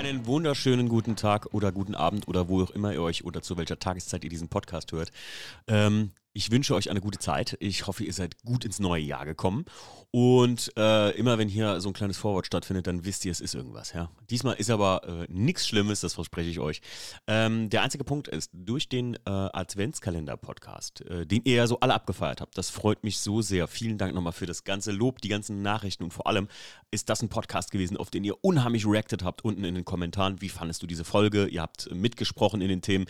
Einen wunderschönen guten Tag oder guten Abend oder wo auch immer ihr euch oder zu welcher Tageszeit ihr diesen Podcast hört. Ähm, ich wünsche euch eine gute Zeit. Ich hoffe, ihr seid gut ins neue Jahr gekommen. Und äh, immer wenn hier so ein kleines Vorwort stattfindet, dann wisst ihr, es ist irgendwas. Ja? Diesmal ist aber äh, nichts Schlimmes, das verspreche ich euch. Ähm, der einzige Punkt ist, durch den äh, Adventskalender-Podcast, äh, den ihr ja so alle abgefeiert habt, das freut mich so sehr. Vielen Dank nochmal für das ganze Lob, die ganzen Nachrichten und vor allem ist das ein Podcast gewesen, auf den ihr unheimlich reacted habt unten in den Kommentaren. Wie fandest du diese Folge? Ihr habt mitgesprochen in den Themen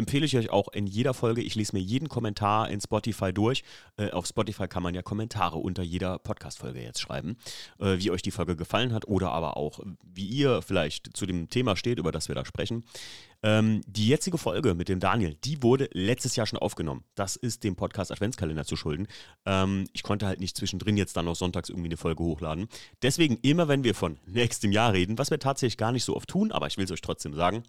empfehle ich euch auch in jeder Folge. Ich lese mir jeden Kommentar in Spotify durch. Äh, auf Spotify kann man ja Kommentare unter jeder Podcast-Folge jetzt schreiben, äh, wie euch die Folge gefallen hat oder aber auch, wie ihr vielleicht zu dem Thema steht, über das wir da sprechen. Ähm, die jetzige Folge mit dem Daniel, die wurde letztes Jahr schon aufgenommen. Das ist dem Podcast Adventskalender zu schulden. Ähm, ich konnte halt nicht zwischendrin jetzt dann noch sonntags irgendwie eine Folge hochladen. Deswegen immer, wenn wir von nächstem Jahr reden, was wir tatsächlich gar nicht so oft tun, aber ich will es euch trotzdem sagen,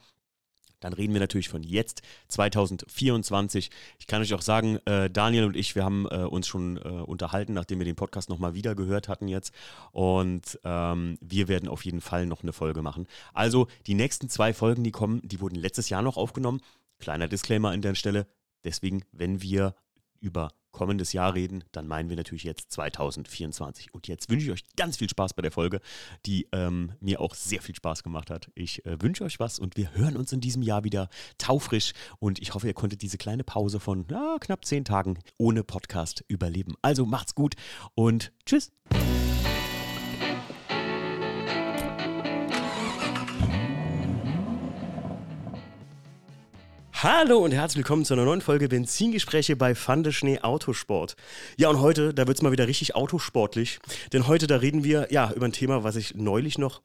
dann reden wir natürlich von jetzt, 2024. Ich kann euch auch sagen, äh, Daniel und ich, wir haben äh, uns schon äh, unterhalten, nachdem wir den Podcast nochmal wieder gehört hatten jetzt. Und ähm, wir werden auf jeden Fall noch eine Folge machen. Also die nächsten zwei Folgen, die kommen, die wurden letztes Jahr noch aufgenommen. Kleiner Disclaimer an der Stelle. Deswegen, wenn wir über kommendes Jahr reden, dann meinen wir natürlich jetzt 2024. Und jetzt wünsche ich euch ganz viel Spaß bei der Folge, die ähm, mir auch sehr viel Spaß gemacht hat. Ich äh, wünsche euch was und wir hören uns in diesem Jahr wieder taufrisch. Und ich hoffe, ihr konntet diese kleine Pause von ja, knapp zehn Tagen ohne Podcast überleben. Also macht's gut und tschüss. Hallo und herzlich willkommen zu einer neuen Folge Benzingespräche bei Fande Schnee Autosport. Ja, und heute, da wird es mal wieder richtig autosportlich. Denn heute, da reden wir ja über ein Thema, was ich neulich noch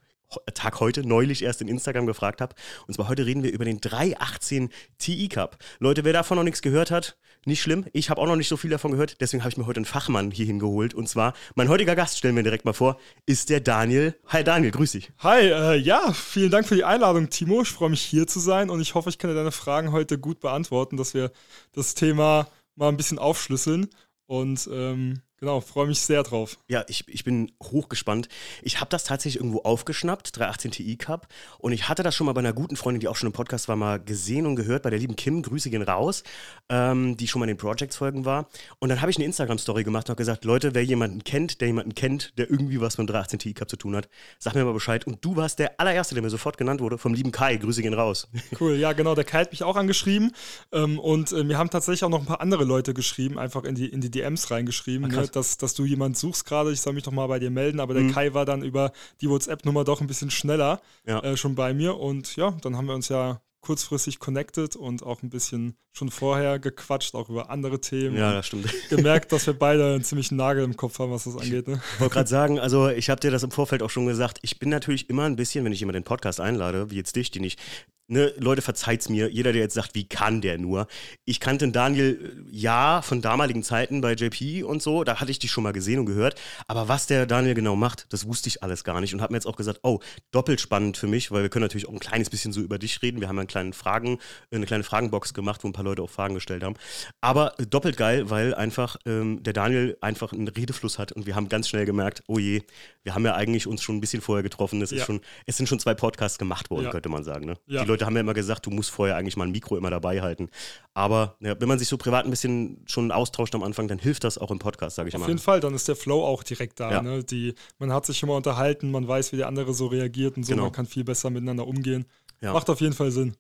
Tag heute neulich erst in Instagram gefragt habe. Und zwar heute reden wir über den 318 Ti Cup. Leute, wer davon noch nichts gehört hat, nicht schlimm. Ich habe auch noch nicht so viel davon gehört. Deswegen habe ich mir heute einen Fachmann hier hingeholt. Und zwar, mein heutiger Gast, stellen wir direkt mal vor, ist der Daniel. Hi Daniel, grüß dich. Hi, äh, ja, vielen Dank für die Einladung, Timo. Ich freue mich hier zu sein und ich hoffe, ich kann deine Fragen heute gut beantworten, dass wir das Thema mal ein bisschen aufschlüsseln. Und ähm, Genau, freue mich sehr drauf. Ja, ich, ich bin hochgespannt. Ich habe das tatsächlich irgendwo aufgeschnappt, 318 Ti Cup. Und ich hatte das schon mal bei einer guten Freundin, die auch schon im Podcast war, mal gesehen und gehört, bei der lieben Kim, Grüße gehen raus, ähm, die schon mal in den Projects-Folgen war. Und dann habe ich eine Instagram-Story gemacht und habe gesagt, Leute, wer jemanden kennt, der jemanden kennt, der irgendwie was mit dem 318 Ti Cup zu tun hat, sag mir mal Bescheid. Und du warst der allererste, der mir sofort genannt wurde, vom lieben Kai. Grüße gehen raus. Cool, ja genau, der Kai hat mich auch angeschrieben. Ähm, und äh, mir haben tatsächlich auch noch ein paar andere Leute geschrieben, einfach in die, in die DMs reingeschrieben, Ach, ne, dass, dass du jemanden jemand suchst gerade, ich soll mich doch mal bei dir melden, aber der mhm. Kai war dann über die WhatsApp-Nummer doch ein bisschen schneller ja. äh, schon bei mir und ja, dann haben wir uns ja kurzfristig connected und auch ein bisschen schon vorher gequatscht, auch über andere Themen. Ja, das stimmt. Gemerkt, dass wir beide einen ziemlichen Nagel im Kopf haben, was das angeht. Ne? Ich wollte gerade sagen, also ich habe dir das im Vorfeld auch schon gesagt, ich bin natürlich immer ein bisschen, wenn ich jemanden den Podcast einlade, wie jetzt dich, den ich Ne, Leute, verzeiht's mir. Jeder, der jetzt sagt, wie kann der nur? Ich kannte Daniel äh, ja von damaligen Zeiten bei JP und so. Da hatte ich dich schon mal gesehen und gehört. Aber was der Daniel genau macht, das wusste ich alles gar nicht und habe mir jetzt auch gesagt, oh, doppelt spannend für mich, weil wir können natürlich auch ein kleines bisschen so über dich reden. Wir haben einen kleinen Fragen, eine kleine Fragenbox gemacht, wo ein paar Leute auch Fragen gestellt haben. Aber doppelt geil, weil einfach ähm, der Daniel einfach einen Redefluss hat und wir haben ganz schnell gemerkt, oh je, wir haben ja eigentlich uns schon ein bisschen vorher getroffen. Es, ja. ist schon, es sind schon zwei Podcasts gemacht worden, ja. könnte man sagen. Ne? Ja. Die Leute haben ja immer gesagt, du musst vorher eigentlich mal ein Mikro immer dabei halten. Aber ja, wenn man sich so privat ein bisschen schon austauscht am Anfang, dann hilft das auch im Podcast, sage ich Auf mal. Auf jeden Fall, dann ist der Flow auch direkt da. Ja. Ne? Die, man hat sich schon mal unterhalten, man weiß, wie der andere so reagiert und so, genau. man kann viel besser miteinander umgehen. Ja. Macht auf jeden Fall Sinn.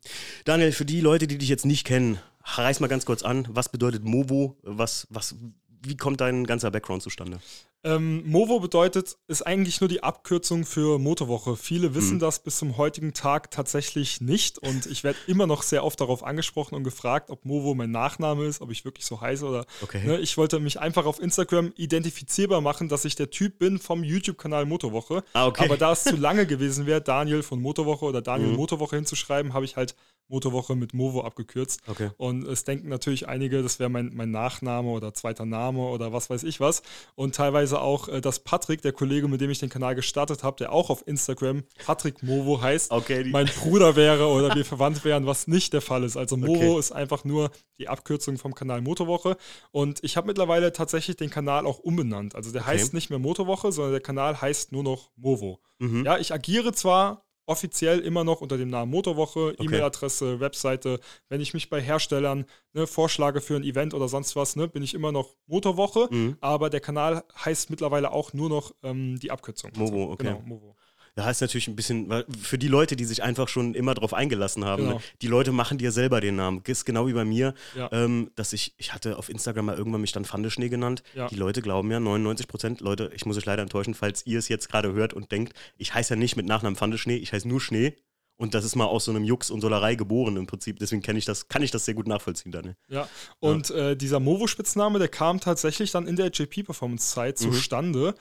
Daniel, für die Leute, die dich jetzt nicht kennen, reiß mal ganz kurz an, was bedeutet Movo? Was, was, wie kommt dein ganzer Background zustande? Ähm, Movo bedeutet, ist eigentlich nur die Abkürzung für Motorwoche. Viele wissen mhm. das bis zum heutigen Tag tatsächlich nicht und ich werde immer noch sehr oft darauf angesprochen und gefragt, ob Movo mein Nachname ist, ob ich wirklich so heiße oder. Okay. Ne, ich wollte mich einfach auf Instagram identifizierbar machen, dass ich der Typ bin vom YouTube-Kanal Motorwoche. Ah, okay. Aber da es zu lange gewesen wäre, Daniel von Motorwoche oder Daniel mhm. Motorwoche hinzuschreiben, habe ich halt Motorwoche mit Movo abgekürzt. Okay. Und es denken natürlich einige, das wäre mein, mein Nachname oder zweiter Name oder was weiß ich was. Und teilweise auch, äh, dass Patrick, der Kollege, mit dem ich den Kanal gestartet habe, der auch auf Instagram Patrick Movo heißt, okay, mein Bruder wäre oder wir verwandt wären, was nicht der Fall ist. Also Movo okay. ist einfach nur die Abkürzung vom Kanal Motorwoche. Und ich habe mittlerweile tatsächlich den Kanal auch umbenannt. Also der heißt nicht mehr Motorwoche, sondern der Kanal heißt nur noch Movo. Mhm. Ja, ich agiere zwar offiziell immer noch unter dem Namen Motorwoche, Okay. E-Mail-Adresse, Webseite. Wenn ich mich bei Herstellern ne, vorschlage für ein Event oder sonst was, ne, bin ich immer noch Motorwoche. Mhm. Aber der Kanal heißt mittlerweile auch nur noch ähm, die Abkürzung. Movo, okay. Genau, Movo. Da heißt natürlich ein bisschen, für die Leute, die sich einfach schon immer drauf eingelassen haben, Genau. ne? die Leute machen dir selber den Namen. Ist genau wie bei mir, Ja. ähm, dass ich, ich hatte auf Instagram mal irgendwann mich dann Fandeschnee genannt. Ja. Die Leute glauben ja, 99 Prozent, Leute, ich muss euch leider enttäuschen, falls ihr es jetzt gerade hört und denkt, ich heiße ja nicht mit Nachnamen Fandeschnee, ich heiße nur Schnee. Und das ist mal aus so einem Jux und Solerei geboren im Prinzip. Deswegen kenn ich das, kann ich das sehr gut nachvollziehen, Daniel. Ja, und Äh, dieser Movo-Spitzname, der kam tatsächlich dann in der JP-Performance-Zeit Mhm. zustande.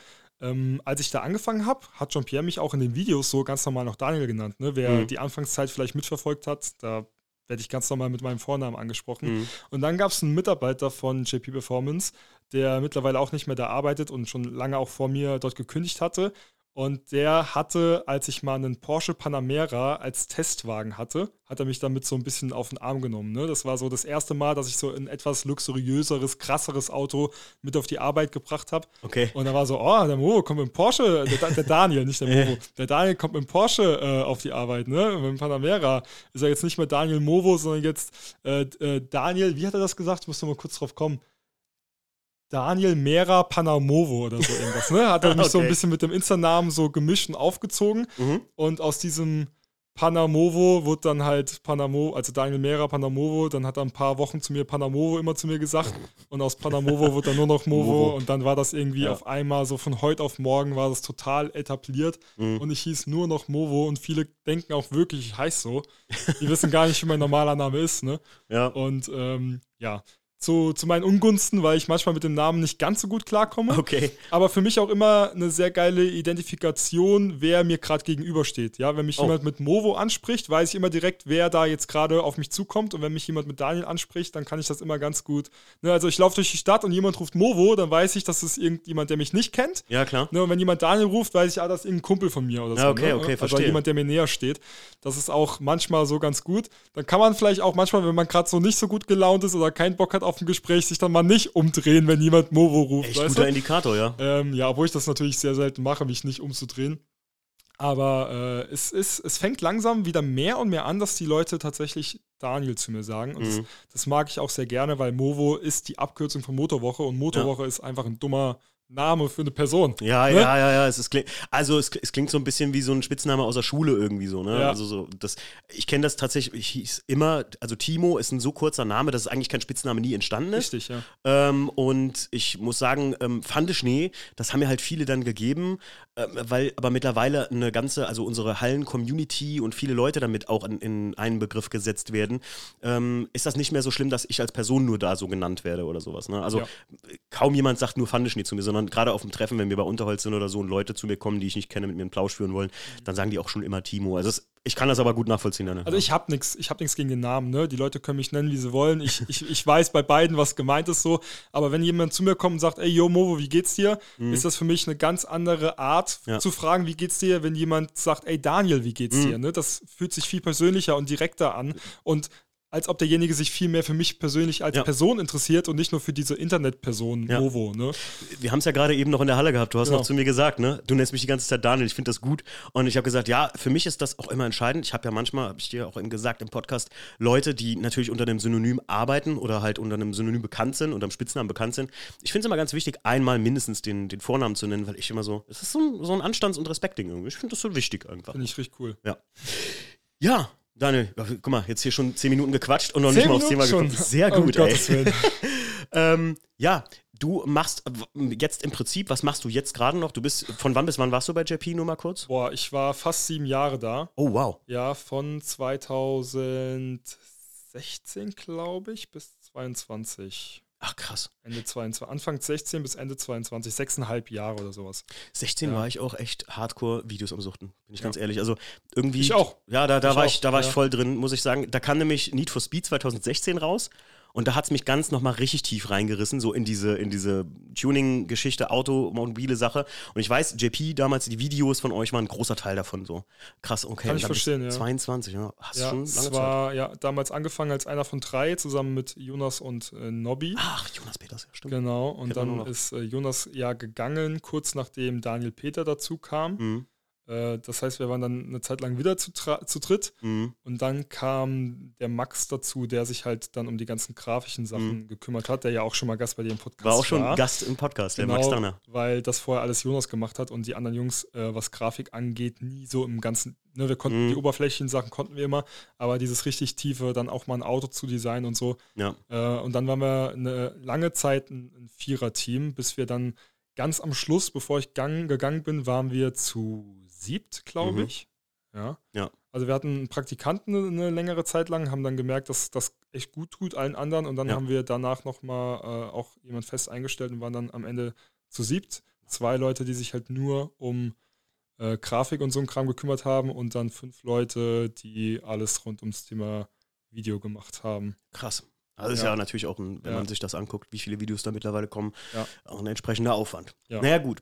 Ähm, als ich da angefangen habe, hat Jean-Pierre mich auch in den Videos so ganz normal noch Daniel genannt. Ne? Wer Mhm. die Anfangszeit vielleicht mitverfolgt hat, da werde ich ganz normal mit meinem Vornamen angesprochen. Mhm. Und dann gab es einen Mitarbeiter von JP Performance, der mittlerweile auch nicht mehr da arbeitet und schon lange auch vor mir dort gekündigt hatte. Und der hatte, als ich mal einen Porsche Panamera als Testwagen hatte, hat er mich damit so ein bisschen auf den Arm genommen. Ne? Das war so das erste Mal, dass ich so ein etwas luxuriöseres, krasseres Auto mit auf die Arbeit gebracht habe. Okay. Und da war so, oh, der Movo kommt mit dem Porsche, der, Da- der Daniel, nicht der Movo, der Daniel kommt mit dem Porsche äh, auf die Arbeit, ne? Mit dem Panamera. Ist er jetzt nicht mehr Daniel Movo, sondern jetzt äh, äh, Daniel, wie hat er das gesagt? Ich muss noch mal kurz drauf kommen. Daniel Mera Panamovo oder so irgendwas, ne? Hat er mich so ein Okay. bisschen mit dem Insta-Namen so gemischt und aufgezogen. Mhm. Und aus diesem Panamovo wurde dann halt Panamo, also Daniel Mera Panamovo, dann hat er ein paar Wochen zu mir Panamovo immer zu mir gesagt und aus Panamovo wurde dann nur noch Movo Movo. und dann war das irgendwie Ja. auf einmal so von heute auf morgen war das total etabliert Mhm. und ich hieß nur noch Movo und viele denken auch wirklich, ich heiße so. Die wissen gar nicht, wie mein normaler Name ist, ne? Ja. Und ähm, ja, zu, zu meinen Ungunsten, weil ich manchmal mit dem Namen nicht ganz so gut klarkomme. Okay. Aber für mich auch immer eine sehr geile Identifikation, wer mir gerade gegenübersteht. Ja, wenn mich Oh. jemand mit Movo anspricht, weiß ich immer direkt, wer da jetzt gerade auf mich zukommt. Und wenn mich jemand mit Daniel anspricht, dann kann ich das immer ganz gut. Ne, also ich laufe durch die Stadt und jemand ruft Movo, dann weiß ich, das ist irgendjemand, der mich nicht kennt. Ja, klar. Ne, und wenn jemand Daniel ruft, weiß ich, ah, das ist irgendein Kumpel von mir oder so. Ja, okay, ne? okay, Also verstehe. jemand, der mir näher steht. Das ist auch manchmal so ganz gut. Dann kann man vielleicht auch manchmal, wenn man gerade so nicht so gut gelaunt ist oder keinen Bock hat auf ein Gespräch, sich dann mal nicht umdrehen, wenn jemand Movo ruft. Echt guter du? Indikator, ja. Ähm, ja, obwohl ich das natürlich sehr selten mache, mich nicht umzudrehen. Aber äh, es, ist, es fängt langsam wieder mehr und mehr an, dass die Leute tatsächlich Daniel zu mir sagen. Und das, Mhm. das mag ich auch sehr gerne, weil Movo ist die Abkürzung von Motorwoche und Motorwoche ist einfach ein dummer Name für eine Person. Ja, Ne? ja, ja, ja. Es ist, also es, es klingt so ein bisschen wie so ein Spitzname aus der Schule irgendwie so, ne? Ja. Also so, das, ich kenne das tatsächlich, ich hieß immer, also Timo ist ein so kurzer Name, dass es eigentlich kein Spitzname nie entstanden ist. Richtig, ja. Ähm, und ich muss sagen, ähm, Pfandeschnee, das haben mir halt viele dann gegeben, ähm, weil aber mittlerweile eine ganze, also unsere Hallen-Community und viele Leute damit auch in, in einen Begriff gesetzt werden, ähm, ist das nicht mehr so schlimm, dass ich als Person nur da so genannt werde oder sowas. Ne? Also Ja. kaum jemand sagt nur Pfandeschnee zu mir, sondern gerade auf dem Treffen, wenn wir bei Unterholz sind oder so und Leute zu mir kommen, die ich nicht kenne, mit mir einen Plausch führen wollen, dann sagen die auch schon immer Timo. Also es, ich kann das aber gut nachvollziehen. Ne? Also ich habe nichts, ich habe nichts gegen den Namen, ne? Die Leute können mich nennen, wie sie wollen. Ich, ich, ich weiß bei beiden, was gemeint ist so. Aber wenn jemand zu mir kommt und sagt, ey, yo, Movo, wie geht's dir? Ist das für mich eine ganz andere Art Mhm. Ja. zu fragen, wie geht's dir, wenn jemand sagt, ey, Daniel, wie geht's Mhm. dir? Ne? Das fühlt sich viel persönlicher und direkter an. Und als ob derjenige sich viel mehr für mich persönlich als Ja. Person interessiert und nicht nur für diese Internetperson Ja. Movo, ne? wir haben es ja gerade eben noch in der Halle gehabt. Du hast Genau. noch zu mir gesagt, ne? Du nennst mich die ganze Zeit Daniel. Ich finde das gut. Und ich habe gesagt, ja, für mich ist das auch immer entscheidend. Ich habe ja manchmal, habe ich dir auch eben gesagt im Podcast, Leute, die natürlich unter einem Synonym arbeiten oder halt unter einem Synonym bekannt sind, unter einem Spitznamen bekannt sind. Ich finde es immer ganz wichtig, einmal mindestens den, den Vornamen zu nennen, weil ich immer so, es ist so ein, so ein Anstands- und Respektding irgendwie. Ich finde das so wichtig einfach. Finde ich richtig cool. Ja. Daniel, guck mal, jetzt hier schon zehn Minuten gequatscht und noch Zehn nicht mal aufs Thema gekommen. Sehr Um gut, ey. Gottes Willen. Ähm, ja, du machst jetzt im Prinzip, was machst du jetzt gerade noch? Du bist, von wann bis wann warst du bei JP, nur mal kurz? Boah, ich war fast sieben Jahre da. Oh, wow. Ja, von 2016, glaube ich, bis 22. Ach, krass. Ende 22, Anfang 16 bis Ende 22, sechseinhalb Jahre oder sowas. 16 Ja. war ich auch echt Hardcore-Videos am Suchten, bin ich ganz ehrlich. Also irgendwie. Ich auch. Ja, da, da Ich war auch, ich, da war ich ja. voll drin, muss ich sagen. Da kam nämlich Need for Speed 2016 raus. Und da hat es mich ganz nochmal richtig tief reingerissen, so in diese, in diese Tuning-Geschichte, automobile Sache. Und ich weiß, JP, damals die Videos von euch waren ein großer Teil davon. So krass, okay. Kann ich verstehen, ja. 22, ja. Hast Ja, schon es lange Zeit. war ja damals angefangen als einer von drei, zusammen mit Jonas und äh, Nobby. Ach, Jonas Peters, ja, stimmt. Genau, und Kennt dann ist äh, Jonas ja gegangen, kurz nachdem Daniel Peter dazu kam. Mhm. Äh, das heißt, wir waren dann eine Zeit lang wieder zu, zu dritt. Mhm. Und dann kam der Max dazu, der sich halt dann um die ganzen grafischen Sachen mhm. gekümmert hat, der ja auch schon mal Gast bei dir im Podcast war. War auch schon. Gast im Podcast, der Max genau, Danner. Weil das vorher alles Jonas gemacht hat und die anderen Jungs, äh, was Grafik angeht, nie so im ganzen. Ne, wir konnten mhm. die oberflächlichen Sachen konnten wir immer, aber dieses richtig tiefe, dann auch mal ein Auto zu designen und so. Ja. Äh, und dann waren wir eine lange Zeit ein, ein Vierer-Team, bis wir dann ganz am Schluss, bevor ich gang, gegangen bin, waren wir zu siebt, glaube mhm. ich. Ja. ja. Also wir hatten Praktikanten eine, längere Zeit lang, haben dann gemerkt, dass das echt gut tut allen anderen und dann ja. haben wir danach nochmal äh, auch jemand fest eingestellt und waren dann am Ende zu siebt. Zwei Leute, die sich halt nur um äh, Grafik und so ein Kram gekümmert haben und dann fünf Leute, die alles rund ums Thema Video gemacht haben. Krass. Also ist ja natürlich auch, ein, wenn ja. man sich das anguckt, wie viele Videos da mittlerweile kommen, auch ein entsprechender Aufwand. Ja. Naja, gut.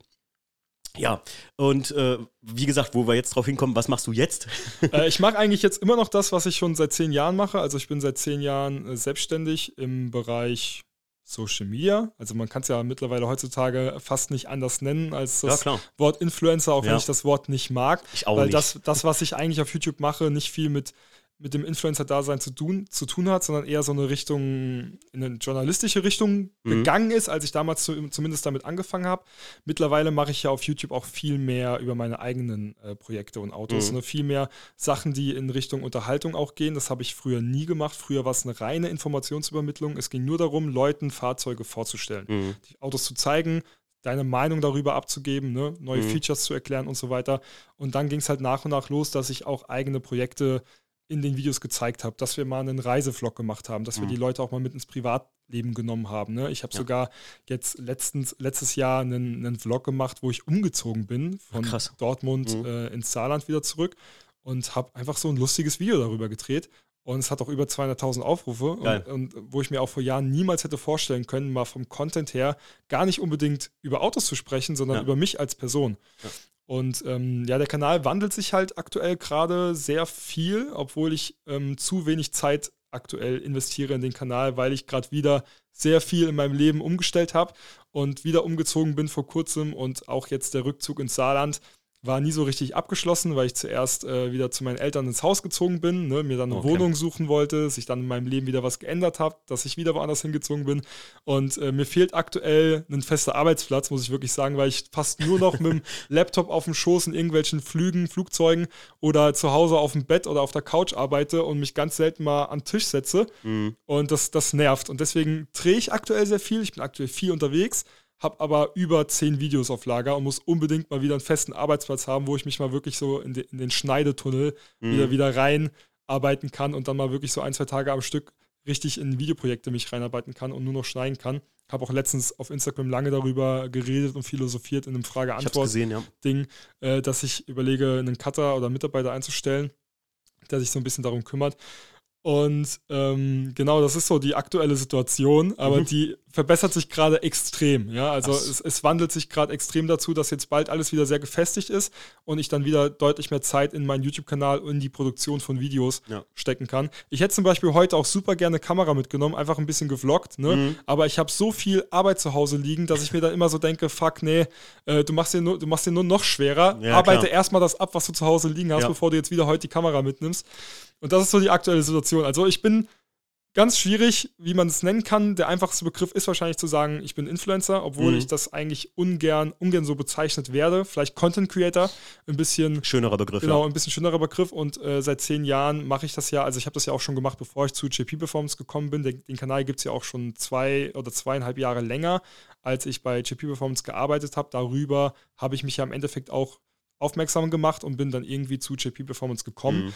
Ja, und äh, wie gesagt, wo wir jetzt drauf hinkommen, was machst du jetzt? Äh, ich mache eigentlich jetzt immer noch das, was ich schon seit zehn Jahren mache. Also ich bin seit zehn Jahren äh, selbstständig im Bereich Social Media. Also man kann es ja mittlerweile heutzutage fast nicht anders nennen als das ja, Wort Influencer, auch ja. wenn ich das Wort nicht mag. Ich auch weil nicht. Das, das, was ich eigentlich auf YouTube mache, nicht viel mit mit dem Influencer-Dasein zu tun, zu tun hat, sondern eher so eine Richtung, in eine journalistische Richtung mhm. gegangen ist, als ich damals zu, zumindest damit angefangen habe. Mittlerweile mache ich ja auf YouTube auch viel mehr über meine eigenen äh, Projekte und Autos, mhm. ne? viel mehr Sachen, die in Richtung Unterhaltung auch gehen. Das habe ich früher nie gemacht. Früher war es eine reine Informationsübermittlung. Es ging nur darum, Leuten Fahrzeuge vorzustellen, mhm. die Autos zu zeigen, deine Meinung darüber abzugeben, ne? neue mhm. Features zu erklären und so weiter. Und dann ging es halt nach und nach los, dass ich auch eigene Projekte in den Videos gezeigt habe, dass wir mal einen Reisevlog gemacht haben, dass wir mhm. die Leute auch mal mit ins Privatleben genommen haben. Ne? Ich habe ja. sogar jetzt letztens, letztes Jahr einen, einen Vlog gemacht, wo ich umgezogen bin von Krass. Dortmund mhm. äh, ins Saarland wieder zurück und habe einfach so ein lustiges Video darüber gedreht. Und es hat auch über 200.000 Aufrufe. Und, und, wo ich mir auch vor Jahren niemals hätte vorstellen können, mal vom Content her gar nicht unbedingt über Autos zu sprechen, sondern ja. über mich als Person. Und ähm, ja, der Kanal wandelt sich halt aktuell gerade sehr viel, obwohl ich ähm, zu wenig Zeit aktuell investiere in den Kanal, weil ich gerade wieder sehr viel in meinem Leben umgestellt habe und wieder umgezogen bin vor kurzem und auch jetzt der Rückzug ins Saarland war nie so richtig abgeschlossen, weil ich zuerst äh, wieder zu meinen Eltern ins Haus gezogen bin, ne, mir dann eine okay. Wohnung suchen wollte, sich dann in meinem Leben wieder was geändert hat, dass ich wieder woanders hingezogen bin. Und äh, mir fehlt aktuell ein fester Arbeitsplatz, muss ich wirklich sagen, weil ich fast nur noch mit dem Laptop auf dem Schoß in irgendwelchen Flügen, Flugzeugen oder zu Hause auf dem Bett oder auf der Couch arbeite und mich ganz selten mal an den Tisch setze. Mhm. Und das, das nervt. Und deswegen drehe ich aktuell sehr viel. Ich bin aktuell viel unterwegs habe aber über zehn Videos auf Lager und muss unbedingt mal wieder einen festen Arbeitsplatz haben, wo ich mich mal wirklich so in, de, in den Schneidetunnel mhm. wieder, wieder reinarbeiten kann und dann mal wirklich so ein, zwei Tage am Stück richtig in Videoprojekte mich reinarbeiten kann und nur noch schneiden kann. Habe auch letztens auf Instagram lange darüber geredet und philosophiert in einem Frage-Antwort-Ding, ja. äh, dass ich überlege, einen Cutter oder Mitarbeiter einzustellen, der sich so ein bisschen darum kümmert. Und ähm, genau, das ist so die aktuelle Situation, aber mhm. die verbessert sich gerade extrem. Ja, also es, es, wandelt sich gerade extrem dazu, dass jetzt bald alles wieder sehr gefestigt ist und ich dann wieder deutlich mehr Zeit in meinen YouTube-Kanal und in die Produktion von Videos ja. stecken kann. Ich hätte zum Beispiel heute auch super gerne Kamera mitgenommen, einfach ein bisschen gevloggt, ne? Mhm. Aber ich habe so viel Arbeit zu Hause liegen, dass ich mir dann immer so denke, fuck, nee, äh, du machst dir nur, du machst dir nur noch schwerer. Ja, Arbeite erstmal das ab, was du zu Hause liegen hast, ja. bevor du jetzt wieder heute die Kamera mitnimmst. Und das ist so die aktuelle Situation. Also ich bin ganz schwierig, wie man es nennen kann. Der einfachste Begriff ist wahrscheinlich zu sagen, ich bin Influencer, obwohl mhm. ich das eigentlich ungern, ungern so bezeichnet werde. Vielleicht Content Creator, ein bisschen schönerer Begriff. Genau, ja. ein bisschen schönerer Begriff. Und äh, seit zehn Jahren mache ich das ja. Also ich habe das ja auch schon gemacht, bevor ich zu JP Performance gekommen bin. Den, den Kanal gibt es ja auch schon zwei oder zweieinhalb Jahre länger, als ich bei JP Performance gearbeitet habe. Darüber habe ich mich ja im Endeffekt auch aufmerksam gemacht und bin dann irgendwie zu JP Performance gekommen. Mhm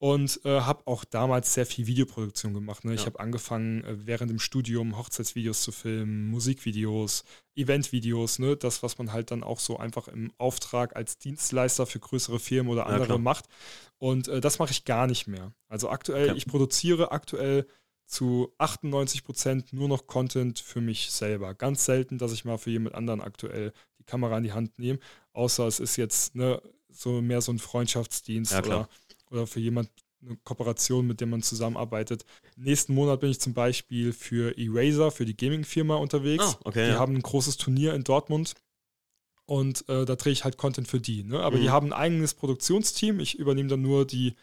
und äh, habe auch damals sehr viel Videoproduktion gemacht. Ne? Ich habe angefangen, äh, während dem Studium Hochzeitsvideos zu filmen, Musikvideos, Eventvideos, ne? das, was man halt dann auch so einfach im Auftrag als Dienstleister für größere Firmen oder andere ja, macht. Und äh, das mache ich gar nicht mehr. Also aktuell, ja. ich produziere aktuell zu 98 Prozent nur noch Content für mich selber. Ganz selten, dass ich mal für jemand anderen aktuell die Kamera in die Hand nehme, außer es ist jetzt ne, so mehr so ein Freundschaftsdienst ja, oder oder für jemand eine Kooperation, mit dem man zusammenarbeitet. Nächsten Monat bin ich zum Beispiel für Eraser, für die Gaming-Firma unterwegs. Oh, okay, die ja. haben ein großes Turnier in Dortmund. Und äh, da drehe ich halt Content für die. Ne? Aber mhm. die haben ein eigenes Produktionsteam. Ich übernehme dann nur die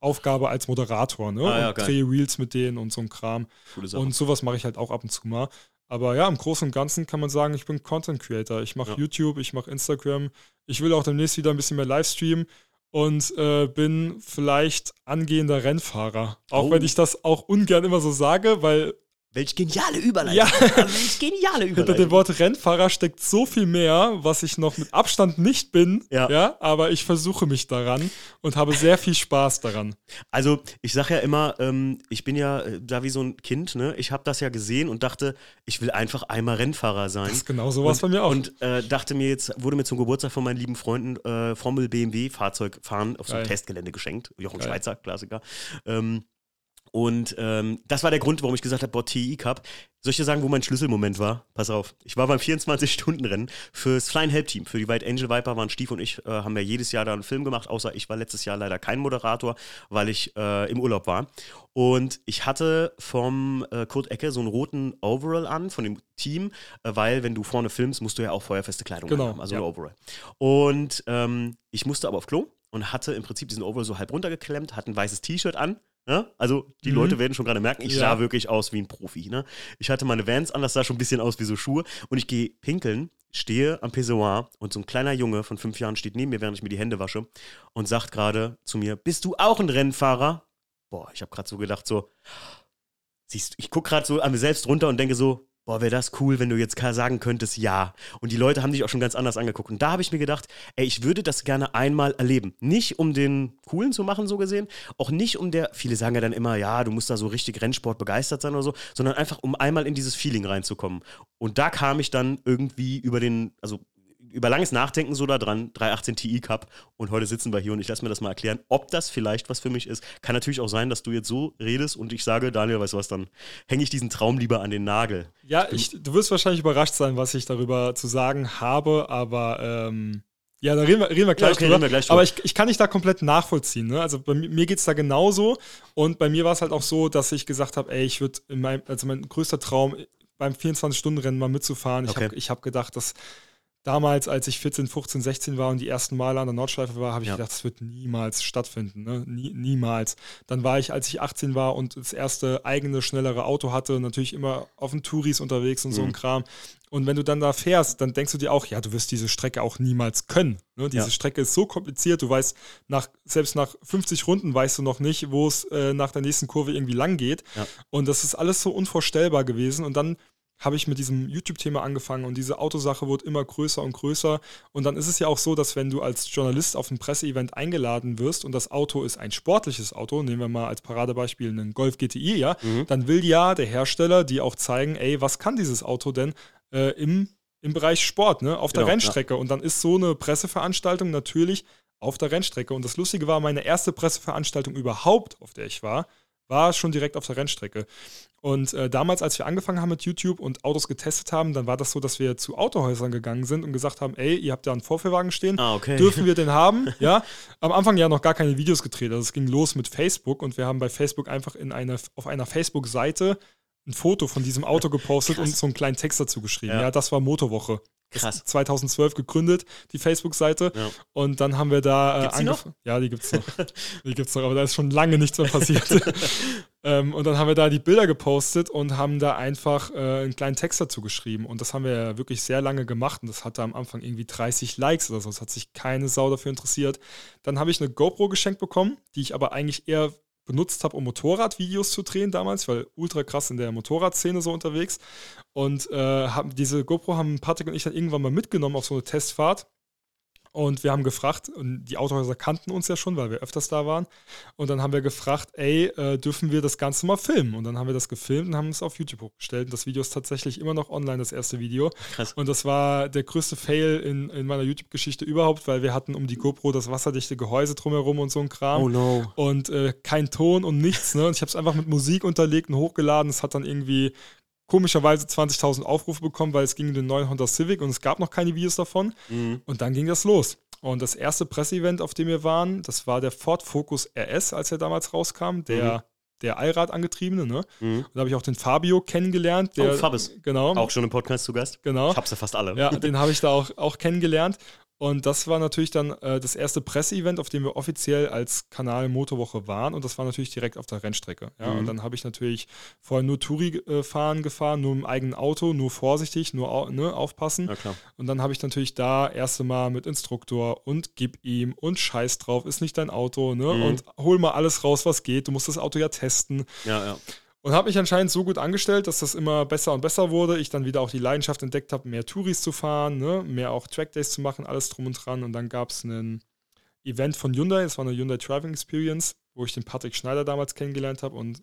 Aufgabe als Moderator. Ne? Ah, ja, und drehe Reels mit denen und so ein Kram. Und sowas mache ich halt auch ab und zu mal. Aber ja, im Großen und Ganzen kann man sagen, ich bin Content Creator. Ich mache ja. YouTube, ich mache Instagram. Ich will auch demnächst wieder ein bisschen mehr Livestreamen und äh, bin vielleicht angehender Rennfahrer. Auch oh. wenn ich das auch ungern immer so sage, weil Welch geniale Überleitung. Ja. Welch geniale Überleitung. Hinter dem Wort Rennfahrer steckt so viel mehr, was ich noch mit Abstand nicht bin. Ja. ja. Aber ich versuche mich daran und habe sehr viel Spaß daran. Also, ich sage ja immer, ähm, ich bin ja äh, da wie so ein Kind, ne? Ich habe das ja gesehen und dachte, ich will einfach einmal Rennfahrer sein. Das ist genau sowas bei mir auch. Und äh, dachte mir jetzt, wurde mir zum Geburtstag von meinen lieben Freunden äh, Formel BMW Fahrzeug fahren auf so einem Testgelände geschenkt. Jochen Geil. Schweizer, Klassiker. Ähm, und ähm, das war der Grund, warum ich gesagt habe, boah, TI Cup. Soll ich dir sagen, wo mein Schlüsselmoment war? Pass auf. Ich war beim 24-Stunden-Rennen fürs Flying Help Team. Für die White Angel Viper waren Stief und ich, äh, haben ja jedes Jahr da einen Film gemacht, außer ich war letztes Jahr leider kein Moderator, weil ich äh, im Urlaub war. Und ich hatte vom äh, Kurt Ecke so einen roten Overall an von dem Team, äh, weil wenn du vorne filmst, musst du ja auch feuerfeste Kleidung genau, haben, also ja. ein Overall. Und ähm, ich musste aber auf Klo und hatte im Prinzip diesen Overall so halb runtergeklemmt, hatte ein weißes T-Shirt an Ne? Also die mhm. Leute werden schon gerade merken, ich ja. sah wirklich aus wie ein Profi. Ne? Ich hatte meine Vans an, das sah schon ein bisschen aus wie so Schuhe. Und ich gehe pinkeln, stehe am Pissoir und so ein kleiner Junge von fünf Jahren steht neben mir, während ich mir die Hände wasche und sagt gerade zu mir, bist du auch ein Rennfahrer? Boah, ich habe gerade so gedacht, so, siehst du, ich gucke gerade so an mir selbst runter und denke so, boah, wäre das cool, wenn du jetzt sagen könntest, ja. Und die Leute haben dich auch schon ganz anders angeguckt. Und da habe ich mir gedacht, ey, ich würde das gerne einmal erleben. Nicht um den Coolen zu machen, so gesehen, auch nicht um der, viele sagen ja dann immer, ja, du musst da so richtig Rennsport begeistert sein oder so, sondern einfach um einmal in dieses Feeling reinzukommen. Und da kam ich dann irgendwie über den, also über langes Nachdenken so da dran, 318 Ti Cup und heute sitzen wir hier und ich lasse mir das mal erklären, ob das vielleicht was für mich ist. Kann natürlich auch sein, dass du jetzt so redest und ich sage, Daniel, weißt du was, dann hänge ich diesen Traum lieber an den Nagel. Ja, ich, du wirst wahrscheinlich überrascht sein, was ich darüber zu sagen habe, aber ähm, ja, da reden wir, reden wir gleich, ja, okay, drüber. Wir gleich Aber ich, ich kann dich da komplett nachvollziehen. Ne? Also bei mir geht es da genauso und bei mir war es halt auch so, dass ich gesagt habe, ey, ich würde also mein größter Traum beim 24-Stunden-Rennen mal mitzufahren. Ich okay. habe hab gedacht, dass damals, als ich 14, 15, 16 war und die ersten Male an der Nordschleife war, habe ich ja. gedacht, das wird niemals stattfinden. Ne? Nie, niemals. Dann war ich, als ich 18 war und das erste eigene, schnellere Auto hatte, natürlich immer auf den Touris unterwegs und mhm. so ein Kram. Und wenn du dann da fährst, dann denkst du dir auch, ja, du wirst diese Strecke auch niemals können. Ne? Diese ja. Strecke ist so kompliziert, du weißt, nach, selbst nach 50 Runden weißt du noch nicht, wo es äh, nach der nächsten Kurve irgendwie lang geht. Ja. Und das ist alles so unvorstellbar gewesen. Und dann habe ich mit diesem YouTube-Thema angefangen und diese Autosache wird immer größer und größer. Und dann ist es ja auch so, dass wenn du als Journalist auf ein Presseevent eingeladen wirst und das Auto ist ein sportliches Auto, nehmen wir mal als Paradebeispiel einen Golf GTI, ja, mhm. dann will ja der Hersteller dir auch zeigen, ey, was kann dieses Auto denn äh, im, im Bereich Sport, ne, auf der genau, Rennstrecke. Ja. Und dann ist so eine Presseveranstaltung natürlich auf der Rennstrecke. Und das Lustige war, meine erste Presseveranstaltung überhaupt, auf der ich war, war schon direkt auf der Rennstrecke. Und äh, damals, als wir angefangen haben mit YouTube und Autos getestet haben, dann war das so, dass wir zu Autohäusern gegangen sind und gesagt haben, ey, ihr habt da einen Vorführwagen stehen, ah, okay. dürfen wir den haben? ja. Am Anfang ja noch gar keine Videos gedreht. Also es ging los mit Facebook und wir haben bei Facebook einfach in eine, auf einer Facebook-Seite ein Foto von diesem Auto gepostet Krass. und so einen kleinen Text dazu geschrieben. Ja, ja das war Motorwoche. Krass. 2012 gegründet, die Facebook-Seite. Ja. Und dann haben wir da. Äh, gibt's die noch? Ja, die gibt's noch. die gibt's noch, aber da ist schon lange nichts mehr passiert. ähm, und dann haben wir da die Bilder gepostet und haben da einfach äh, einen kleinen Text dazu geschrieben. Und das haben wir ja wirklich sehr lange gemacht. Und das hatte am Anfang irgendwie 30 Likes oder so. Es hat sich keine Sau dafür interessiert. Dann habe ich eine GoPro geschenkt bekommen, die ich aber eigentlich eher benutzt habe, um Motorradvideos zu drehen damals, weil ultra krass in der Motorradszene so unterwegs. Und äh, haben, diese GoPro haben Patrick und ich dann irgendwann mal mitgenommen auf so eine Testfahrt. Und wir haben gefragt, und die Autohäuser kannten uns ja schon, weil wir öfters da waren. Und dann haben wir gefragt, ey, äh, dürfen wir das Ganze mal filmen? Und dann haben wir das gefilmt und haben es auf YouTube hochgestellt. Und das Video ist tatsächlich immer noch online, das erste Video. Krass. Und das war der größte Fail in, in meiner YouTube-Geschichte überhaupt, weil wir hatten um die GoPro das wasserdichte Gehäuse drumherum und so ein Kram. Oh no. Und äh, kein Ton und nichts. Ne? Und ich habe es einfach mit Musik unterlegt und hochgeladen. Es hat dann irgendwie komischerweise 20.000 Aufrufe bekommen, weil es ging um den neuen Honda Civic und es gab noch keine Videos davon. Mhm. Und dann ging das los. Und das erste Presseevent, auf dem wir waren, das war der Ford Focus RS, als er damals rauskam, der mhm. der Allrad angetriebene, ne? Mhm. Und da habe ich auch den Fabio kennengelernt. Der, oh, Fabis. Genau. Auch schon im Podcast zu Gast. Genau. Ich habe sie fast alle. Ja, den habe ich da auch, auch kennengelernt. Und das war natürlich dann äh, das erste Presseevent, auf dem wir offiziell als Kanal Motorwoche waren. Und das war natürlich direkt auf der Rennstrecke. Ja? Mhm. Und dann habe ich natürlich vorher nur Touri äh, fahren gefahren, nur im eigenen Auto, nur vorsichtig, nur ne, aufpassen. Ja, und dann habe ich natürlich da erste Mal mit Instruktor und gib ihm und scheiß drauf, ist nicht dein Auto. Ne? Mhm. Und hol mal alles raus, was geht. Du musst das Auto ja testen. Ja, ja. Und habe mich anscheinend so gut angestellt, dass das immer besser und besser wurde. Ich dann wieder auch die Leidenschaft entdeckt habe, mehr Touris zu fahren, ne? mehr auch Trackdays zu machen, alles drum und dran. Und dann gab es ein Event von Hyundai, das war eine Hyundai Driving Experience, wo ich den Patrick Schneider damals kennengelernt habe. Und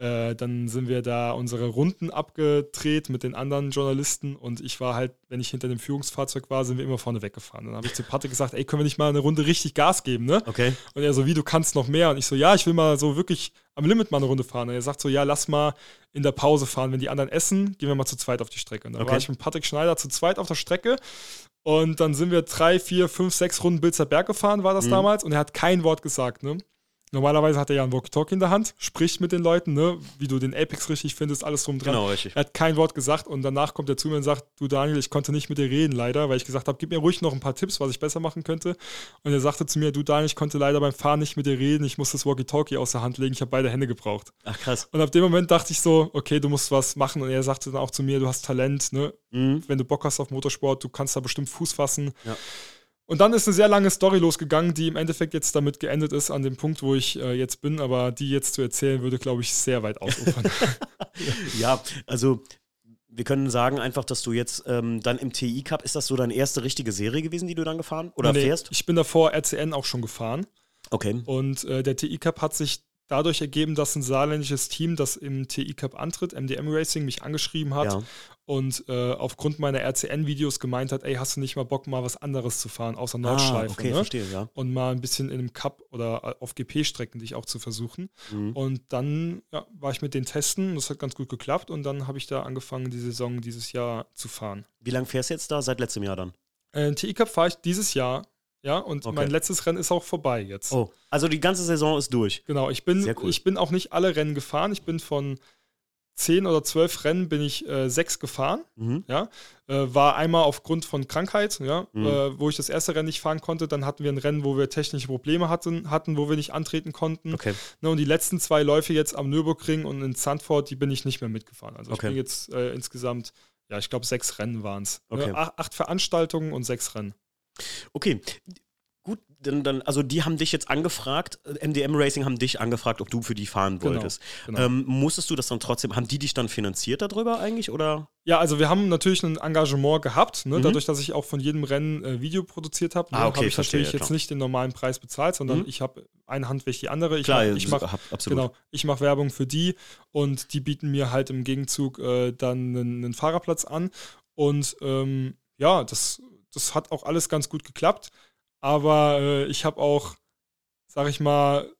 äh, dann sind wir da unsere Runden abgedreht mit den anderen Journalisten und ich war halt, wenn ich hinter dem Führungsfahrzeug war, sind wir immer vorne weggefahren. Dann habe ich zu Patrick gesagt, ey, können wir nicht mal eine Runde richtig Gas geben, ne? Okay. Und er so, wie, du kannst noch mehr? Und ich so, ja, ich will mal so wirklich am Limit mal eine Runde fahren. Und er sagt so, ja, lass mal in der Pause fahren. Wenn die anderen essen, gehen wir mal zu zweit auf die Strecke. Und dann okay. war ich mit Patrick Schneider zu zweit auf der Strecke und dann sind wir drei, vier, fünf, sechs Runden Bilzer Berg gefahren, war das mhm. damals. Und er hat kein Wort gesagt, ne? Normalerweise hat er ja ein Walkie-Talkie in der Hand, spricht mit den Leuten, ne, wie du den Apex richtig findest, alles drum dran. Genau, richtig. Er hat kein Wort gesagt und danach kommt er zu mir und sagt, du Daniel, ich konnte nicht mit dir reden leider, weil ich gesagt habe, gib mir ruhig noch ein paar Tipps, was ich besser machen könnte. Und er sagte zu mir, du Daniel, ich konnte leider beim Fahren nicht mit dir reden, ich muss das Walkie-Talkie aus der Hand legen, ich habe beide Hände gebraucht. Ach krass. Und ab dem Moment dachte ich so, okay, du musst was machen. Und er sagte dann auch zu mir, du hast Talent, ne? Mhm. Wenn du Bock hast auf Motorsport, du kannst da bestimmt Fuß fassen. Ja. Und dann ist eine sehr lange Story losgegangen, die im Endeffekt jetzt damit geendet ist, an dem Punkt, wo ich äh, jetzt bin, aber die jetzt zu erzählen, würde, glaube ich, sehr weit ausufern. ja, also wir können sagen einfach, dass du jetzt ähm, dann im TI Cup, ist das so deine erste richtige Serie gewesen, die du dann gefahren oder nee, fährst? Ich bin davor RCN auch schon gefahren. Okay. Und äh, der TI Cup hat sich dadurch ergeben, dass ein saarländisches Team, das im TI Cup antritt, MDM Racing, mich angeschrieben hat ja. Und äh, aufgrund meiner RCN-Videos gemeint hat, ey, hast du nicht mal Bock, mal was anderes zu fahren, außer ah, Nordschleife? Ah, okay, ne? verstehe, ja. Und mal ein bisschen in einem Cup oder äh, auf GP-Strecken dich auch zu versuchen. Mhm. Und dann ja, war ich mit den Testen, das hat ganz gut geklappt und dann habe ich da angefangen, die Saison dieses Jahr zu fahren. Wie lange fährst du jetzt da? Seit letztem Jahr dann? Äh, TI Cup fahre ich dieses Jahr ja, und okay. mein letztes Rennen ist auch vorbei jetzt. Oh, also die ganze Saison ist durch. Genau, ich bin, cool. ich bin auch nicht alle Rennen gefahren. Ich bin von zehn oder zwölf Rennen bin ich äh, sechs gefahren. Mhm. Ja, äh, war einmal aufgrund von Krankheit, ja, mhm. äh, wo ich das erste Rennen nicht fahren konnte. Dann hatten wir ein Rennen, wo wir technische Probleme hatten, hatten wo wir nicht antreten konnten. Okay. Ne, und die letzten zwei Läufe jetzt am Nürburgring und in Zandvoort, die bin ich nicht mehr mitgefahren. Also okay. ich bin jetzt äh, insgesamt, ja, ich glaube sechs Rennen waren es. Ne, okay. acht, acht Veranstaltungen und sechs Rennen. Okay. Gut, dann, dann, also die haben dich jetzt angefragt, MDM Racing haben dich angefragt, ob du für die fahren genau, wolltest. Genau, genau. Ähm, musstest du das dann trotzdem, haben die dich dann finanziert darüber eigentlich oder? Ja, also wir haben natürlich ein Engagement gehabt, ne? mhm. dadurch, dass ich auch von jedem Rennen äh, Video produziert habe, ne? ah, okay, habe ich verstehe, natürlich jetzt nicht den normalen Preis bezahlt, sondern mhm. ich habe eine Hand wie die andere. Ich Klar, mach, ich mache genau, ich mache Werbung für die und die bieten mir halt im Gegenzug äh, dann einen, einen, Fahrerplatz an und ähm, ja, das, das hat auch alles ganz gut geklappt. Aber äh, ich habe auch, sag ich mal,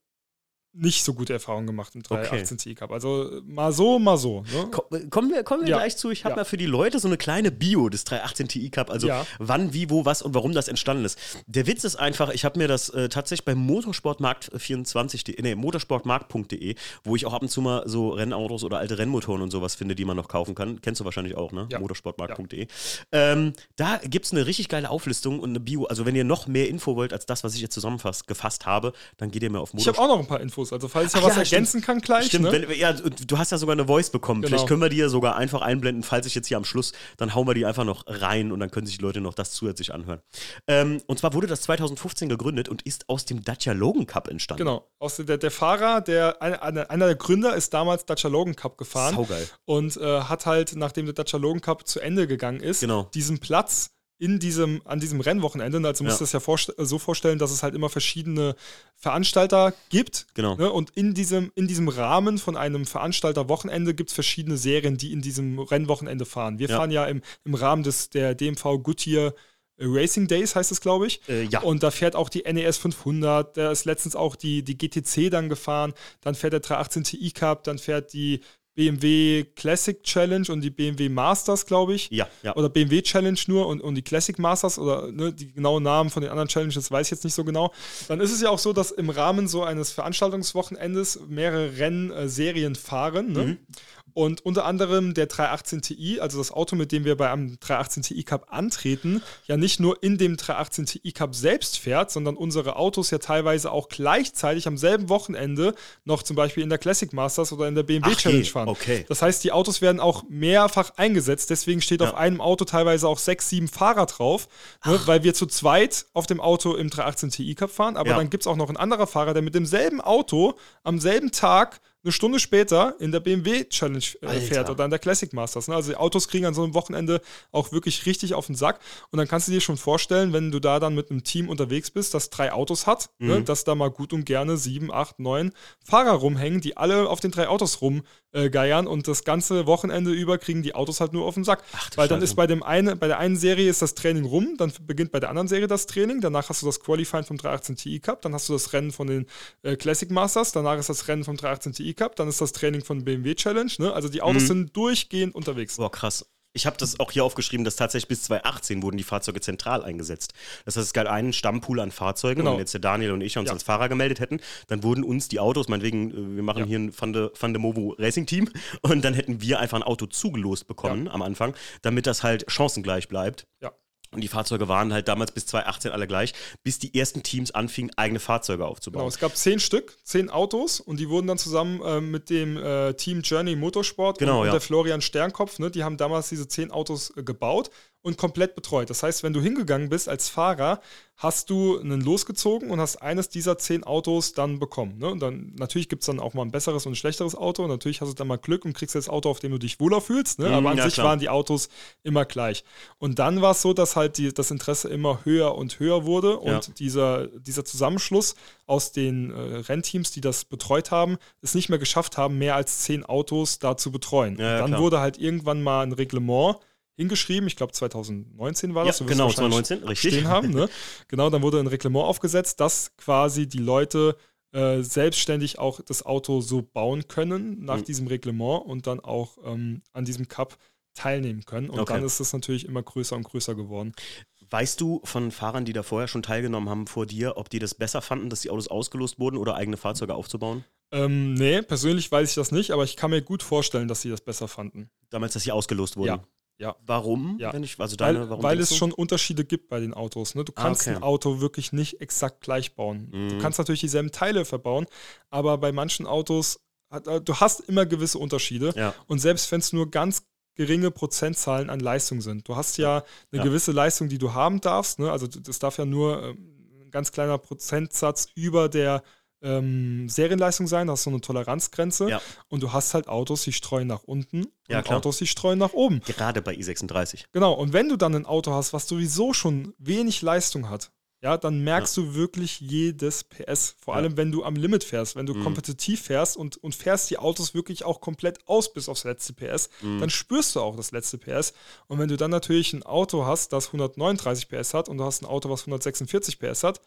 nicht so gute Erfahrungen gemacht im 318 okay. Cup. Also mal so, mal so. Ne? Kommen wir, kommen wir ja. gleich zu. Ich habe ja. mal für die Leute so eine kleine Bio des 318 Ti Cup. Also ja. wann, wie, wo, was und warum das entstanden ist. Der Witz ist einfach, ich habe mir das äh, tatsächlich bei motorsportmarkt24, nee, motorsportmarkt.de, wo ich auch ab und zu mal so Rennautos oder alte Rennmotoren und sowas finde, die man noch kaufen kann. Kennst du wahrscheinlich auch, ne? Motorsportmarkt.de. Ähm, da gibt es eine richtig geile Auflistung und eine Bio. Also wenn ihr noch mehr Info wollt als das, was ich jetzt zusammengefasst habe, dann geht ihr mal auf Motorsport. Ich habe auch noch ein paar Infos. Infos. Also falls ich ja was ergänzen kann gleich. Stimmt, ne? wenn, ja, du hast ja sogar eine Voice bekommen. Genau. Vielleicht können wir die ja sogar einfach einblenden, falls ich jetzt hier am Schluss, dann hauen wir die einfach noch rein und dann können sich die Leute noch das zusätzlich anhören. Ähm, und zwar wurde das 2015 gegründet und ist aus dem Dacia Logan Cup entstanden. Genau. Aus der, der Fahrer, der einer, einer der Gründer ist damals Dacia Logan Cup gefahren. Saugeil. Und äh, hat halt, nachdem der Dacia Logan Cup zu Ende gegangen ist, genau. diesen Platz in diesem, an diesem Rennwochenende. Also musst du das ja vorst so vorstellen, dass es halt immer verschiedene Veranstalter gibt. Genau. Ne? Und in diesem, in diesem Rahmen von einem Veranstalterwochenende gibt es verschiedene Serien, die in diesem Rennwochenende fahren. Wir ja. fahren ja im, im Rahmen des der DMV Goodyear Racing Days heißt es, glaube ich. Äh, ja. Und da fährt auch die NES 500, da ist letztens auch die, die GTC dann gefahren, dann fährt der 318 Ti Cup, dann fährt die BMW Classic Challenge und die BMW Masters, glaube ich. Ja, ja. Oder BMW Challenge nur und, und die Classic Masters oder ne, die genauen Namen von den anderen Challenges weiß ich jetzt nicht so genau. Dann ist es ja auch so, dass im Rahmen so eines Veranstaltungswochenendes mehrere Rennserien fahren. Ne? Mhm. Und unter anderem der 318 Ti, also das Auto, mit dem wir bei einem 318 Ti Cup antreten, ja nicht nur in dem 318 Ti Cup selbst fährt, sondern unsere Autos ja teilweise auch gleichzeitig am selben Wochenende noch zum Beispiel in der Classic Masters oder in der BMW Ach Challenge fahren. Okay. Das heißt, die Autos werden auch mehrfach eingesetzt. Deswegen steht ja. auf einem Auto teilweise auch sechs, sieben Fahrer drauf, ne, weil wir zu zweit auf dem Auto im 318 Ti Cup fahren. Aber ja. dann gibt es auch noch einen anderen Fahrer, der mit demselben Auto am selben Tag eine Stunde später in der BMW Challenge äh, fährt oder in der Classic Masters. Ne? Also die Autos kriegen an so einem Wochenende auch wirklich richtig auf den Sack. Und dann kannst du dir schon vorstellen, wenn du da dann mit einem Team unterwegs bist, das drei Autos hat, ne? mhm. ne? dass da mal gut und gerne sieben, acht, neun Fahrer rumhängen, die alle auf den drei Autos rumgeiern äh, und das ganze Wochenende über kriegen die Autos halt nur auf den Sack. Ach, Weil dann Scheiße. ist bei dem eine, bei der einen Serie ist das Training rum, dann beginnt bei der anderen Serie das Training, danach hast du das Qualifying vom 318 Ti Cup, dann hast du das Rennen von den äh, Classic Masters, danach ist das Rennen vom 318 Ti Cup, dann ist das Training von BMW Challenge. Ne? Also die Autos mhm. sind durchgehend unterwegs. Boah, krass. Ich habe das auch hier aufgeschrieben, dass tatsächlich bis 2018 wurden die Fahrzeuge zentral eingesetzt. Das heißt, es gab einen Stammpool an Fahrzeugen. Genau. Und wenn jetzt der Daniel und ich uns ja. als Fahrer gemeldet hätten, dann wurden uns die Autos, meinetwegen, äh, wir machen ja. hier ein Van de, Van de Movo Racing Team, und dann hätten wir einfach ein Auto zugelost bekommen ja. am Anfang, damit das halt chancengleich bleibt. Ja. Und die Fahrzeuge waren halt damals bis 2018 alle gleich, bis die ersten Teams anfingen, eigene Fahrzeuge aufzubauen. Genau, es gab zehn Stück, zehn Autos und die wurden dann zusammen äh, mit dem äh, Team Journey Motorsport genau, und, und der Florian Sternkopf, ne, die haben damals diese zehn Autos äh, gebaut und komplett betreut. Das heißt, wenn du hingegangen bist als Fahrer, hast du einen losgezogen und hast eines dieser zehn Autos dann bekommen. Ne? Und dann natürlich gibt es dann auch mal ein besseres und ein schlechteres Auto. Und natürlich hast du dann mal Glück und kriegst das Auto, auf dem du dich wohler fühlst. Ne? Aber an ja, sich klar. waren die Autos immer gleich. Und dann war es so, dass halt die, das Interesse immer höher und höher wurde und ja. dieser, dieser Zusammenschluss aus den äh, Rennteams, die das betreut haben, es nicht mehr geschafft haben, mehr als zehn Autos da zu betreuen. Ja, dann klar. wurde halt irgendwann mal ein Reglement hingeschrieben. Ich glaube 2019 war das. Ja, genau, 2019, richtig. Stehen haben, ne? Genau, dann wurde ein Reglement aufgesetzt, dass quasi die Leute äh, selbstständig auch das Auto so bauen können nach mhm. diesem Reglement und dann auch ähm, an diesem Cup teilnehmen können. Und okay. dann ist es natürlich immer größer und größer geworden. Weißt du von Fahrern, die da vorher schon teilgenommen haben vor dir, ob die das besser fanden, dass die Autos ausgelost wurden oder eigene Fahrzeuge aufzubauen? Ähm, nee, persönlich weiß ich das nicht, aber ich kann mir gut vorstellen, dass sie das besser fanden. Damals, dass sie ausgelost wurden? Ja. Ja. Warum? Ja. Wenn ich, also deine, weil, weil es du? schon Unterschiede gibt bei den Autos. Ne? Du ah, kannst ah, okay. ein Auto wirklich nicht exakt gleich bauen. Mhm. Du kannst natürlich dieselben Teile verbauen, aber bei manchen Autos, äh, du hast immer gewisse Unterschiede. Ja. Und selbst wenn es nur ganz geringe Prozentzahlen an Leistung sind. Du hast ja eine ja. gewisse Leistung, die du haben darfst. Ne? Also das darf ja nur ähm, ein ganz kleiner Prozentsatz über der ähm, Serienleistung sein, da hast du eine Toleranzgrenze ja. und du hast halt Autos, die streuen nach unten ja, und klar. Autos, die streuen nach oben. Gerade bei i36. Genau, und wenn du dann ein Auto hast, was sowieso schon wenig Leistung hat, ja, dann merkst ja. du wirklich jedes PS. Vor allem, wenn du am Limit fährst, wenn du mhm. kompetitiv fährst und, und fährst die Autos wirklich auch komplett aus bis aufs letzte PS, mhm. dann spürst du auch das letzte PS. Und wenn du dann natürlich ein Auto hast, das 139 PS hat und du hast ein Auto, was 146 PS hat,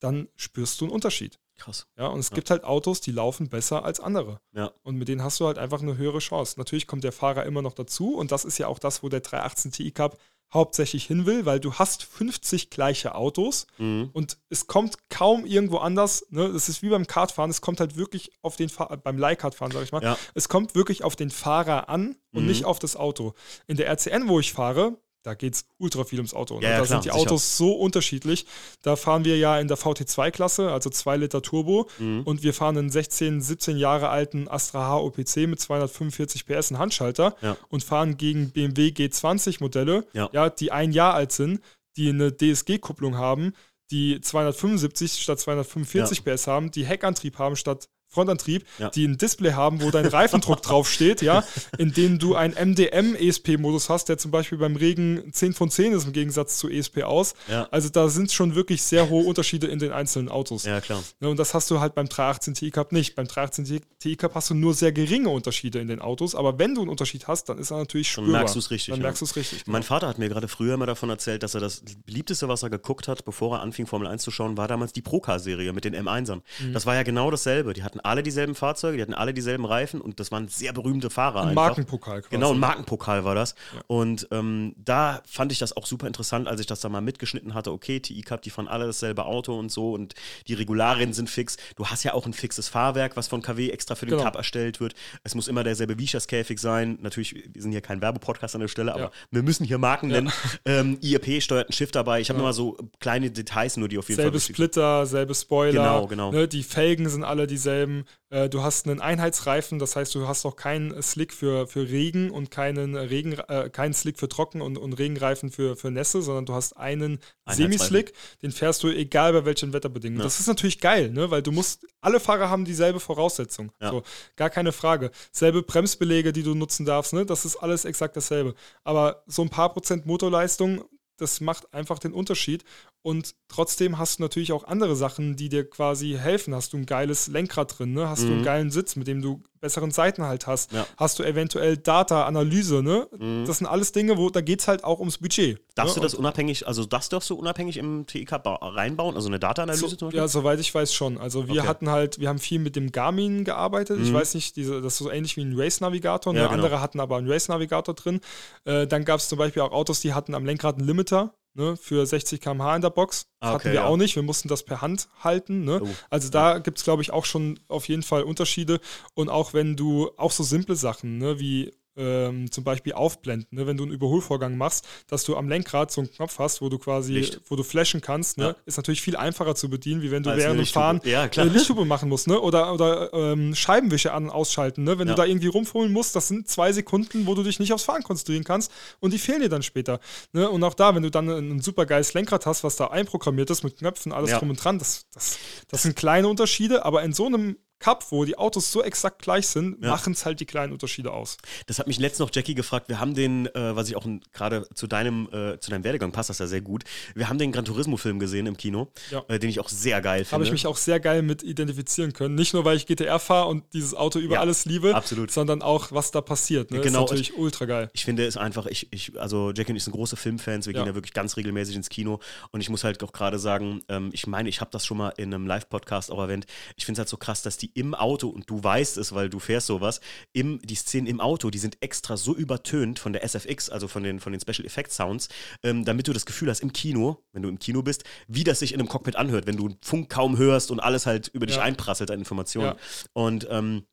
dann spürst du einen Unterschied. Krass. Ja, und es ja. gibt halt Autos, die laufen besser als andere. Ja. Und mit denen hast du halt einfach eine höhere Chance. Natürlich kommt der Fahrer immer noch dazu und das ist ja auch das, wo der 318 Ti Cup hauptsächlich hin will, weil du hast 50 gleiche Autos mhm. und es kommt kaum irgendwo anders. Ne? Das ist wie beim Kartfahren, es kommt halt wirklich auf den Fa beim Leihkartfahren, sag ich mal. Ja. Es kommt wirklich auf den Fahrer an und mhm. nicht auf das Auto. In der RCN, wo ich fahre, da geht es ultra viel ums Auto. Ja, ja, da klar, sind die Autos so unterschiedlich. Da fahren wir ja in der VT2-Klasse, also 2 Liter Turbo. Mhm. Und wir fahren einen 16, 17 Jahre alten Astra H OPC mit 245 PS einen Handschalter ja. und fahren gegen BMW G20-Modelle, ja. die ein Jahr alt sind, die eine DSG-Kupplung haben, die 275 statt 245 PS haben, die Heckantrieb haben statt Frontantrieb, ja. die ein Display haben, wo dein Reifendruck draufsteht, ja, in dem du einen MDM-ESP-Modus hast, der zum Beispiel beim Regen 10 von 10 ist im Gegensatz zu ESP aus. Ja. Also da sind schon wirklich sehr hohe Unterschiede in den einzelnen Autos. Ja, klar. Ja, und das hast du halt beim 318 Ti Cup nicht. Beim 318 Ti Cup hast du nur sehr geringe Unterschiede in den Autos, aber wenn du einen Unterschied hast, dann ist er natürlich spürbar. Dann merkst du es richtig. Dann merkst du es richtig. Mein Vater hat mir gerade früher immer davon erzählt, dass er das beliebteste, was er geguckt hat, bevor er anfing, Formel 1 zu schauen, war damals die Procar-Serie mit den M1ern. Mhm. Das war ja genau dasselbe. Die hatten alle dieselben Fahrzeuge, die hatten alle dieselben Reifen und das waren sehr berühmte Fahrer. Ein Markenpokal quasi. Genau, ein Markenpokal war das. Ja. Und ähm, da fand ich das auch super interessant, als ich das da mal mitgeschnitten hatte. Okay, TI Cup, die fahren alle dasselbe Auto und so und die Regularien sind fix. Du hast ja auch ein fixes Fahrwerk, was von KW extra für den genau. Cup erstellt wird. Es muss immer derselbe Vichas-Käfig sein. Natürlich, wir sind hier kein Werbepodcast an der Stelle, aber ja. wir müssen hier Marken nennen. Ähm, IRP steuert ein Schiff dabei. Ich habe immer so kleine Details nur, die auf jeden selbe Fall. Selbe Splitter, selbe Spoiler. Genau, genau. Ne, die Felgen sind alle dieselben. Äh, du hast einen Einheitsreifen, das heißt, du hast auch keinen Slick für, für Regen und keinen, Regen, äh, keinen Slick für Trocken und, und Regenreifen für, für Nässe, sondern du hast einen Semi-Slick, den fährst du egal bei welchen Wetterbedingungen. Ja. Das ist natürlich geil, ne? weil du musst, alle Fahrer haben dieselbe Voraussetzung. Ja. So, gar keine Frage. Selbe Bremsbelege, die du nutzen darfst, ne? das ist alles exakt dasselbe. Aber so ein paar Prozent Motorleistung das macht einfach den Unterschied. Und trotzdem hast du natürlich auch andere Sachen, die dir quasi helfen. Hast du ein geiles Lenkrad drin, ne? hast mhm. du einen mhm. geilen Sitz, mit dem du besseren Seitenhalt hast. Ja. Hast du eventuell Data-Analyse. Ne? Mhm. Das sind alles Dinge, wo da geht es halt auch ums Budget. Darfst ne? du das unabhängig, also das darfst du unabhängig im TIK reinbauen, also eine Data-Analyse so, zum Beispiel? Ja, soweit ich weiß schon. Also wir okay. hatten halt, wir haben viel mit dem Garmin gearbeitet. Mhm. Ich weiß nicht, diese, das ist so ähnlich wie ein Race-Navigator. Ne? Ja, genau. Andere hatten aber einen Race-Navigator drin. Äh, dann gab es zum Beispiel auch Autos, die hatten am Lenkrad einen Limiter ne, für 60 km/h in der Box. Das ah, okay, hatten wir ja. auch nicht. Wir mussten das per Hand halten. Ne? Oh. Also da gibt es, glaube ich, auch schon auf jeden Fall Unterschiede. Und auch wenn du auch so simple Sachen, ne, wie ähm, zum Beispiel aufblenden, ne? wenn du einen Überholvorgang machst, dass du am Lenkrad so einen Knopf hast, wo du quasi, Licht. wo du flashen kannst, ne? Ja. ist natürlich viel einfacher zu bedienen, wie wenn du Als während dem Fahren ja, eine Lichthupe machen musst, ne? oder, oder ähm, Scheibenwische an- und ausschalten. Ne? Wenn ja. du da irgendwie rumfohlen musst, das sind zwei Sekunden, wo du dich nicht aufs Fahren konzentrieren kannst und die fehlen dir dann später. Ne? Und auch da, wenn du dann ein, super geiles Lenkrad hast, was da einprogrammiert ist mit Knöpfen, alles drum und dran, das, das, das sind kleine Unterschiede, aber in so einem Cup, wo die Autos so exakt gleich sind, ja. machen es halt die kleinen Unterschiede aus. Das hat mich letztens noch Jackie gefragt. Wir haben den, äh, was ich auch gerade zu deinem, äh, zu deinem Werdegang passt das ja sehr gut. Wir haben den Gran Turismo-Film gesehen im Kino, ja. äh, den ich auch sehr geil finde. Habe ich mich auch sehr geil mit identifizieren können. Nicht nur, weil ich GTR fahre und dieses Auto über ja, alles liebe, absolut. sondern auch, was da passiert. Ne? Genau. Ist natürlich ultra geil. Ich finde es einfach, ich, ich, also Jackie und ich sind große Filmfans. Wir gehen ja wirklich ganz regelmäßig ins Kino. Und ich muss halt auch gerade sagen, ähm, ich meine, ich habe das schon mal in einem Live-Podcast auch erwähnt. Ich finde es halt so krass, dass die im Auto und du weißt es, weil du fährst sowas, im, die Szenen im Auto, die sind extra so übertönt von der SFX, also von den, von den Special Effect Sounds, ähm, damit du das Gefühl hast im Kino, wenn du im Kino bist, wie das sich in einem Cockpit anhört, wenn du einen Funk kaum hörst und alles halt über dich ja. einprasselt an Informationen. Ja. Und ähm,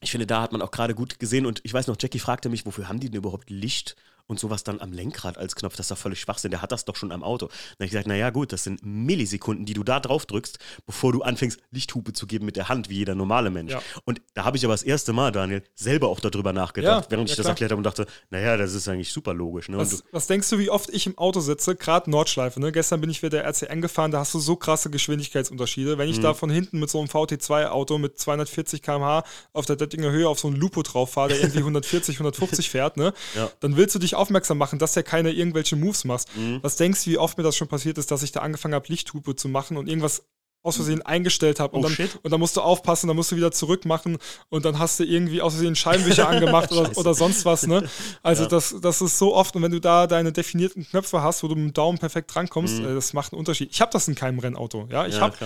ich finde, da hat man auch gerade gut gesehen und ich weiß noch, Jackie fragte mich, wofür haben die denn überhaupt Licht und sowas dann am Lenkrad als Knopf, das ist doch völlig Schwachsinn, der hat das doch schon am Auto. Dann habe ich gesagt, naja gut, das sind Millisekunden, die du da drauf drückst, bevor du anfängst, Lichthupe zu geben mit der Hand, wie jeder normale Mensch. Ja. Und da habe ich aber das erste Mal, Daniel, selber auch darüber nachgedacht, ja, während ich ja, das erklärt habe und dachte, naja, das ist eigentlich super logisch. Ne? Was, was, denkst du, wie oft ich im Auto sitze, gerade Nordschleife, ne? gestern bin ich wieder der RCN gefahren, da hast du so krasse Geschwindigkeitsunterschiede. Wenn ich mhm. da von hinten mit so einem VT2-Auto mit 240 km/h auf der Dettinger Höhe auf so einen Lupo drauf fahre, der irgendwie 140, 150 fährt, ne? dann willst du dich aufmerksam machen, dass ja keine irgendwelche Moves machst. Mhm. Was denkst du, wie oft mir das schon passiert ist, dass ich da angefangen habe, Lichthupe zu machen und irgendwas aus Versehen eingestellt habe. Und, oh, dann, und dann musst du aufpassen, dann musst du wieder zurück machen und dann hast du irgendwie aus Versehen Scheibenwischer angemacht oder, oder, sonst was. Ne? Also ja. das, das ist so oft und wenn du da deine definierten Knöpfe hast, wo du mit dem Daumen perfekt drankommst, mhm. äh, das macht einen Unterschied. Ich habe das in keinem Rennauto. Ja? Ich ja, habe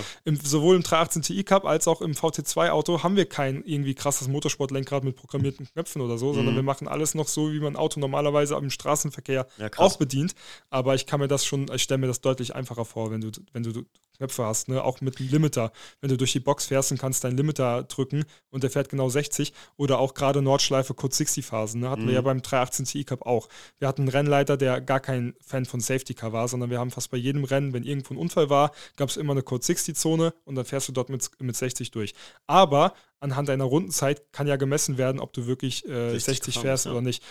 sowohl im 318 Ti Cup als auch im VT2 Auto haben wir kein irgendwie krasses Motorsportlenkrad mit programmierten Knöpfen oder so, mhm. sondern wir machen alles noch so, wie man ein Auto normalerweise im Straßenverkehr ja, auch bedient. Aber ich kann mir das schon, ich stelle mir das deutlich einfacher vor, wenn du, wenn du Knöpfe hast, ne? auch mit einem Limiter. Wenn du durch die Box fährst und kannst deinen Limiter drücken und der fährt genau 60 oder auch gerade Nordschleife Code 60 Phasen, ne? hatten mhm. wir ja beim 318 Ti Cup auch. Wir hatten einen Rennleiter, der gar kein Fan von Safety Car war, sondern wir haben fast bei jedem Rennen, wenn irgendwo ein Unfall war, gab es immer eine Code 60 Zone und dann fährst du dort mit, mit 60 durch. Aber anhand deiner Rundenzeit kann ja gemessen werden, ob du wirklich äh, 60, fährst ja. oder nicht.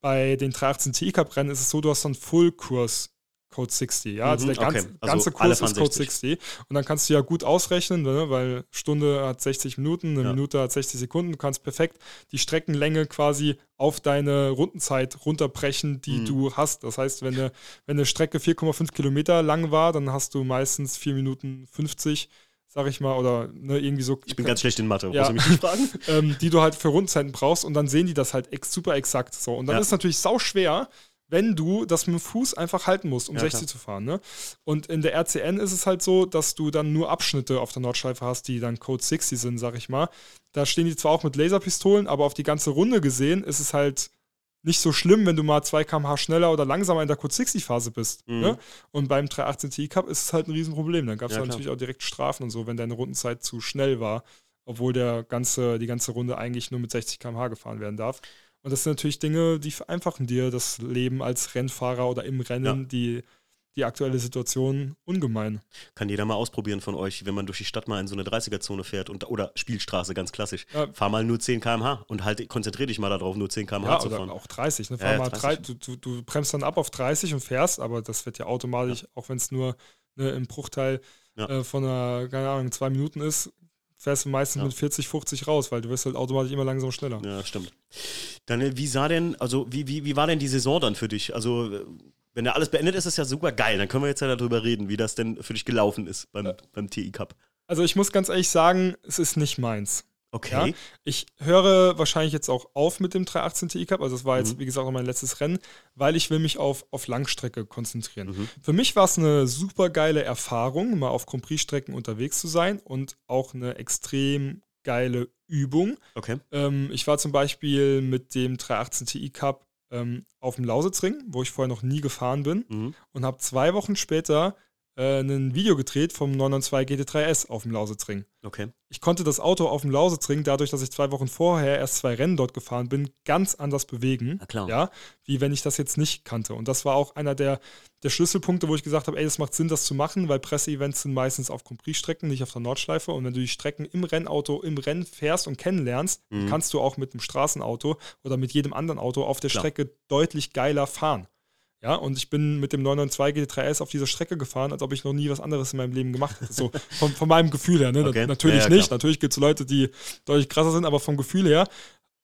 Bei den 318 Ti Cup Rennen ist es so, du hast dann Full-Kurs Code 60. Ja, also mhm, der ganze, okay. also ganze Kurs ist Code 60. Und dann kannst du ja gut ausrechnen, ne, weil Stunde hat 60 Minuten, eine ja. Minute hat 60 Sekunden. Du kannst perfekt die Streckenlänge quasi auf deine Rundenzeit runterbrechen, die mhm. du hast. Das heißt, wenn eine, wenn eine Strecke 4,5 Kilometer lang war, dann hast du meistens 4 Minuten 50 sag ich mal, oder ne, irgendwie so. Ich bin ganz schlecht in Mathe, ja, mich nicht fragen? ähm, die du halt für Rundzeiten brauchst und dann sehen die das halt ex super exakt so. Und dann ja. ist natürlich sau schwer, wenn du das mit dem Fuß einfach halten musst, um Ja, 60 zu fahren. Ne? Und in der RCN ist es halt so, dass du dann nur Abschnitte auf der Nordschleife hast, die dann Code 60 sind, sag ich mal. Da stehen die zwar auch mit Laserpistolen, aber auf die ganze Runde gesehen ist es halt nicht so schlimm, wenn du mal 2 km/h schneller oder langsamer in der Code 60 Phase bist. Mhm. Ne? Und beim 318 Ti Cup ist es halt ein Riesenproblem. Dann gab es Ja, da klar. natürlich auch direkt Strafen und so, wenn deine Rundenzeit zu schnell war, obwohl der ganze, die ganze Runde eigentlich nur mit 60 km/h gefahren werden darf. Und das sind natürlich Dinge, die vereinfachen dir das Leben als Rennfahrer oder im Rennen, Ja. die, die aktuelle Situation ungemein. Kann jeder mal ausprobieren von euch, wenn man durch die Stadt mal in so eine 30er-Zone fährt und, oder Spielstraße, ganz klassisch. Ja. Fahr mal nur 10 km/h und halt, konzentrier dich mal darauf, nur 10 km/h Ja, zu oder fahren. auch 30. Ne? Fahr ja, mal 30. drei, du, du, bremst dann ab auf 30 und fährst, aber das wird ja automatisch, auch wenn es nur ne, im Bruchteil äh, von einer, keine Ahnung, zwei Minuten ist, fährst du meistens Ja. mit 40, 50 raus, weil du wirst halt automatisch immer langsam schneller. Ja, stimmt. Dann, äh, wie sah denn, also wie, wie, wie war denn die Saison dann für dich? Also, wenn ja alles beendet ist, ist das ja super geil. Dann können wir jetzt ja darüber reden, wie das denn für dich gelaufen ist beim, beim TI Cup. Also ich muss ganz ehrlich sagen, es ist nicht meins. Okay. Ja? Ich höre wahrscheinlich jetzt auch auf mit dem 318 Ti Cup. Also das war jetzt, Mhm. wie gesagt, auch mein letztes Rennen, weil ich will mich auf, auf Langstrecke konzentrieren. Mhm. Für mich war es eine super geile Erfahrung, mal auf Grand Prix-Strecken unterwegs zu sein und auch eine extrem geile Übung. Okay. Ähm, ich war zum Beispiel mit dem 318 Ti Cup ähm, auf dem Lausitzring, wo ich vorher noch nie gefahren bin Mhm. und habe zwei Wochen später äh, ein Video gedreht vom 992 GT3S auf dem Lausitzring. Okay. Ich konnte das Auto auf dem Lausitzring, dadurch, dass ich zwei Wochen vorher erst zwei Rennen dort gefahren bin, ganz anders bewegen. Na klar. Ja, wie wenn ich das jetzt nicht kannte. Und das war auch einer der, der Schlüsselpunkte, wo ich gesagt habe, ey, das macht Sinn, das zu machen, weil Presseevents sind meistens auf Grand Prix-Strecken, nicht auf der Nordschleife. Und wenn du die Strecken im Rennauto, im Rennen fährst und kennenlernst, Mhm. kannst du auch mit einem Straßenauto oder mit jedem anderen Auto auf der Klar. Strecke deutlich geiler fahren. Ja, und ich bin mit dem 992 GT3S auf dieser Strecke gefahren, als ob ich noch nie was anderes in meinem Leben gemacht hätte. So von, von meinem Gefühl her. Ne? Okay. Natürlich Ja, ja, nicht. Natürlich gibt es Leute, die deutlich krasser sind, aber vom Gefühl her,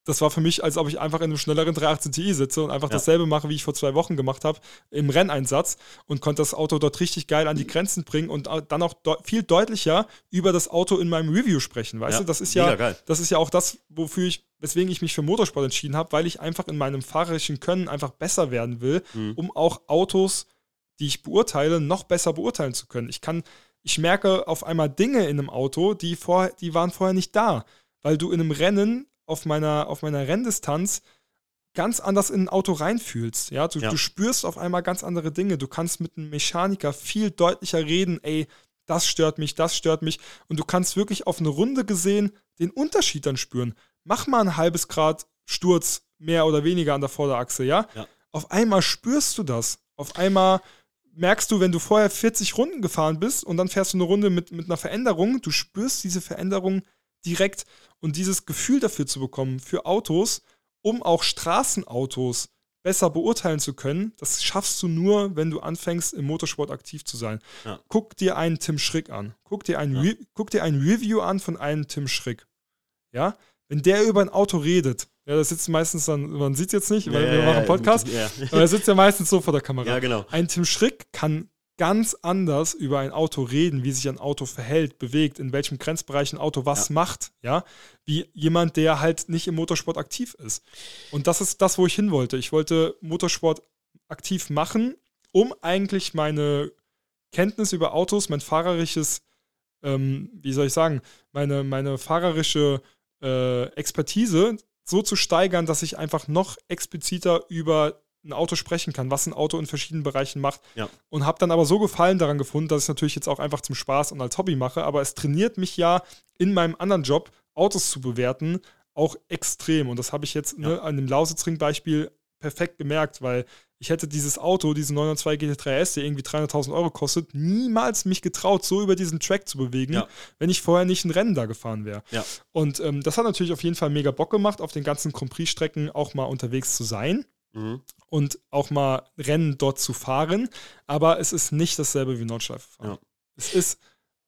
das war für mich, als ob ich einfach in einem schnelleren 318 Ti sitze und einfach Ja. dasselbe mache, wie ich vor zwei Wochen gemacht habe, im Renneinsatz und konnte das Auto dort richtig geil an die Grenzen bringen und dann auch deu viel deutlicher über das Auto in meinem Review sprechen. Weißt Ja, du, das ist ja, das ist ja auch das, wofür ich, weswegen ich mich für Motorsport entschieden habe, weil ich einfach in meinem fahrerischen Können einfach besser werden will, Mhm. um auch Autos, die ich beurteile, noch besser beurteilen zu können. Ich kann, ich merke auf einmal Dinge in einem Auto, die vorher, die waren vorher nicht da, weil du in einem Rennen auf meiner, auf meiner Renndistanz ganz anders in ein Auto reinfühlst. Ja? Du, Ja. du spürst auf einmal ganz andere Dinge. Du kannst mit einem Mechaniker viel deutlicher reden, ey, das stört mich, das stört mich. Und du kannst wirklich auf eine Runde gesehen den Unterschied dann spüren. Mach mal ein halbes Grad Sturz mehr oder weniger an der Vorderachse, ja? Ja. Auf einmal spürst du das. Auf einmal merkst du, wenn du vorher 40 Runden gefahren bist und dann fährst du eine Runde mit, mit einer Veränderung, du spürst diese Veränderung direkt und dieses Gefühl dafür zu bekommen für Autos, um auch Straßenautos besser beurteilen zu können, das schaffst du nur, wenn du anfängst, im Motorsport aktiv zu sein. Ja. Guck dir einen Tim Schrick an. Guck dir ein, Ja. Guck dir ein Review an von einem Tim Schrick. Ja? Wenn der über ein Auto redet, ja, das sitzt meistens dann, man sieht es jetzt nicht, weil Ja, wir machen einen Podcast, aber er sitzt ja meistens so vor der Kamera. ja genau. Ein Tim Schrick kann ganz anders über ein Auto reden, wie sich ein Auto verhält, bewegt, in welchem Grenzbereich ein Auto was Ja. macht, ja, wie jemand, der halt nicht im Motorsport aktiv ist. Und das ist das, wo ich hin wollte. Ich wollte Motorsport aktiv machen, um eigentlich meine Kenntnis über Autos, mein fahrerisches, ähm, wie soll ich sagen, meine, meine fahrerische äh, Expertise so zu steigern, dass ich einfach noch expliziter über ein Auto sprechen kann, was ein Auto in verschiedenen Bereichen macht. Ja. Und habe dann aber so Gefallen daran gefunden, dass ich es natürlich jetzt auch einfach zum Spaß und als Hobby mache. Aber es trainiert mich ja in meinem anderen Job, Autos zu bewerten, auch extrem. Und das habe ich jetzt ne, an dem Lausitzring-Beispiel perfekt gemerkt, weil ich hätte dieses Auto, diesen 902 GT3S, der irgendwie 300.000 Euro kostet, niemals mich getraut, so über diesen Track zu bewegen, Ja. wenn ich vorher nicht ein Rennen da gefahren wäre. Ja. Und ähm, das hat natürlich auf jeden Fall mega Bock gemacht, auf den ganzen Grand Prix-Strecken auch mal unterwegs zu sein Mhm. und auch mal Rennen dort zu fahren. Aber es ist nicht dasselbe wie Nordschleife fahren. Ja. Es ist,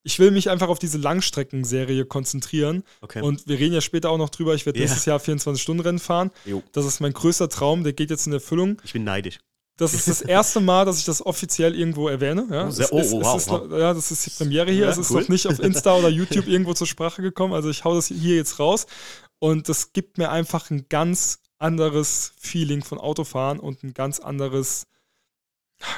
ich will mich einfach auf diese Langstreckenserie konzentrieren. Okay. Und wir reden ja später auch noch drüber. Ich werde Ja. nächstes Jahr 24-Stunden-Rennen fahren. Jo. Das ist mein größter Traum, der geht jetzt in Erfüllung. Ich bin neidisch. Das ist das erste Mal, dass ich das offiziell irgendwo erwähne. Ja, Oh, sehr- oh, ist, oh, wow, ist, wow. Ja, das ist die Premiere hier. Ja, es ist cool. noch nicht auf Insta oder YouTube irgendwo zur Sprache gekommen. Also ich hau das hier jetzt raus. Und das gibt mir einfach ein ganz anderes Feeling von Autofahren und ein ganz anderes,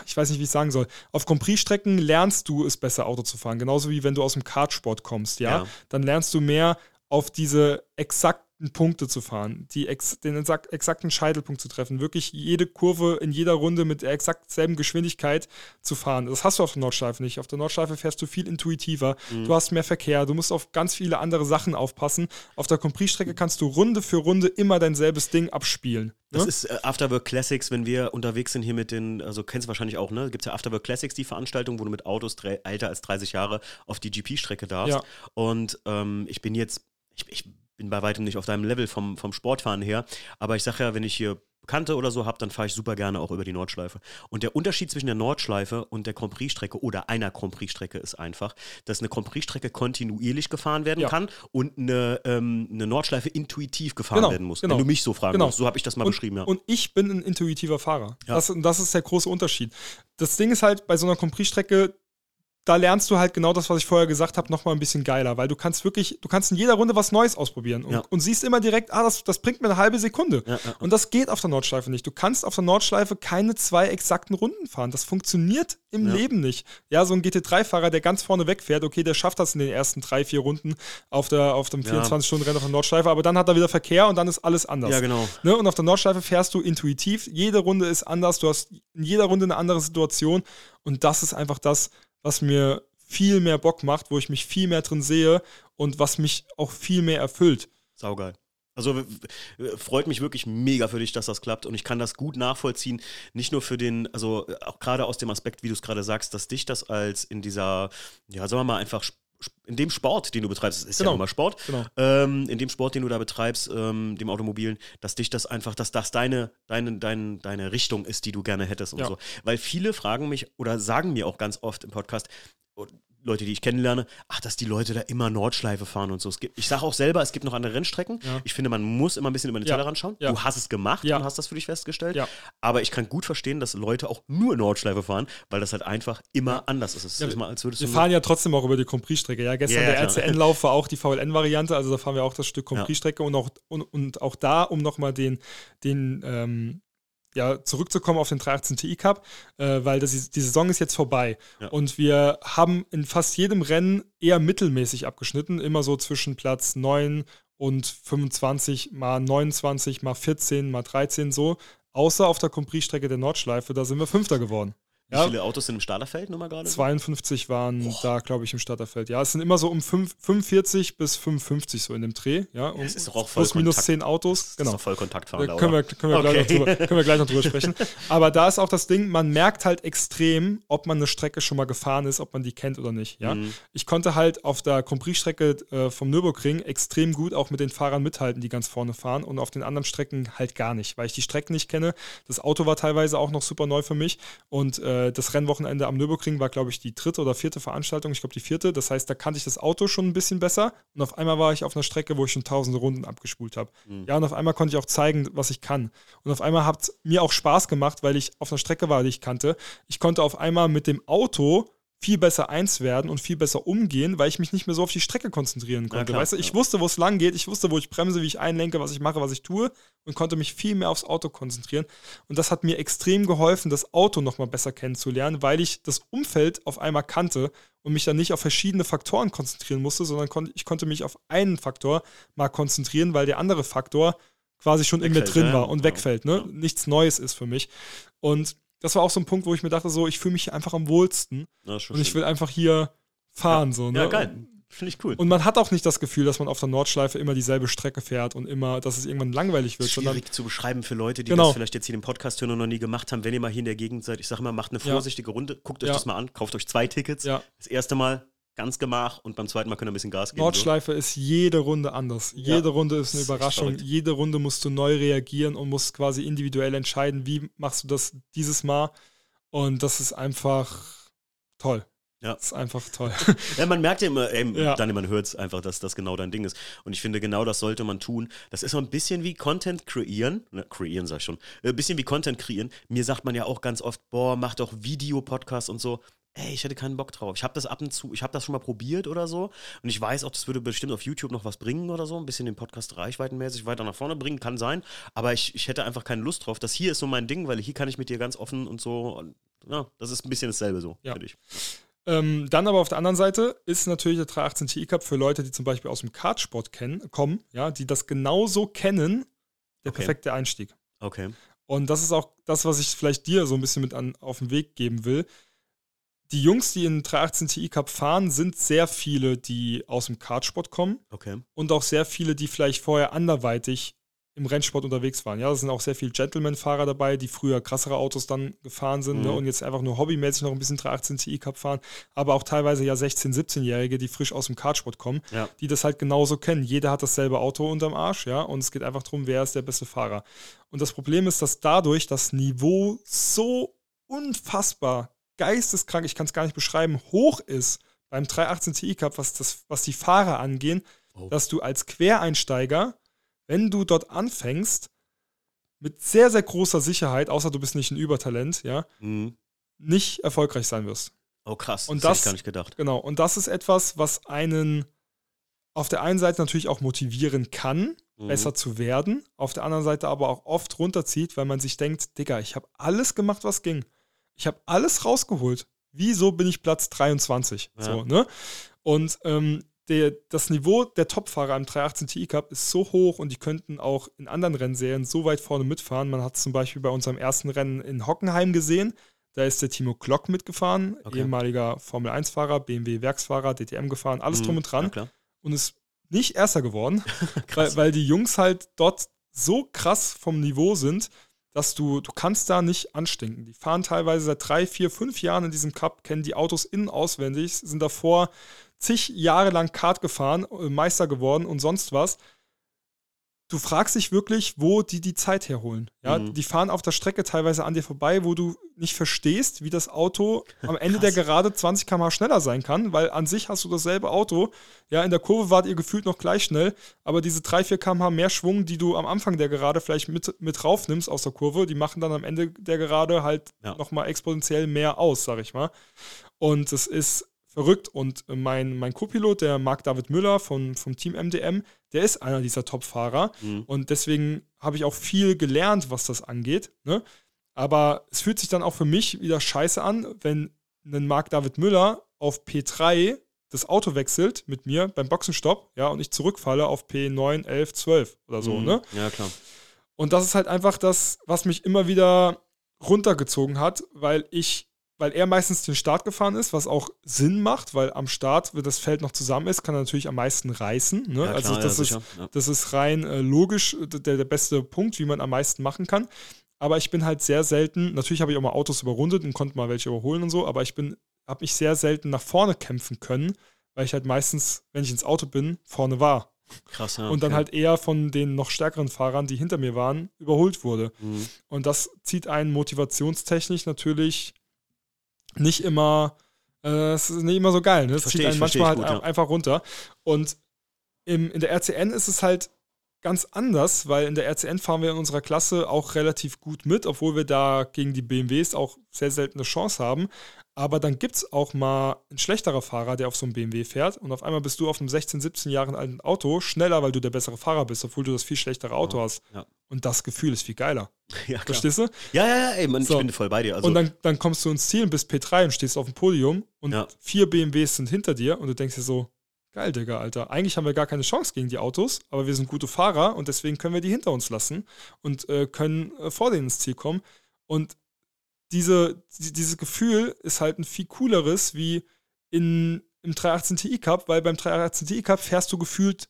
ich weiß nicht, wie ich sagen soll. Auf Grand Prix-Strecken lernst du es besser, Auto zu fahren. Genauso wie wenn du aus dem Kartsport kommst, ja. Ja. Dann lernst du mehr auf diese exakten Punkte zu fahren, die ex den exak exakten Scheitelpunkt zu treffen, wirklich jede Kurve in jeder Runde mit der exakt selben Geschwindigkeit zu fahren. Das hast du auf der Nordschleife nicht. Auf der Nordschleife fährst du viel intuitiver, Mhm. du hast mehr Verkehr, du musst auf ganz viele andere Sachen aufpassen. Auf der Compris-Strecke kannst du Runde für Runde immer dein selbes Ding abspielen. Das ne? ist äh, Afterwork Classics, wenn wir unterwegs sind hier mit den, also kennst du wahrscheinlich auch, ne? Gibt es ja Afterwork Classics, die Veranstaltung, wo du mit Autos älter als 30 Jahre auf die GP-Strecke darfst. Ja. Und ähm, ich bin jetzt, ich, ich bin bei weitem nicht auf deinem Level vom, vom Sportfahren her, aber ich sage ja, wenn ich hier Bekannte oder so habe, dann fahre ich super gerne auch über die Nordschleife. Und der Unterschied zwischen der Nordschleife und der Grand Prix-Strecke oder einer Grand Prix-Strecke ist einfach, dass eine Grand Prix-Strecke kontinuierlich gefahren werden Ja. kann und eine, ähm, eine Nordschleife intuitiv gefahren Genau, werden muss. genau. Wenn du mich so fragen Genau. musst. So habe ich das mal und, beschrieben, ja. Und ich bin ein intuitiver Fahrer. Ja. Das, das ist der große Unterschied. Das Ding ist halt bei so einer Compris-Strecke, da lernst du halt genau das, was ich vorher gesagt habe, nochmal ein bisschen geiler, weil du kannst wirklich, du kannst in jeder Runde was Neues ausprobieren und, Ja. und siehst immer direkt, ah, das, das bringt mir eine halbe Sekunde. Ja, ja. Und das geht auf der Nordschleife nicht. Du kannst auf der Nordschleife keine zwei exakten Runden fahren. Das funktioniert im. Leben nicht. Ja, so ein GT3-Fahrer, der ganz vorne wegfährt, okay, der schafft das in den ersten drei, vier Runden auf, der, auf dem Ja. 24-Stunden-Rennen auf der Nordschleife, aber dann hat er wieder Verkehr und dann ist alles anders. Ja, genau. Ne? Und auf der Nordschleife fährst du intuitiv. Jede Runde ist anders. Du hast in jeder Runde eine andere Situation. Und das ist einfach das, was mir viel mehr Bock macht, wo ich mich viel mehr drin sehe und was mich auch viel mehr erfüllt. Saugeil. Also freut mich wirklich mega für dich, dass das klappt und ich kann das gut nachvollziehen. Nicht nur für den, also auch gerade aus dem Aspekt, wie du es gerade sagst, dass dich das als in dieser, ja, sagen wir mal einfach in dem Sport, den du betreibst, ist Genau. ja immer Sport, Genau. ähm, in dem Sport, den du da betreibst, ähm, dem Automobilen, dass dich das einfach, dass das deine, deine, deine, deine Richtung ist, die du gerne hättest und Ja. so. Weil viele fragen mich oder sagen mir auch ganz oft im Podcast, Leute, die ich kennenlerne, ach, dass die Leute da immer Nordschleife fahren und so. Es gibt, ich sage auch selber, es gibt noch andere Rennstrecken. Ja. Ich finde, man muss immer ein bisschen über den. Tellerrand schauen. Du hast es gemacht Ja. und hast das für dich festgestellt. Aber ich kann gut verstehen, dass Leute auch nur Nordschleife fahren, weil das halt einfach immer anders ist. Ist immer, als würdest Wir fahren ja trotzdem auch über die Compris-Strecke. Ja, gestern der. RCN-Lauf war auch die VLN-Variante, also da fahren wir auch das Stück Compris-Strecke und auch, und, und auch da, um nochmal den, den ähm, ja, zurückzukommen auf den 318 Ti Cup, äh, weil das, die Saison ist jetzt vorbei. Ja. Und wir haben in fast jedem Rennen eher mittelmäßig abgeschnitten, immer so zwischen Platz 9 und 25, mal 29, mal 14, mal 13 so. Außer auf der Compris-Strecke der Nordschleife, da sind wir Fünfter geworden. Wie Ja. viele Autos sind im Starterfeld, nur mal gerade? 52 waren da, glaube ich, im Starterfeld. Ja, es sind immer so um fünf- 45 bis 55 so in dem Dreh. Ja, um, es ist doch auch voll plus minus Kontakt. 10 Autos. Das Genau. ist doch voll Kontaktfahren, Da können wir, können, wir Okay. gleich noch drüber, können wir gleich noch drüber sprechen. Aber da ist auch das Ding, man merkt halt extrem, ob man eine Strecke schon mal gefahren ist, ob man die kennt oder nicht. Ja? Mhm. Ich konnte halt auf der Compris-Strecke äh, vom Nürburgring extrem gut auch mit den Fahrern mithalten, die ganz vorne fahren und auf den anderen Strecken halt gar nicht, weil ich die Strecken nicht kenne. Das Auto war teilweise auch noch super neu für mich und äh, das Rennwochenende am Nürburgring war, glaube ich, die dritte oder vierte Veranstaltung, ich glaube die vierte. Das heißt, da kannte ich das Auto schon ein bisschen besser und auf einmal war ich auf einer Strecke, wo ich schon tausende Runden abgespult habe. Mhm. Ja, und auf einmal konnte ich auch zeigen, was ich kann. Und auf einmal hat es mir auch Spaß gemacht, weil ich auf einer Strecke war, die ich kannte. Ich konnte auf einmal mit dem Auto viel besser eins werden und viel besser umgehen, weil ich mich nicht mehr so auf die Strecke konzentrieren konnte. klar, weißt du, ich ja. wusste, wo es lang geht, ich wusste, wo ich bremse, wie ich einlenke, was ich mache, was ich tue und konnte mich viel mehr aufs Auto konzentrieren. Und das hat mir extrem geholfen, das Auto nochmal besser kennenzulernen, weil ich das Umfeld auf einmal kannte und mich dann nicht auf verschiedene Faktoren konzentrieren musste, sondern kon ich konnte mich auf einen Faktor mal konzentrieren, weil der andere Faktor quasi schon in mir Wegfällt, drin ja. war und Ja. wegfällt. Ne? Ja. Nichts Neues ist für mich. Und das war auch so ein Punkt, wo ich mir dachte, so, ich fühle mich hier einfach am wohlsten Ja, und ich will einfach hier fahren. So, ne? Ja, geil. Finde ich cool. Und man hat auch nicht das Gefühl, dass man auf der Nordschleife immer dieselbe Strecke fährt und immer, dass es irgendwann langweilig wird, sondern Schwierig zu beschreiben für Leute, die Genau. das vielleicht jetzt hier im Podcast hören und noch nie gemacht haben. Wenn ihr mal hier in der Gegend seid, ich sage mal, macht eine Ja. vorsichtige Runde, guckt euch Ja. das mal an, kauft euch zwei Tickets. ja, Das erste Mal ganz gemach und beim zweiten Mal könnt ihr ein bisschen Gas geben. Nordschleife ist jede Runde anders. Ja. Jede Runde ist eine ist Überraschung. verrückt. Jede Runde musst du neu reagieren und musst quasi individuell entscheiden, wie machst du das dieses Mal. Und das ist einfach toll. Ja. Das ist einfach toll. So. Ja, man merkt ja immer, ey, Ja. dann man hört es einfach, dass das genau dein Ding ist. Und ich finde, genau das sollte man tun. Das ist so ein bisschen wie Content kreieren. Ne, kreieren sag ich schon. Ein bisschen wie Content kreieren. Mir sagt man ja auch ganz oft, boah, mach doch Videopodcast und so. Ey, ich hätte keinen Bock drauf. Ich habe das ab und zu, ich habe das schon mal probiert oder so. Und ich weiß auch, das würde bestimmt auf YouTube noch was bringen oder so. Ein bisschen den Podcast reichweitenmäßig weiter nach vorne bringen, kann sein. Aber ich, ich hätte einfach keine Lust drauf. Das hier ist so mein Ding, weil hier kann ich mit dir ganz offen und so. Und, ja, das ist ein bisschen dasselbe so, Ja. finde ich. Ähm, dann aber auf der anderen Seite ist natürlich der 318 Ti Cup für Leute, die zum Beispiel aus dem Kartsport kennen, kommen, ja, die das genauso kennen, der Okay. perfekte Einstieg. Okay. Und das ist auch das, was ich vielleicht dir so ein bisschen mit an, auf den Weg geben will. Die Jungs, die in 318 Ti Cup fahren, sind sehr viele, die aus dem Kartsport kommen Okay. und auch sehr viele, die vielleicht vorher anderweitig im Rennsport unterwegs waren. Ja, da sind auch sehr viele Gentleman-Fahrer dabei, die früher krassere Autos dann gefahren sind Mhm. ne, und jetzt einfach nur hobbymäßig noch ein bisschen 318 Ti Cup fahren, aber auch teilweise ja 16-, 17-Jährige, die frisch aus dem Kartsport kommen, Ja. die das halt genauso kennen. Jeder hat dasselbe Auto unterm Arsch, ja, und es geht einfach darum, wer ist der beste Fahrer. Und das Problem ist, dass dadurch das Niveau so unfassbar geisteskrank, ich kann es gar nicht beschreiben, hoch ist beim 318 Ti Cup, was, das, was die Fahrer angehen, Oh. dass du als Quereinsteiger, wenn du dort anfängst, mit sehr, sehr großer Sicherheit, außer du bist nicht ein Übertalent, ja, Mhm. nicht erfolgreich sein wirst. Oh, krass. Und das, hätte das- ich gar nicht gedacht. Genau, und das ist etwas, was einen auf der einen Seite natürlich auch motivieren kann, Mhm. besser zu werden, auf der anderen Seite aber auch oft runterzieht, weil man sich denkt, Digga, ich habe alles gemacht, was ging. Ich habe alles rausgeholt. Wieso bin ich Platz 23? Ja. So, ne? Und ähm, der, das Niveau der Topfahrer im 318 Ti Cup ist so hoch und die könnten auch in anderen Rennserien so weit vorne mitfahren. Man hat es zum Beispiel bei unserem ersten Rennen in Hockenheim gesehen. Da ist der Timo Glock mitgefahren, Okay. ehemaliger Formel-1-Fahrer, BMW-Werksfahrer, DTM gefahren, alles Mhm. drum und dran Ja, und ist nicht Erster geworden, weil, weil die Jungs halt dort so krass vom Niveau sind, dass du, du kannst da nicht anstinken. Die fahren teilweise seit drei, vier, fünf Jahren in diesem Cup, kennen die Autos innen auswendig, sind davor zig Jahre lang Kart gefahren, äh, Meister geworden und sonst was. Du fragst dich wirklich, wo die die Zeit herholen. Ja, Mhm. Die fahren auf der Strecke teilweise an dir vorbei, wo du nicht verstehst, wie das Auto am Ende der. Gerade 20 km/h schneller sein kann, weil an sich hast du dasselbe Auto. Ja, in der Kurve wart ihr gefühlt noch gleich schnell, aber diese 3, 4 km/h mehr Schwung, die du am Anfang der Gerade vielleicht mit, mit raufnimmst aus der Kurve, die machen dann am Ende der Gerade halt Ja. nochmal exponentiell mehr aus, sag ich mal. Und es ist verrückt. Und mein, mein Co-Pilot, der Marc David Müller von, vom Team MDM, der ist einer dieser Top-Fahrer. Mhm. Und deswegen habe ich auch viel gelernt, was das angeht. Ne? Aber es fühlt sich dann auch für mich wieder scheiße an, wenn ein Marc David Müller auf P3 das Auto wechselt mit mir beim Boxenstopp, ja, und ich zurückfalle auf P9, 11, 12 oder so, Mhm. ne? Ja, klar. Und das ist halt einfach das, was mich immer wieder runtergezogen hat, weil ich, weil er meistens den Start gefahren ist, was auch Sinn macht, weil am Start, wenn das Feld noch zusammen ist, kann er natürlich am meisten reißen. Ne? Ja, klar, also ja, das, ist. Ja. das ist rein äh, logisch der, der beste Punkt, wie man am meisten machen kann. Aber ich bin halt sehr selten, natürlich habe ich auch mal Autos überrundet und konnte mal welche überholen und so, aber ich bin, habe mich sehr selten nach vorne kämpfen können, weil ich halt meistens, wenn ich ins Auto bin, vorne war. Krass, ja. Und dann okay. halt eher von den noch stärkeren Fahrern, die hinter mir waren, überholt wurde. Mhm. Und das zieht einen motivationstechnisch natürlich nicht immer, äh, es ist nicht immer so geil. Ne? Es Versteh zieht einen manchmal halt gut, ja. einfach runter. Und im, in der RCN ist es halt ganz anders, weil in der RCN fahren wir in unserer Klasse auch relativ gut mit, obwohl wir da gegen die BMWs auch sehr selten eine Chance haben. Aber dann gibt es auch mal ein schlechterer Fahrer, der auf so einem BMW fährt und auf einmal bist du auf einem 16, 17 Jahre alten Auto schneller, weil du der bessere Fahrer bist, obwohl du das viel schlechtere Auto Ja, hast. ja. Und das Gefühl ist viel geiler. ja. Verstehst du? Ja, ja, ja, ey, Mann, So. ich bin voll bei dir. Also, und dann, dann kommst du ins Ziel und bist P3 und stehst auf dem Podium und vier BMWs sind hinter dir und du denkst dir so, geil, Digga, Alter. Eigentlich haben wir gar keine Chance gegen die Autos, aber wir sind gute Fahrer und deswegen können wir die hinter uns lassen und äh, können äh, vor denen ins Ziel kommen. Und diese, die, dieses Gefühl ist halt ein viel cooleres wie in, im 318 Ti Cup, weil beim 318 Ti Cup fährst du gefühlt,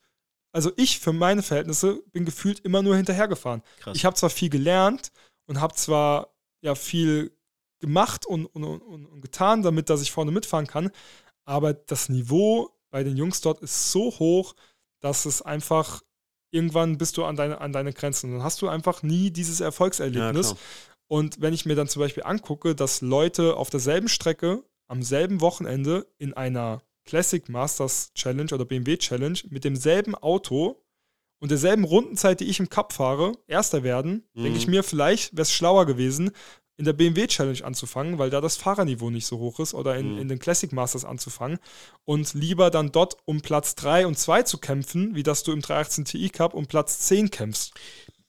also ich für meine Verhältnisse bin gefühlt immer nur hinterhergefahren. krass. Ich habe zwar viel gelernt und habe zwar ja viel gemacht und, und, und, und getan, damit dass ich vorne mitfahren kann, aber das Niveau bei den Jungs dort ist so hoch, dass es einfach irgendwann bist du an deine, an deine Grenzen. Dann hast du einfach nie dieses ja, Erfolgserlebnis. klar. Und wenn ich mir dann zum Beispiel angucke, dass Leute auf derselben Strecke am selben Wochenende in einer Classic Masters Challenge oder BMW Challenge mit demselben Auto und derselben Rundenzeit, die ich im Cup fahre, Erster werden, Mhm. denke ich mir, vielleicht wäre es schlauer gewesen, in der BMW Challenge anzufangen, weil da das Fahrerniveau nicht so hoch ist oder in, mhm. in den Classic Masters anzufangen und lieber dann dort um Platz 3 und 2 zu kämpfen, wie dass du im 318 Ti Cup um Platz 10 kämpfst.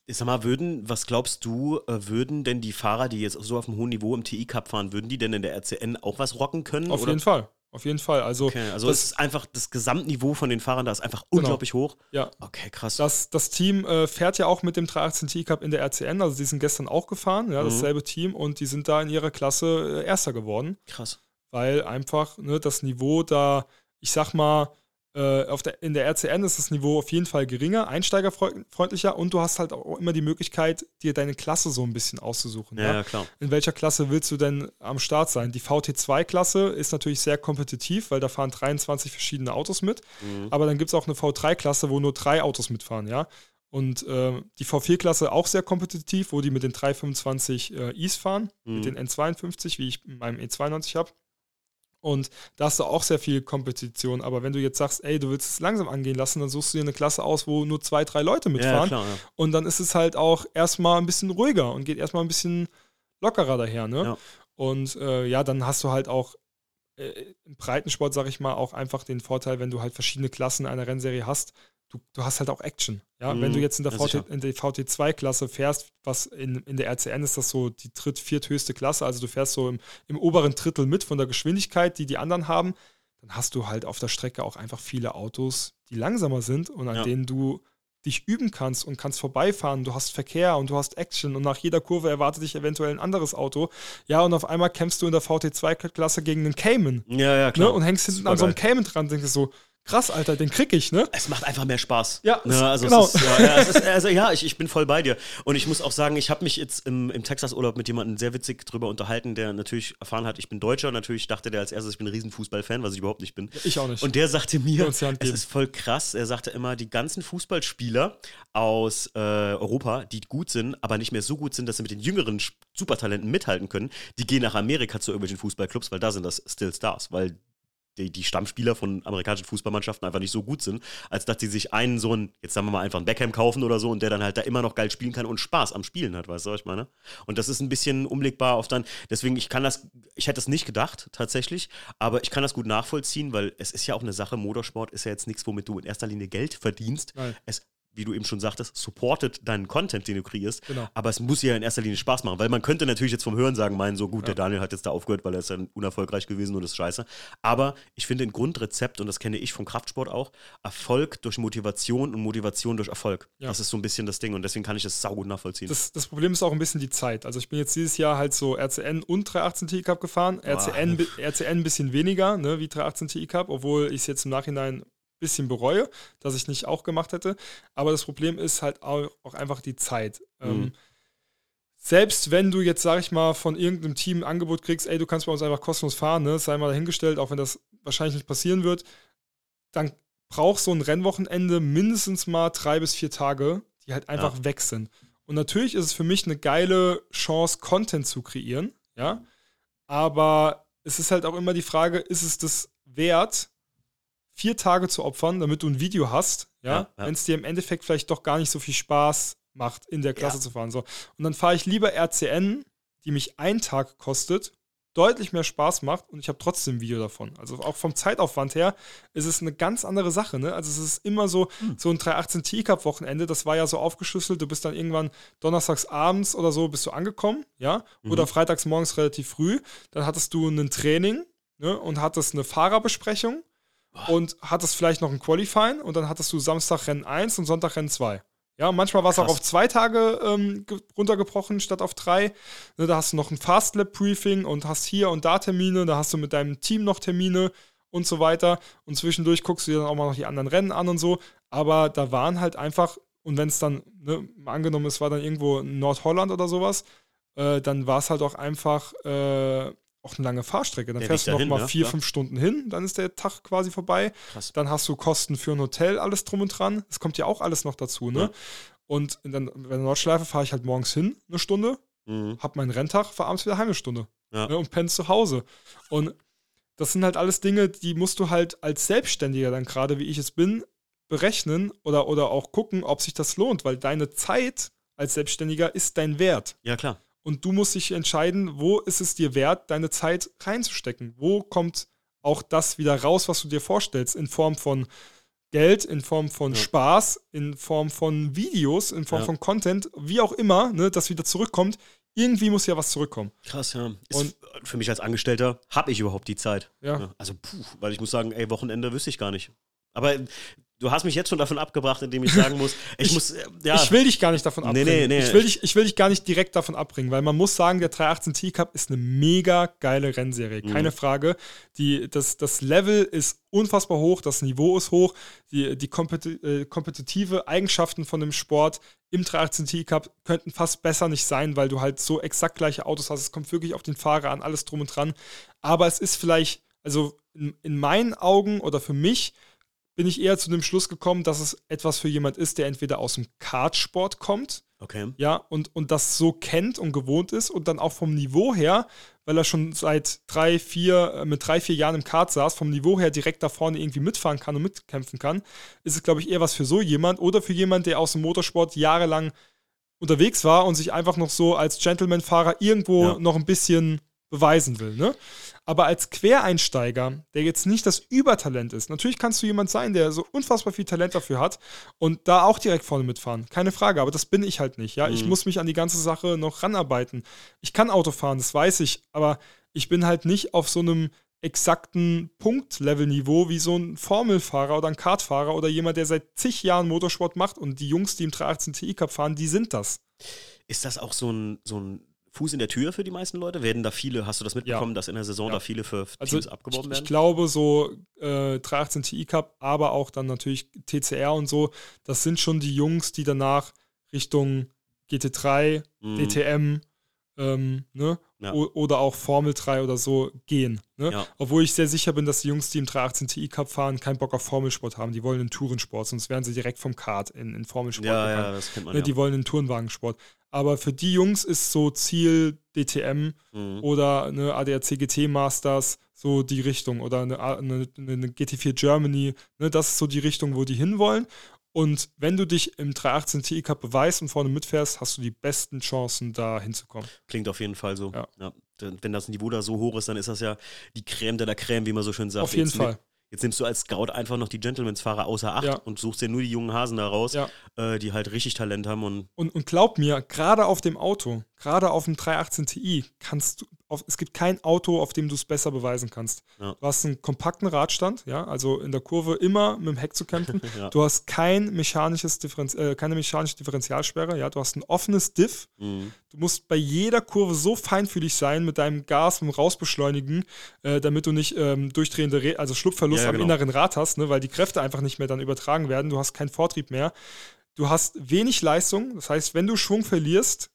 Ich sag mal, würden, was glaubst du, äh, würden denn die Fahrer, die jetzt so auf einem hohen Niveau im TI Cup fahren, würden die denn in der RCN auch was rocken können? Auf oder? jeden Fall. Auf jeden Fall. Also, okay, also das, ist einfach das Gesamtniveau von den Fahrern da ist einfach genau. unglaublich hoch. Ja. Okay, krass. Das, das Team äh, fährt ja auch mit dem 318 T Cup in der RCN, also die sind gestern auch gefahren, ja, mhm. dasselbe Team und die sind da in ihrer Klasse äh, Erster geworden. Krass. Weil einfach ne, das Niveau da, ich sag mal, äh, auf der, in der RCN ist das Niveau auf jeden Fall geringer, einsteigerfreundlicher und du hast halt auch immer die Möglichkeit, dir deine Klasse so ein bisschen auszusuchen. Ja, ja? klar. In welcher Klasse willst du denn am Start sein? Die VT2-Klasse ist natürlich sehr kompetitiv, weil da fahren 23 verschiedene Autos mit. Mhm. Aber dann gibt es auch eine V3-Klasse, wo nur drei Autos mitfahren, ja. Und äh, die V4-Klasse auch sehr kompetitiv, wo die mit den 325 äh, Is fahren, mhm. mit den N52, wie ich in meinem E92 habe. Und da hast du auch sehr viel Kompetition. Aber wenn du jetzt sagst, ey, du willst es langsam angehen lassen, dann suchst du dir eine Klasse aus, wo nur zwei, drei Leute mitfahren. Ja, klar, ja. Und dann ist es halt auch erstmal ein bisschen ruhiger und geht erstmal ein bisschen lockerer daher. Ne? Ja. Und äh, ja, dann hast du halt auch äh, im Breitensport, sag ich mal, auch einfach den Vorteil, wenn du halt verschiedene Klassen einer Rennserie hast, du, du hast halt auch Action. Ja, mhm, wenn du jetzt in der, VT, in der VT2-Klasse fährst, was in, in der RCN ist das so die dritt-, vierthöchste Klasse, also du fährst so im, im oberen Drittel mit von der Geschwindigkeit, die die anderen haben, dann hast du halt auf der Strecke auch einfach viele Autos, die langsamer sind und an ja. denen du dich üben kannst und kannst vorbeifahren. Du hast Verkehr und du hast Action und nach jeder Kurve erwartet dich eventuell ein anderes Auto. Ja, und auf einmal kämpfst du in der VT2-Klasse gegen einen Cayman. Ja, ja, klar. Ne? Und hängst hinten an so einem Cayman dran, denkst du so, krass, Alter, den krieg ich, ne? Es macht einfach mehr Spaß. Ja, ne? also genau. Ist, ja, ja, ist, also ja, ich, ich bin voll bei dir. Und ich muss auch sagen, ich habe mich jetzt im, im Texas-Urlaub mit jemandem sehr witzig drüber unterhalten, der natürlich erfahren hat, ich bin Deutscher. Natürlich dachte der als erstes, ich bin ein Riesenfußballfan, was ich überhaupt nicht bin. Ich auch nicht. Und der sagte mir, es ist voll krass, er sagte immer, die ganzen Fußballspieler aus äh, Europa, die gut sind, aber nicht mehr so gut sind, dass sie mit den jüngeren Supertalenten mithalten können, die gehen nach Amerika zu irgendwelchen Fußballclubs, weil da sind das Still Stars, weil die, die Stammspieler von amerikanischen Fußballmannschaften einfach nicht so gut sind, als dass die sich einen so einen, jetzt sagen wir mal einfach einen Beckham kaufen oder so und der dann halt da immer noch geil spielen kann und Spaß am Spielen hat, weißt du, was ich meine? Und das ist ein bisschen umlegbar auf dann, deswegen, ich kann das, ich hätte es nicht gedacht, tatsächlich, aber ich kann das gut nachvollziehen, weil es ist ja auch eine Sache, Motorsport ist ja jetzt nichts, womit du in erster Linie Geld verdienst. Nein. Es wie du eben schon sagtest, supportet deinen Content, den du kreierst. Genau. Aber es muss ja in erster Linie Spaß machen, weil man könnte natürlich jetzt vom Hören sagen, meinen, so gut, ja. der Daniel hat jetzt da aufgehört, weil er ist dann unerfolgreich gewesen und das ist scheiße. Aber ich finde ein Grundrezept, und das kenne ich vom Kraftsport auch, Erfolg durch Motivation und Motivation durch Erfolg. Ja. Das ist so ein bisschen das Ding und deswegen kann ich das saugut nachvollziehen. Das, das, Problem ist auch ein bisschen die Zeit. Also ich bin jetzt dieses Jahr halt so RCN und 318 Ti Cup gefahren. RCN. RCN ein bisschen weniger, ne, wie 318 Ti Cup, obwohl ich es jetzt im Nachhinein bisschen bereue, dass ich nicht auch gemacht hätte. Aber das Problem ist halt auch, auch einfach die Zeit. Mhm. Ähm, selbst wenn du jetzt, sag ich mal, von irgendeinem Team ein Angebot kriegst, ey, du kannst bei uns einfach kostenlos fahren, ne? sei mal dahingestellt, auch wenn das wahrscheinlich nicht passieren wird, dann braucht so ein Rennwochenende mindestens mal drei bis vier Tage, die halt einfach ja. weg sind. Und natürlich ist es für mich eine geile Chance, Content zu kreieren, ja. Aber es ist halt auch immer die Frage, ist es das wert, vier Tage zu opfern, damit du ein Video hast, ja, ja, ja. wenn es dir im Endeffekt vielleicht doch gar nicht so viel Spaß macht, in der Klasse ja. zu fahren. So. Und dann fahre ich lieber RCN, die mich einen Tag kostet, deutlich mehr Spaß macht und ich habe trotzdem ein Video davon. Also auch vom Zeitaufwand her ist es eine ganz andere Sache. Ne? Also es ist immer so, hm. so ein 318 T-Cup-Wochenende, das war ja so aufgeschlüsselt, du bist dann irgendwann donnerstags abends oder so bist du angekommen, ja, mhm. oder freitags morgens relativ früh, dann hattest du ein Training ne? und hattest eine Fahrerbesprechung und hattest vielleicht noch ein Qualifying und dann hattest du Samstag Rennen 1 und Sonntag Rennen 2. Ja, manchmal war es auch auf zwei Tage ähm, runtergebrochen statt auf drei. Ne, da hast du noch ein Fastlab-Briefing und hast hier und da Termine, da hast du mit deinem Team noch Termine und so weiter. Und zwischendurch guckst du dir dann auch mal noch die anderen Rennen an und so. Aber da waren halt einfach, und wenn es dann, ne, angenommen, es war dann irgendwo in Nordholland oder sowas, äh, dann war es halt auch einfach äh, auch eine lange Fahrstrecke. Dann der fährst du noch dahin, mal ne? vier, ja. fünf Stunden hin, dann ist der Tag quasi vorbei. Krass. Dann hast du Kosten für ein Hotel, alles drum und dran. Das kommt ja auch alles noch dazu, ne? Ja. Und in der, in der Nordschleife fahre ich halt morgens hin, eine Stunde, mhm. hab meinen Renntag, fahre abends wieder heim eine Stunde. Ja. Ne, und pennst zu Hause. Und das sind halt alles Dinge, die musst du halt als Selbstständiger dann gerade, wie ich es bin, berechnen oder, oder auch gucken, ob sich das lohnt, weil deine Zeit als Selbstständiger ist dein Wert. Ja, klar. Und du musst dich entscheiden, wo ist es dir wert, deine Zeit reinzustecken? Wo kommt auch das wieder raus, was du dir vorstellst, in Form von Geld, in Form von ja. Spaß, in Form von Videos, in Form ja. von Content, wie auch immer, ne, das wieder zurückkommt. Irgendwie muss ja was zurückkommen. Krass, ja. Ist und für mich als Angestellter habe ich überhaupt die Zeit. Ja. Also, puh, weil ich muss sagen, ey, Wochenende wüsste ich gar nicht. Aber Du hast mich jetzt schon davon abgebracht, indem ich sagen muss, ich, ich muss, ja. Ich will dich gar nicht davon abbringen. Nee, nee, nee. Ich, will dich, ich will dich gar nicht direkt davon abbringen, weil man muss sagen, der 318 T-Cup ist eine mega geile Rennserie. Mhm. Keine mhm. Frage. Die, das, das Level ist unfassbar hoch, das Niveau ist hoch, die, die kompeti äh, kompetitive Eigenschaften von dem Sport im 318 T-Cup könnten fast besser nicht sein, weil du halt so exakt gleiche Autos hast. Es kommt wirklich auf den Fahrer an, alles drum und dran. Aber es ist vielleicht, also in, in meinen Augen oder für mich, bin ich eher zu dem Schluss gekommen, dass es etwas für jemand ist, der entweder aus dem Kartsport kommt, okay. ja, und, und das so kennt und gewohnt ist und dann auch vom Niveau her, weil er schon seit drei, vier, äh, mit drei, vier Jahren im Kart saß, vom Niveau her direkt da vorne irgendwie mitfahren kann und mitkämpfen kann, ist es, glaube ich, eher was für so jemand oder für jemand, der aus dem Motorsport jahrelang unterwegs war und sich einfach noch so als Gentleman-Fahrer irgendwo ja. noch ein bisschen beweisen will. Ne? Aber als Quereinsteiger, der jetzt nicht das Übertalent ist, natürlich kannst du jemand sein, der so unfassbar viel Talent dafür hat und da auch direkt vorne mitfahren. Keine Frage, aber das bin ich halt nicht. Ja? Mhm. Ich muss mich an die ganze Sache noch ranarbeiten. Ich kann Auto fahren, das weiß ich, aber ich bin halt nicht auf so einem exakten Punktlevel-Niveau wie so ein Formelfahrer oder ein Kartfahrer oder jemand, der seit zig Jahren Motorsport macht und die Jungs, die im 318 Ti Cup fahren, die sind das. Ist das auch so ein, so ein Fuß in der Tür für die meisten Leute? Werden da viele, hast du das mitbekommen, ja. dass in der Saison ja. da viele für also Teams abgeworben werden? Ich glaube, so äh, 318 Ti Cup, aber auch dann natürlich TCR und so, das sind schon die Jungs, die danach Richtung GT3, mhm. DTM, ähm, ne? Ja. oder auch Formel 3 oder so gehen. Ne? Ja. Obwohl ich sehr sicher bin, dass die Jungs, die im 318 Ti Cup fahren, keinen Bock auf Formelsport haben. Die wollen einen Tourensport, sonst wären sie direkt vom Kart in, in Formelsport. Ja, ja, das kennt man. Ne? Die wollen einen Tourenwagensport. Aber für die Jungs ist so Ziel DTM mhm. oder eine ADAC GT Masters so die Richtung oder eine, eine, eine GT4 Germany. Ne? Das ist so die Richtung, wo die hinwollen. Und wenn du dich im 318 Ti Cup beweist und vorne mitfährst, hast du die besten Chancen, da hinzukommen. Klingt auf jeden Fall so. Ja. ja. Wenn das Niveau da so hoch ist, dann ist das ja die Creme de la Creme, wie man so schön sagt. Auf jeden Jetzt Fall. Jetzt nimmst du als Scout einfach noch die Gentlemans-Fahrer außer Acht ja. und suchst dir nur die jungen Hasen da raus, ja. äh, die halt richtig Talent haben. Und, und, und glaub mir, gerade auf dem Auto, gerade auf dem 318 Ti, kannst du, auf, es gibt kein Auto, auf dem du es besser beweisen kannst. Ja. Du hast einen kompakten Radstand, ja, also in der Kurve immer mit dem Heck zu kämpfen. Du hast kein mechanisches Differenz, äh, keine mechanische Differentialsperre, ja, du hast ein offenes Diff. Mhm. Du musst bei jeder Kurve so feinfühlig sein mit deinem Gas, mit dem Rausbeschleunigen, äh, damit du nicht ähm, durchdrehende, Re also Schlupfverlust ja, am genau. inneren Rad hast, ne, weil die Kräfte einfach nicht mehr dann übertragen werden. Du hast keinen Vortrieb mehr. Du hast wenig Leistung, das heißt, wenn du Schwung verlierst,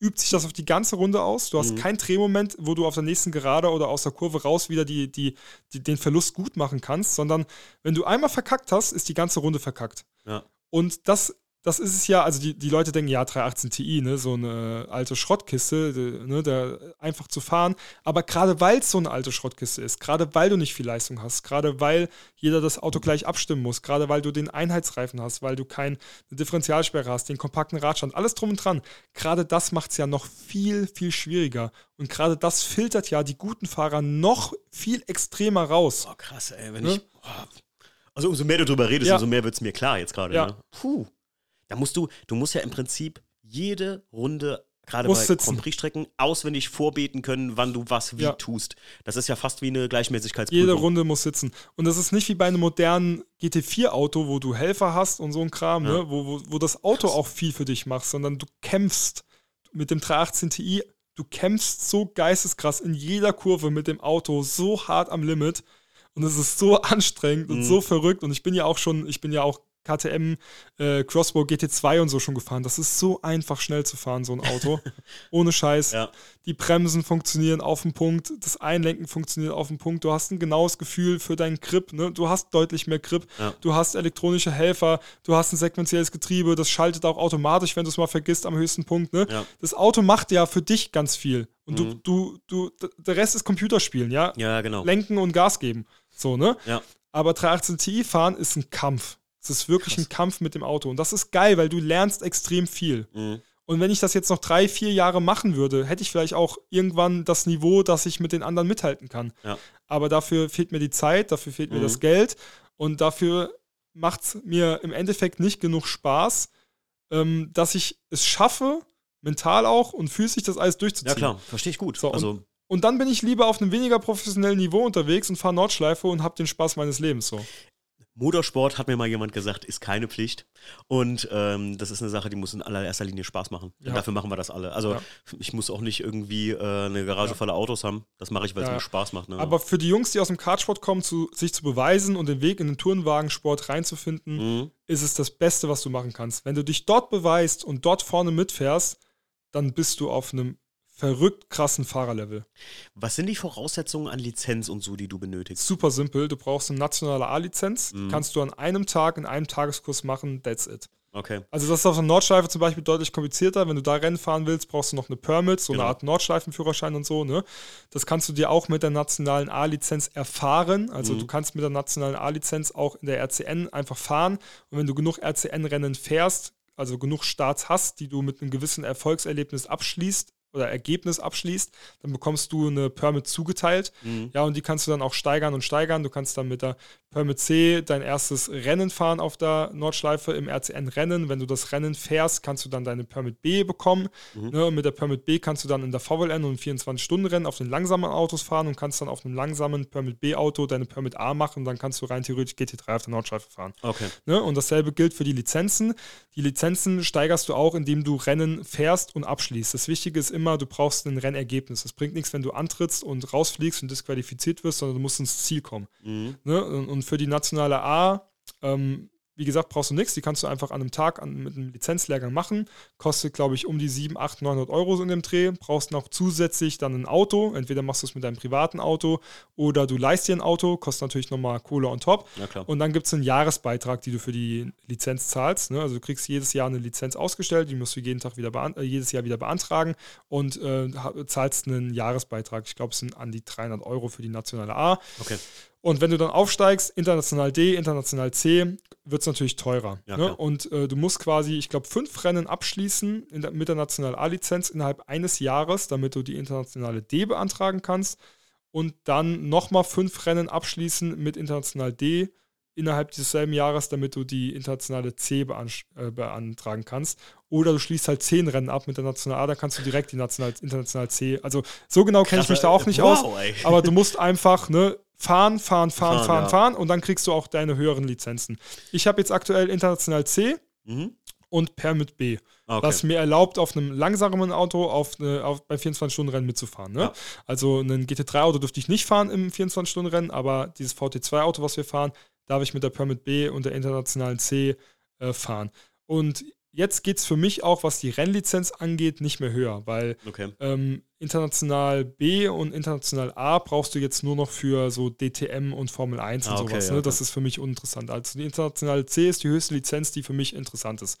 übt sich das auf die ganze Runde aus. Du hast mhm. keinen Drehmoment, wo du auf der nächsten Gerade oder aus der Kurve raus wieder die, die, die, den Verlust gut machen kannst, sondern wenn du einmal verkackt hast, ist die ganze Runde verkackt. Ja. Und das das ist es ja, also die, die Leute denken, ja, 318 Ti, ne, so eine alte Schrottkiste, ne, der, einfach zu fahren. Aber gerade weil es so eine alte Schrottkiste ist, gerade weil du nicht viel Leistung hast, gerade weil jeder das Auto gleich abstimmen muss, gerade weil du den Einheitsreifen hast, weil du keine Differentialsperre hast, den kompakten Radstand, alles drum und dran, gerade das macht es ja noch viel, viel schwieriger. Und gerade das filtert ja die guten Fahrer noch viel extremer raus. Oh, krass, ey, wenn ne? ich. Oh. Also umso mehr du drüber redest, ja. umso mehr wird es mir klar jetzt gerade. Ja. Ne? Puh. Da musst du, du musst ja im Prinzip jede Runde gerade bei Grand Prix-Strecken auswendig vorbeten können, wann du was wie ja. tust. Das ist ja fast wie eine Gleichmäßigkeitsprüfung. Jede Runde muss sitzen. Und das ist nicht wie bei einem modernen GT4-Auto, wo du Helfer hast und so ein Kram, ja. ne? wo, wo, wo das Auto Krass. auch viel für dich macht, sondern du kämpfst mit dem 318 Ti, du kämpfst so geisteskrass in jeder Kurve mit dem Auto so hart am Limit. Und es ist so anstrengend mhm. und so verrückt. Und ich bin ja auch schon, ich bin ja auch KTM äh, Crossbow GT2 und so schon gefahren. Das ist so einfach schnell zu fahren, so ein Auto. Ohne Scheiß. Ja. Die Bremsen funktionieren auf dem Punkt, das Einlenken funktioniert auf dem Punkt. Du hast ein genaues Gefühl für deinen Grip. Ne? Du hast deutlich mehr Grip. Ja. Du hast elektronische Helfer. Du hast ein sequenzielles Getriebe. Das schaltet auch automatisch, wenn du es mal vergisst, am höchsten Punkt. Ne? Ja. Das Auto macht ja für dich ganz viel. Und mhm. du, du, du, der Rest ist Computerspielen, ja? Ja, genau. Lenken und Gas geben. So, ne? Ja. Aber 318 Ti fahren ist ein Kampf. Es ist wirklich Krass. ein Kampf mit dem Auto. Und das ist geil, weil du lernst extrem viel. Mhm. Und wenn ich das jetzt noch drei, vier Jahre machen würde, hätte ich vielleicht auch irgendwann das Niveau, dass ich mit den anderen mithalten kann. Ja. Aber dafür fehlt mir die Zeit, dafür fehlt mir Mhm. das Geld und dafür macht es mir im Endeffekt nicht genug Spaß, ähm, dass ich es schaffe, mental auch und physisch das alles durchzuziehen. Ja, klar, verstehe ich gut. So, und- also, Und dann bin ich lieber auf einem weniger professionellen Niveau unterwegs und fahre Nordschleife und habe den Spaß meines Lebens so. Motorsport, hat mir mal jemand gesagt, ist keine Pflicht. Und ähm, das ist eine Sache, die muss in allererster Linie Spaß machen. Ja. Dafür machen wir das alle. Also Ja. ich muss auch nicht irgendwie äh, eine Garage voller Autos haben. Das mache ich, weil es mir Spaß macht. Ne? Aber für die Jungs, die aus dem Kartsport kommen, zu, sich zu beweisen und den Weg in den Tourenwagensport reinzufinden, Mhm. ist es das Beste, was du machen kannst. Wenn du dich dort beweist und dort vorne mitfährst, dann bist du auf einem verrückt krassen Fahrerlevel. Was sind die Voraussetzungen an Lizenz und so, die du benötigst? Super simpel. Du brauchst eine nationale A-Lizenz. Mhm. Kannst du an einem Tag in einem Tageskurs machen. That's it. Okay. Also das ist auf der Nordschleife zum Beispiel deutlich komplizierter. Wenn du da Rennen fahren willst, brauchst du noch eine Permit, so Genau. eine Art Nordschleifenführerschein und so. Ne? Das kannst du dir auch mit der nationalen A-Lizenz erfahren. Also Mhm. du kannst mit der nationalen A-Lizenz auch in der RCN einfach fahren. Und wenn du genug RCN-Rennen fährst, also genug Starts hast, die du mit einem gewissen Erfolgserlebnis abschließt oder Ergebnis abschließt, dann bekommst du eine Permit zugeteilt. Mhm. Ja, und die kannst du dann auch steigern und steigern. Du kannst dann mit der Permit C dein erstes Rennen fahren auf der Nordschleife im RCN-Rennen. Wenn du das Rennen fährst, kannst du dann deine Permit B bekommen. Mhm. Ne, und mit der Permit B kannst du dann in der VLN und 24-Stunden-Rennen auf den langsamen Autos fahren und kannst dann auf einem langsamen Permit B-Auto deine Permit A machen und dann kannst du rein theoretisch GT3 auf der Nordschleife fahren. Okay. Ne? Und dasselbe gilt für die Lizenzen. Die Lizenzen steigerst du auch, indem du Rennen fährst und abschließt. Das Wichtige ist immer, du brauchst ein Rennergebnis. Es bringt nichts, wenn du antrittst und rausfliegst und disqualifiziert wirst, sondern du musst ins Ziel kommen. Mhm. Ne? Und und für die nationale A, ähm, wie gesagt, brauchst du nichts. Die kannst du einfach an einem Tag an, mit einem Lizenzlehrgang machen. Kostet, glaube ich, um die 7, 8, 900 Euro so in dem Dreh. Brauchst noch zusätzlich dann ein Auto. Entweder machst du es mit deinem privaten Auto oder du leist dir ein Auto. Kostet natürlich nochmal Kohle on top. Ja. Und dann gibt es einen Jahresbeitrag, die du für die Lizenz zahlst. Ne? Also du kriegst jedes Jahr eine Lizenz ausgestellt, die musst du jeden Tag wieder äh, jedes Jahr wieder beantragen und äh, zahlst einen Jahresbeitrag. Ich glaube, es sind an die 300 Euro für die nationale A. Okay. Und wenn du dann aufsteigst, international D, international C, wird es natürlich teurer. Ja, ne? Und äh, du musst quasi, ich glaube, fünf Rennen abschließen in der, mit der nationalen A-Lizenz innerhalb eines Jahres, damit du die internationale D beantragen kannst. Und dann nochmal fünf Rennen abschließen mit international D innerhalb desselben Jahres, damit du die internationale C äh, beantragen kannst. Oder du schließt halt zehn Rennen ab mit der nationalen A, dann kannst du direkt die national, international C. Also so genau kenne ich mich da auch nicht aus. wow, Ey. Aber du musst einfach ne, fahren, fahren, fahren, Fahren, fahren, ja. fahren und dann kriegst du auch deine höheren Lizenzen. Ich habe jetzt aktuell international C Mhm. und Permit B, Okay. was mir erlaubt, auf einem langsameren Auto auf, eine, auf bei 24-Stunden-Rennen mitzufahren. Ne? Ja. Also ein GT3-Auto dürfte ich nicht fahren im 24-Stunden-Rennen, aber dieses VT2-Auto, was wir fahren, darf ich mit der Permit B und der internationalen C äh, fahren. Und jetzt geht es für mich auch, was die Rennlizenz angeht, nicht mehr höher, weil okay. ähm, international B und international A brauchst du jetzt nur noch für so DTM und Formel 1 und Ah, okay, sowas. ja, ne? Das klar. ist für mich uninteressant. Also die internationale C ist die höchste Lizenz, die für mich interessant ist.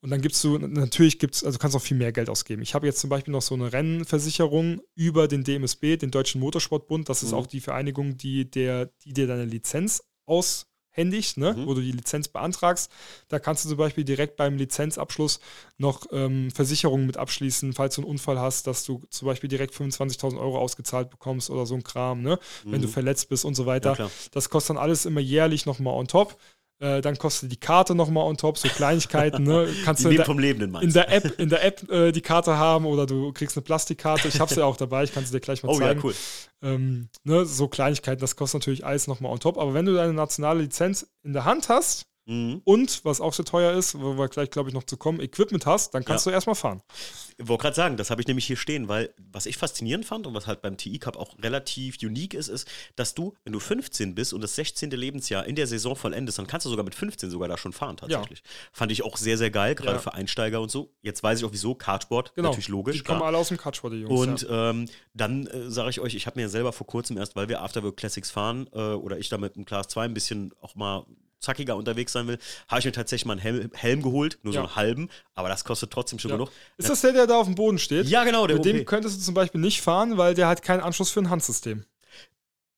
Und dann gibst du, natürlich gibt's, also kannst du auch viel mehr Geld ausgeben. Ich habe jetzt zum Beispiel noch so eine Rennversicherung über den DMSB, den Deutschen Motorsportbund. Das ist Mhm. auch die Vereinigung, die, der, die dir deine Lizenz aushändigt, ne? Mhm. wo du die Lizenz beantragst. Da kannst du zum Beispiel direkt beim Lizenzabschluss noch ähm, Versicherungen mit abschließen, falls du einen Unfall hast, dass du zum Beispiel direkt 25.000 Euro ausgezahlt bekommst oder so ein Kram, ne? wenn du Mhm. verletzt bist und so Ja, weiter. klar. das kostet dann alles immer jährlich nochmal on top. Äh, dann kostet die Karte nochmal on top, so Kleinigkeiten. ne? Kannst Die du in der, vom Lebenden meinst in der App, in der App äh, die Karte haben oder du kriegst eine Plastikkarte. Ich habe sie ja auch dabei, ich kann sie dir gleich mal Oh zeigen. ja, cool. ähm, ne? So Kleinigkeiten, das kostet natürlich alles nochmal on top. Aber wenn du deine nationale Lizenz in der Hand hast Mhm. und, was auch sehr teuer ist, wo wir gleich, glaube ich, noch zu kommen, Equipment hast, dann kannst Ja. du erstmal fahren. Ich wollte gerade sagen, das habe ich nämlich hier stehen, weil was ich faszinierend fand und was halt beim TI Cup auch relativ unique ist, ist, dass du, wenn du 15 bist und das 16. Lebensjahr in der Saison vollendest, dann kannst du sogar mit 15 sogar da schon fahren tatsächlich. Fand ich auch sehr, sehr geil, gerade Ja. für Einsteiger und so. Jetzt weiß ich auch wieso, Kartsport, Genau. natürlich logisch. Die kommen alle aus dem Kartsport, die Jungs. Und ja. ähm, dann äh, sage ich euch, ich habe mir selber vor kurzem erst, weil wir Afterwork Classics fahren äh, oder ich da mit einem Class 2 ein bisschen auch mal zackiger unterwegs sein will, habe ich mir tatsächlich mal einen Helm, Helm geholt, nur Ja. so einen halben, aber das kostet trotzdem schon Ja. genug. Ist das der, der da auf dem Boden steht? Ja, genau, der Mit dem OP. könntest du zum Beispiel nicht fahren, weil der hat keinen Anschluss für ein Handsystem.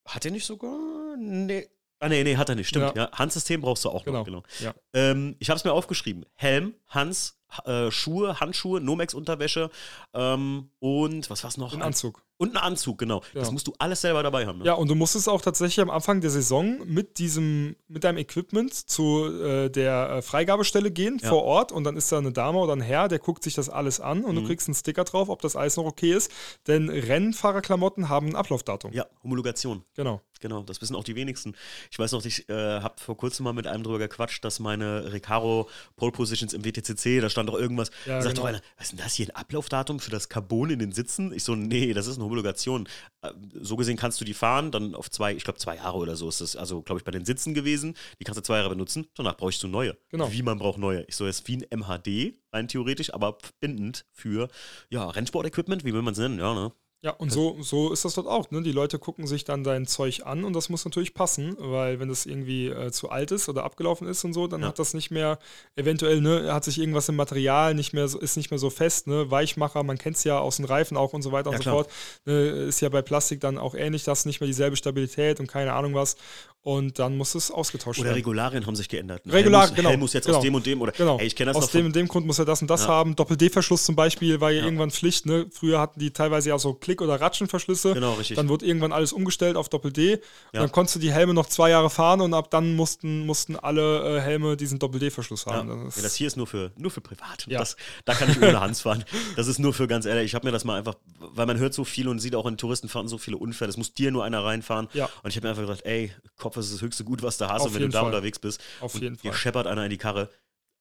Hat er nicht sogar? Nee. Ah, nee, nee, hat er nicht. Stimmt. Ja. Handsystem brauchst du auch Genau. noch. Genau. Ja. Ähm, ich habe es mir aufgeschrieben. Helm, Hans, äh, Schuhe, Handschuhe, Nomex-Unterwäsche ähm, und was war's noch? Ein Anzug. Und einen Anzug, genau. Ja. Das musst du alles selber dabei haben. Ne? Ja, und du musst es auch tatsächlich am Anfang der Saison mit diesem, mit deinem Equipment zu äh, der äh, Freigabestelle gehen ja. vor Ort und dann ist da eine Dame oder ein Herr, der guckt sich das alles an und mhm. du kriegst einen Sticker drauf, ob das alles noch okay ist. Denn Rennfahrerklamotten haben ein Ablaufdatum. Ja, Homologation. Genau. Genau, das wissen auch die wenigsten. Ich weiß noch, ich äh, habe vor kurzem mal mit einem drüber gequatscht, dass meine Recaro Pole Positions im WTCC, da stand doch irgendwas. Ja, sagt genau. doch einer, was ist denn das hier, ein Ablaufdatum für das Carbon in den Sitzen? Ich so, nee, das ist eine Homologation. Äh, so gesehen kannst du die fahren, dann auf zwei, ich glaube zwei Jahre oder so ist das, also glaube ich bei den Sitzen gewesen. Die kannst du zwei Jahre benutzen, danach brauchst du neue. Genau. Wie man braucht neue. Ich so, jetzt wie ein MHD, rein theoretisch, aber bindend für, ja, Rennsport-Equipment, wie will man es nennen, ja, ne? Ja, und so, so ist das dort auch. Ne? Die Leute gucken sich dann dein Zeug an und das muss natürlich passen, weil wenn das irgendwie äh, zu alt ist oder abgelaufen ist und so, dann ja. hat das nicht mehr, eventuell, ne, hat sich irgendwas im Material nicht mehr, ist nicht mehr so fest, ne? Weichmacher, man kennt es ja aus den Reifen auch und so weiter ja, und so klar. fort. Ne? Ist ja bei Plastik dann auch ähnlich, das nicht mehr dieselbe Stabilität und keine Ahnung was und dann muss es ausgetauscht oder werden. Oder Regularien haben sich geändert. Ne? Regularien, genau. Helm muss jetzt genau. aus dem und dem oder genau. Ey, ich kenne das Aus dem und dem Grund muss er das und das ja. haben. Doppel-D-Verschluss zum Beispiel war ja, ja, irgendwann Pflicht. Ne? Früher hatten die teilweise ja so Klick- oder Ratschenverschlüsse. Genau, richtig. Dann wurde irgendwann alles umgestellt auf Doppel-D. Ja. Dann konntest du die Helme noch zwei Jahre fahren und ab dann mussten, mussten alle äh, Helme diesen Doppel-D-Verschluss haben. Das, das, hier ist nur für, nur für privat. Ja. Das, da kann ich ohne Hans fahren. Das ist nur für ganz ehrlich. Ich habe mir das mal einfach, weil man hört so viel und sieht auch in Touristenfahrten so viele Unfälle. Es muss dir nur einer reinfahren. Ja. Und ich habe mir einfach gedacht, ey, Kopf ist das höchste Gut, was du hast. Auf und wenn du da Fall. unterwegs bist, Auf jeden Fall. scheppert einer in die Karre.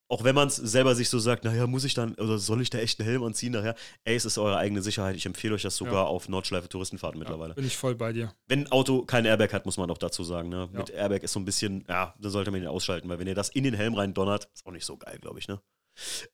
Auch wenn man es selber sich so sagt, naja, muss ich dann, oder soll ich da echt einen Helm anziehen nachher? Ey, es ist eure eigene Sicherheit. Ich empfehle euch das sogar ja. auf Nordschleife Touristenfahrten mittlerweile. Ja, bin ich voll bei dir. Wenn ein Auto kein Airbag hat, muss man auch dazu sagen. Ne? Mit Airbag ist so ein bisschen, ja, dann sollte man ihn ausschalten, weil wenn ihr das in den Helm rein donnert, ist auch nicht so geil, glaube ich, ne?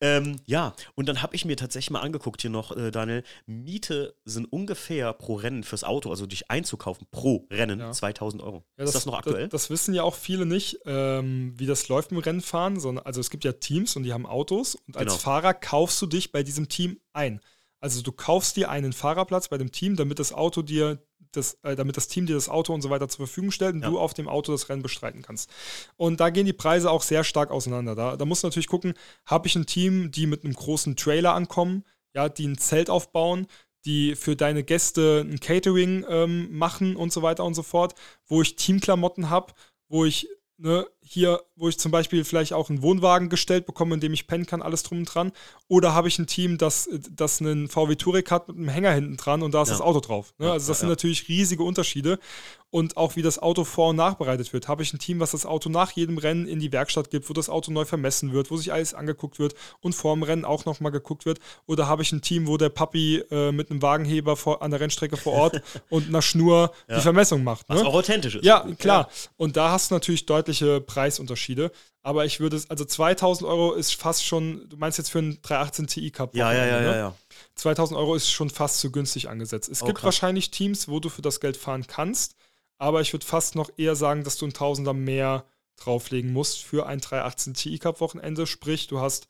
Ähm, ja, und dann habe ich mir tatsächlich mal angeguckt hier noch, äh, Daniel, Miete sind ungefähr pro Rennen fürs Auto, also dich einzukaufen pro Rennen, ja. 2000 Euro. Ja, das, ist das noch aktuell? Das, das, wissen ja auch viele nicht, ähm, wie das läuft im Rennfahren, sondern also es gibt ja Teams und die haben Autos und als genau. Fahrer kaufst du dich bei diesem Team ein. Also du kaufst dir einen Fahrerplatz bei dem Team, damit das Auto dir das, äh, damit das Team dir das Auto und so weiter zur Verfügung stellt und ja. du auf dem Auto das Rennen bestreiten kannst. Und da gehen die Preise auch sehr stark auseinander. Da, da musst du natürlich gucken, habe ich ein Team, die mit einem großen Trailer ankommen, ja, die ein Zelt aufbauen, die für deine Gäste ein Catering ähm, machen und so weiter und so fort, wo ich Teamklamotten habe, wo ich ne, hier, wo ich zum Beispiel vielleicht auch einen Wohnwagen gestellt bekomme, in dem ich pennen kann, alles drum und dran. Oder habe ich ein Team, das, das einen VW Touareg hat mit einem Hänger hinten dran und da ist ja. das Auto drauf. Ne? Also das ja, sind natürlich riesige Unterschiede und auch wie das Auto vor- und nachbereitet wird. Habe ich ein Team, was das Auto nach jedem Rennen in die Werkstatt gibt, wo das Auto neu vermessen wird, wo sich alles angeguckt wird und vor dem Rennen auch nochmal geguckt wird? Oder habe ich ein Team, wo der Papi äh, mit einem Wagenheber vor, an der Rennstrecke vor Ort und einer Schnur ja. die Vermessung macht? Ne? Was auch authentisch ist. Ja, klar. Ja. Und da hast du natürlich deutliche Preisunterschiede. Aber ich würde, also 2000 Euro ist fast schon, du meinst jetzt für einen 318 Ti Cup. Ja, ja, ja, ne? ja, ja. 2000 Euro ist schon fast zu günstig angesetzt. Es oh, gibt krass. wahrscheinlich Teams, wo du für das Geld fahren kannst aber ich würde fast noch eher sagen, dass du ein Tausender mehr drauflegen musst für ein 318 Ti Cup Wochenende. Sprich, du hast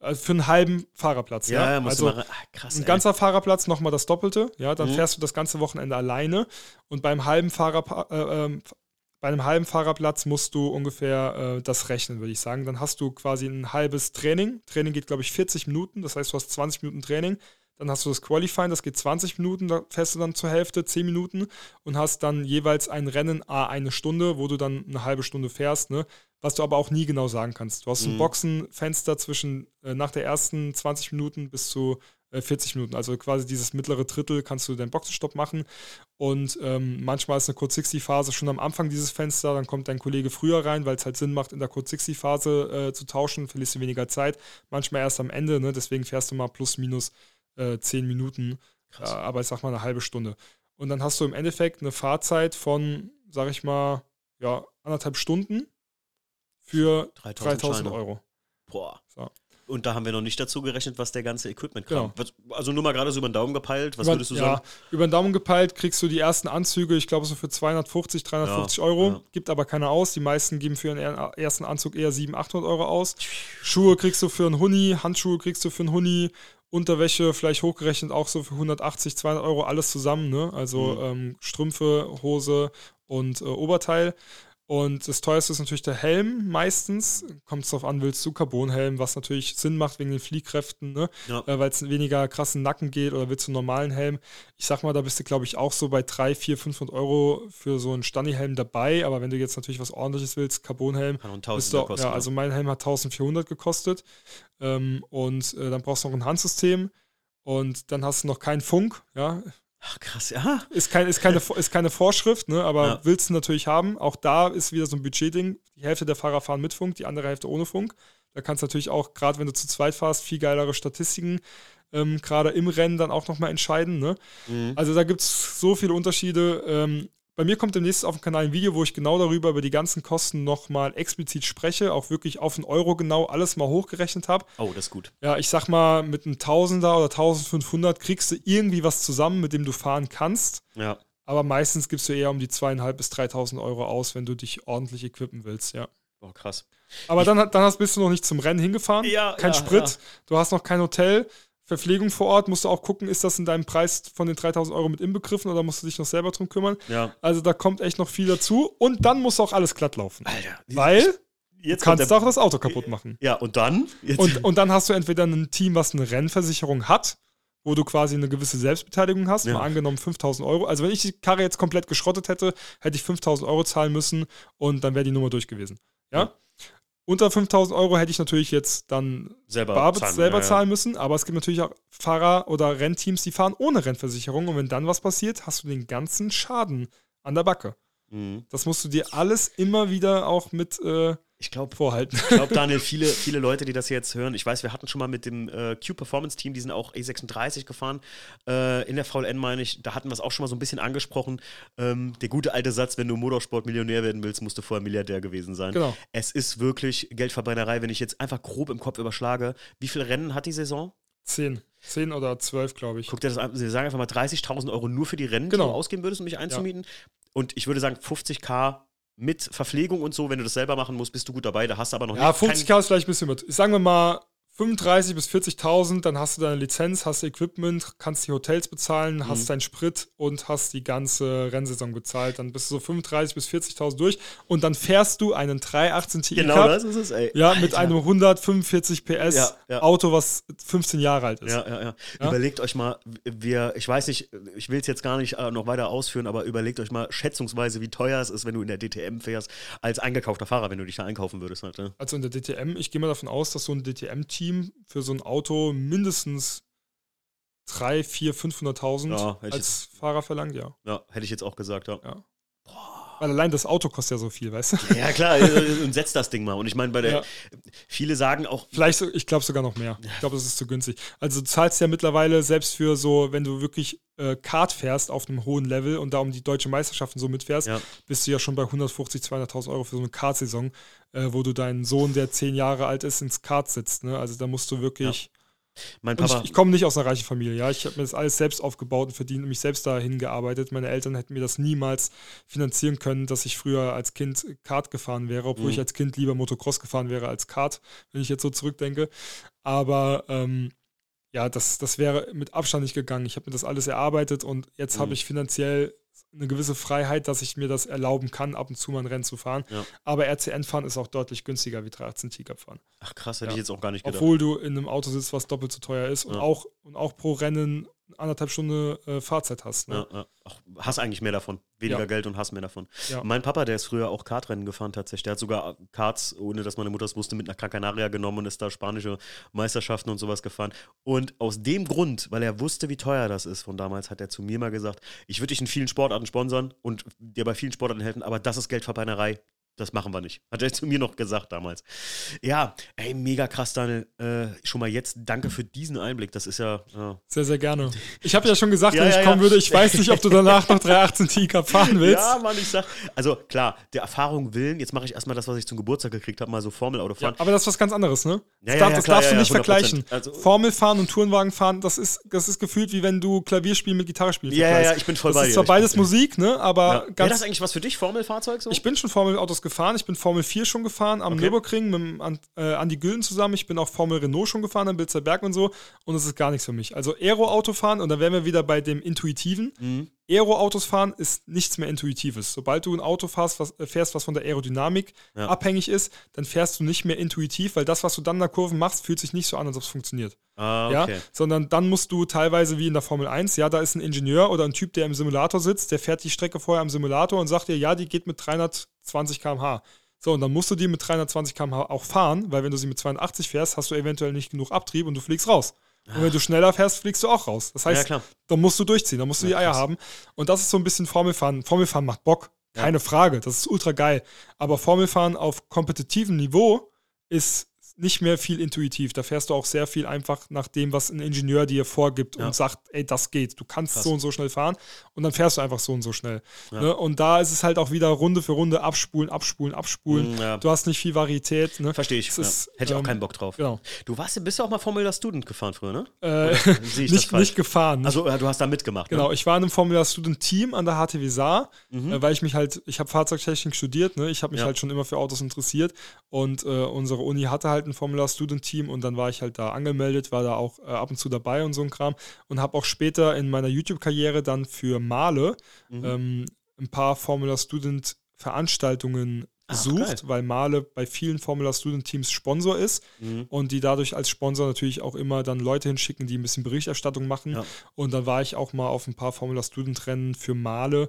äh, für einen halben Fahrerplatz. Ja, ja? also mal, ach, krass, ein ganzer Fahrerplatz nochmal das Doppelte. Ja, dann mhm. fährst du das ganze Wochenende alleine und beim halben Fahrer, äh, äh, bei einem halben Fahrerplatz musst du ungefähr äh, das rechnen, würde ich sagen. Dann hast du quasi ein halbes Training. Training geht, glaube ich, 40 Minuten. Das heißt, du hast 20 Minuten Training. Dann hast du das Qualifying, das geht 20 Minuten, da fährst du dann zur Hälfte 10 Minuten und hast dann jeweils ein Rennen A eine Stunde, wo du dann eine halbe Stunde fährst, ne? was du aber auch nie genau sagen kannst. Du hast mhm. ein Boxenfenster zwischen äh, nach der ersten 20 Minuten bis zu 40 Minuten. Also quasi dieses mittlere Drittel kannst du deinen Boxenstopp machen. Und ähm, manchmal ist eine Code 60 Phase schon am Anfang dieses Fenster, dann kommt dein Kollege früher rein, weil es halt Sinn macht, in der Code 60 Phase äh, zu tauschen, verlierst du weniger Zeit. Manchmal erst am Ende, ne? deswegen fährst du mal plus minus äh, zehn Minuten, äh, aber ich sag mal eine halbe Stunde. Und dann hast du im Endeffekt eine Fahrzeit von, sag ich mal, ja, anderthalb Stunden für 3000, 3000 Euro. Boah. So. Und da haben wir noch nicht dazu gerechnet, was der ganze Equipment genau. Also nur mal gerade so über den Daumen gepeilt, was über, würdest du sagen? Ja, über den Daumen gepeilt kriegst du die ersten Anzüge, ich glaube so für 250, 350 ja, Euro. Ja. Gibt aber keiner aus. Die meisten geben für ihren ersten Anzug eher 700, 800 Euro aus. Schuhe kriegst du für einen Huni, Handschuhe kriegst du für einen Huni, Unterwäsche vielleicht hochgerechnet auch so für 180, 200 Euro alles zusammen. Ne? Also mhm. ähm, Strümpfe, Hose und äh, Oberteil. Und das teuerste ist natürlich der Helm meistens. Kommt es darauf an, willst du Carbonhelm, was natürlich Sinn macht wegen den Fliehkräften, ne? Ja. äh, weil es weniger krassen Nacken geht oder willst du einen normalen Helm. Ich sag mal, da bist du, glaube ich, auch so bei 3, 4, 500 Euro für so einen Stani-Helm dabei. Aber wenn du jetzt natürlich was ordentliches willst, Carbonhelm, bist du, kosten. ja, also mein Helm hat 1400 gekostet. Ähm, und äh, dann brauchst du noch ein Handsystem. Und dann hast du noch keinen Funk, ja, Ach, krass, ja. ist, kein, ist, keine, ist keine Vorschrift, ne? aber Ja. willst du natürlich haben. Auch da ist wieder so ein Budgetding. Die Hälfte der Fahrer fahren mit Funk, die andere Hälfte ohne Funk. Da kannst du natürlich auch, gerade wenn du zu zweit fährst, viel geilere Statistiken ähm, gerade im Rennen dann auch nochmal entscheiden. Ne? Mhm. Also da gibt es so viele Unterschiede. Ähm, bei mir kommt demnächst auf dem Kanal ein Video, wo ich genau darüber, über die ganzen Kosten nochmal explizit spreche, auch wirklich auf einen Euro genau alles mal hochgerechnet habe. Oh, das ist gut. Ja, ich sag mal, mit einem Tausender oder 1500 kriegst du irgendwie was zusammen, mit dem du fahren kannst. Ja. Aber meistens gibst du eher um die zweieinhalb bis 3000 Euro aus, wenn du dich ordentlich equippen willst, ja. Oh, krass. Aber dann, dann hast, bist du noch nicht zum Rennen hingefahren. Ja, kein ja, Sprit. ja. Du hast noch kein Hotel. Verpflegung vor Ort musst du auch gucken, ist das in deinem Preis von den 3000 Euro mit inbegriffen oder musst du dich noch selber drum kümmern? Ja. Also da kommt echt noch viel dazu. Und dann muss auch alles glatt laufen. Alter. Weil du jetzt kommt kannst der, auch das Auto kaputt machen. Ja, und dann? Jetzt, Und, und dann hast du entweder ein Team, was eine Rennversicherung hat, wo du quasi eine gewisse Selbstbeteiligung hast, Ja. mal angenommen 5000 Euro. Also wenn ich die Karre jetzt komplett geschrottet hätte, hätte ich 5000 Euro zahlen müssen und dann wäre die Nummer durch gewesen. Ja? Ja. Unter 5000 Euro hätte ich natürlich jetzt dann selber bar zahlen, selber ja. zahlen müssen, aber es gibt natürlich auch Fahrer oder Rennteams, die fahren ohne Rennversicherung und wenn dann was passiert, hast du den ganzen Schaden an der Backe. Mhm. Das musst du dir alles immer wieder auch mit äh, Ich glaube, vorhalten. Ich glaube, Daniel, viele, viele Leute, die das jetzt hören, ich weiß, wir hatten schon mal mit dem äh, Q-Performance-Team, die sind auch E36 gefahren, äh, in der VLN meine ich, da hatten wir es auch schon mal so ein bisschen angesprochen. Ähm, der gute alte Satz, wenn du Motorsport-Millionär werden willst, musst du vorher Milliardär gewesen sein. Genau. Es ist wirklich Geldverbrennerei, wenn ich jetzt einfach grob im Kopf überschlage. Wie viele Rennen hat die Saison? 10. 10 oder 12, glaube ich. Guck dir das an, sie sagen einfach mal 30.000 Euro nur für die Rennen, Genau. die du ausgeben würdest, um mich einzumieten. Und ich würde sagen, 50k mit Verpflegung und so, wenn du das selber machen musst, bist du gut dabei. Da hast du aber noch Ja, nicht 50k ist vielleicht ein bisschen mit. Sagen wir mal 35 bis 40.000, dann hast du deine Lizenz, hast Equipment, kannst die Hotels bezahlen, Mhm. hast deinen Sprit und hast die ganze Rennsaison bezahlt. Dann bist du so 35 bis 40.000 durch und dann fährst du einen 318 Ti Genau Cup, das ist es, ey. ja, mit Alter. einem 145 PS Ja, ja. Auto, was 15 Jahre alt ist. Ja, ja, ja, Ja? Überlegt euch mal, wir, ich weiß nicht, ich will es jetzt gar nicht äh, noch weiter ausführen, aber überlegt euch mal schätzungsweise, wie teuer es ist, wenn du in der DTM fährst, als eingekaufter Fahrer, wenn du dich da einkaufen würdest. Halt, ne? Also in der DTM, ich gehe mal davon aus, dass so ein DTM-Team für so ein Auto mindestens 3, 4, 500.000 Ja, als Fahrer verlangt, ja. Ja, hätte ich jetzt auch gesagt, ja. Ja. Weil allein das Auto kostet ja so viel, weißt du? Ja, klar, äh, und setzt das Ding mal. Und ich meine, bei der, Ja. viele sagen auch, Vielleicht, ich glaube sogar noch mehr. Ich glaube, das ist zu günstig. Also du zahlst ja mittlerweile selbst für so, wenn du wirklich äh, Kart fährst auf einem hohen Level und da um die deutsche Meisterschaften so mitfährst, Ja. bist du ja schon bei 150, 200.000 Euro für so eine Kartsaison, äh, wo du deinen Sohn, der zehn Jahre alt ist, ins Kart sitzt. Ne? Also da musst du wirklich. mein Und Papa, ich, ich komme nicht aus einer reichen Familie, ja. Ich habe mir das alles selbst aufgebaut und verdient und mich selbst dahin gearbeitet. Meine Eltern hätten mir das niemals finanzieren können, dass ich früher als Kind Kart gefahren wäre, obwohl Mhm. ich als Kind lieber Motocross gefahren wäre als Kart, wenn ich jetzt so zurückdenke. Aber ähm, ja, das, das wäre mit Abstand nicht gegangen. Ich habe mir das alles erarbeitet und jetzt habe Mhm. ich finanziell eine gewisse Freiheit, dass ich mir das erlauben kann, ab und zu mal ein Rennen zu fahren. Ja. Aber RCN-Fahren ist auch deutlich günstiger wie 318 T-Cup-Fahren. ach krass, hätte Ja. ich jetzt auch gar nicht gedacht. Obwohl du in einem Auto sitzt, was doppelt so teuer ist und, auch, und auch pro Rennen anderthalb Stunden äh, Fahrzeit hast. Ne? Ja, ja. Ach, hast eigentlich mehr davon. Weniger Ja. Geld und hast mehr davon. Mein Papa, der ist früher auch Kartrennen gefahren tatsächlich. Der hat sogar Karts, ohne dass meine Mutter es wusste, mit einer Gran Canaria genommen und ist da spanische Meisterschaften und sowas gefahren. Und aus dem Grund, weil er wusste, wie teuer das ist von damals, hat er zu mir mal gesagt, ich würde dich in vielen Sportarten sponsern und dir bei vielen Sportarten helfen, aber das ist Geldverbrennerei. Das machen wir nicht. Hat er zu mir noch gesagt damals. Ja, ey, mega krass, Daniel. Äh, schon mal jetzt danke für diesen Einblick. Das ist ja, ja Sehr, sehr gerne. Ich habe ja schon gesagt, Ja, wenn ich ja, kommen ja. würde, ich weiß nicht, ob du danach noch 318 T-Cup fahren willst. Ja, Mann, ich sag. Also klar, der Erfahrung willen, jetzt mache ich erstmal das, was ich zum Geburtstag gekriegt habe, mal so Formelauto fahren. aber das ist was ganz anderes, ne? Das ja, darf, das klar, darfst du nicht ja, 100%. vergleichen. Also- Formel fahren und Tourenwagen fahren, das ist, das ist gefühlt wie wenn du Klavierspielen mit Gitarre spielen Ja, ja, ja, ich bin voll das bei ist dir. zwar Ich beides bin- Musik, ne? Aber Ja. Wäre ganz das eigentlich was für dich, Formelfahrzeug so? Ich bin schon Formel-Autos gefahren. Ich bin Formel 4 schon gefahren am Okay. Nürburgring mit An- äh, Andi Güllen zusammen. Ich bin auch Formel Renault schon gefahren am Bilzer Berg und so. Und es ist gar nichts für mich. Also Aero-Auto fahren und da wären wir wieder bei dem Intuitiven. Mhm. Aero-Autos fahren ist nichts mehr Intuitives. Sobald du ein Auto fährst, was, äh, fährst, was von der Aerodynamik ja. abhängig ist, dann fährst du nicht mehr intuitiv, weil das, was du dann in der Kurve machst, fühlt sich nicht so an, als ob es funktioniert. Ah, okay. ja? Sondern dann musst du teilweise wie in der Formel 1, ja, da ist ein Ingenieur oder ein Typ, der im Simulator sitzt, der fährt die Strecke vorher im Simulator und sagt dir, ja, die geht mit 320 km/h. So, und dann musst du die mit 320 km/h auch fahren, weil wenn du sie mit 82 fährst, hast du eventuell nicht genug Abtrieb und du fliegst raus. Und wenn du schneller fährst, fliegst du auch raus. Das heißt, ja, da musst du durchziehen, da musst du ja, die Eier krass. haben. Und das ist so ein bisschen Formelfahren. Formelfahren macht Bock, keine. Frage. Das ist ultra geil. Aber Formelfahren auf kompetitivem Niveau ist nicht mehr viel intuitiv. Da fährst du auch sehr viel einfach nach dem, was ein Ingenieur dir vorgibt ja. und sagt, ey, das geht. Du kannst Krass. so und so schnell fahren und dann fährst du einfach so und so schnell. Ja. Ne? Und da ist es halt auch wieder Runde für Runde abspulen, abspulen, abspulen. Mm, ja. Du hast nicht viel Varietät. Ne? Verstehe ich. Ist, Hätte ich auch ähm, keinen Bock drauf. Genau. Du warst, bist ja auch mal Formula Student gefahren früher, ne? Äh, nicht, nicht gefahren. Also du hast da mitgemacht. Genau, ne? ich war in einem Formula Student Team an der HTW Saar, mhm. äh, weil ich mich halt, ich habe Fahrzeugtechnik studiert, ne? ich habe mich halt schon immer für Autos interessiert und äh, unsere Uni hatte halt ein Formula Student Team und dann war ich halt da angemeldet, war da auch äh, ab und zu dabei und so ein Kram und habe auch später in meiner YouTube-Karriere dann für Male mhm. ähm, ein paar Formula Student Veranstaltungen besucht, Ach, weil Male bei vielen Formula Student Teams Sponsor ist mhm. und die dadurch als Sponsor natürlich auch immer dann Leute hinschicken, die ein bisschen Berichterstattung machen. Ja. Und dann war ich auch mal auf ein paar Formula Student Rennen für Male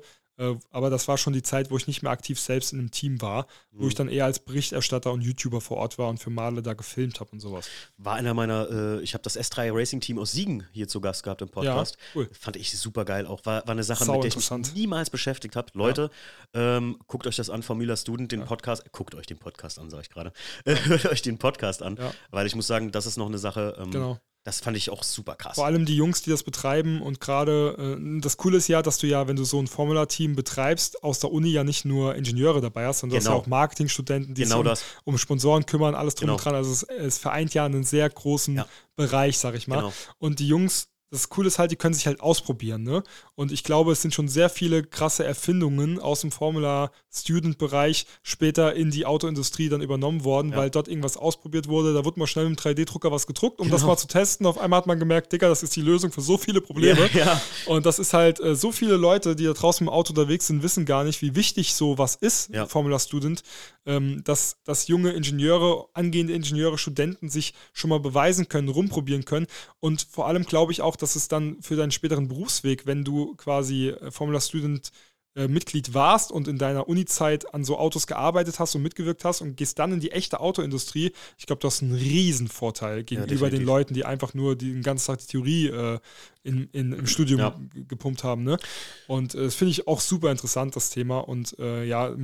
aber das war schon die Zeit, wo ich nicht mehr aktiv selbst in einem Team war, wo mhm. ich dann eher als Berichterstatter und YouTuber vor Ort war und für Male da gefilmt habe und sowas. War einer meiner, äh, ich habe das S3 Racing Team aus Siegen hier zu Gast gehabt im Podcast. Ja, cool. Fand ich super geil auch. War, war eine Sache, Sau mit der ich mich niemals beschäftigt habe. Leute, ja. ähm, guckt euch das an, Formula Student, den ja. Podcast. Guckt euch den Podcast an, sage ich gerade. Hört euch den Podcast an, weil ich muss sagen, das ist noch eine Sache. Ähm, genau das fand ich auch super krass. Vor allem die Jungs, die das betreiben und gerade äh, das Coole ist ja, dass du ja, wenn du so ein Formula-Team betreibst, aus der Uni ja nicht nur Ingenieure dabei hast, sondern genau. du hast ja genau. auch Marketingstudenten, die genau sich um, um, Sponsoren kümmern, alles drum genau. und dran. Also es, es, vereint ja einen sehr großen ja. Bereich, sag ich mal. Genau. Und die Jungs das Coole ist halt, die können sich halt ausprobieren, ne? Und ich glaube, es sind schon sehr viele krasse Erfindungen aus dem Formula-Student-Bereich später in die Autoindustrie dann übernommen worden, ja. weil dort irgendwas ausprobiert wurde. Da wurde mal schnell mit dem 3D-Drucker was gedruckt, um genau. das mal zu testen. Auf einmal hat man gemerkt, Digga, das ist die Lösung für so viele Probleme. Ja, ja. Und das ist halt, äh, so viele Leute, die da draußen im Auto unterwegs sind, wissen gar nicht, wie wichtig sowas ist, Formula-Student, dass, dass junge Ingenieure, angehende Ingenieure, Studenten sich schon mal beweisen können, rumprobieren können. Und vor allem glaube ich auch, dass es dann für deinen späteren Berufsweg, wenn du quasi äh, Formula Student äh, Mitglied warst und in deiner Uni-Zeit an so Autos gearbeitet hast und mitgewirkt hast und gehst dann in die echte Autoindustrie, ich glaube, du hast einen riesen Vorteil gegenüber ja, den Leuten, die einfach nur den ganzen Tag die Theorie äh, in, in, im Studium ja. gepumpt haben. Ne? Und äh, das finde ich auch super interessant, das Thema. Und äh, ja,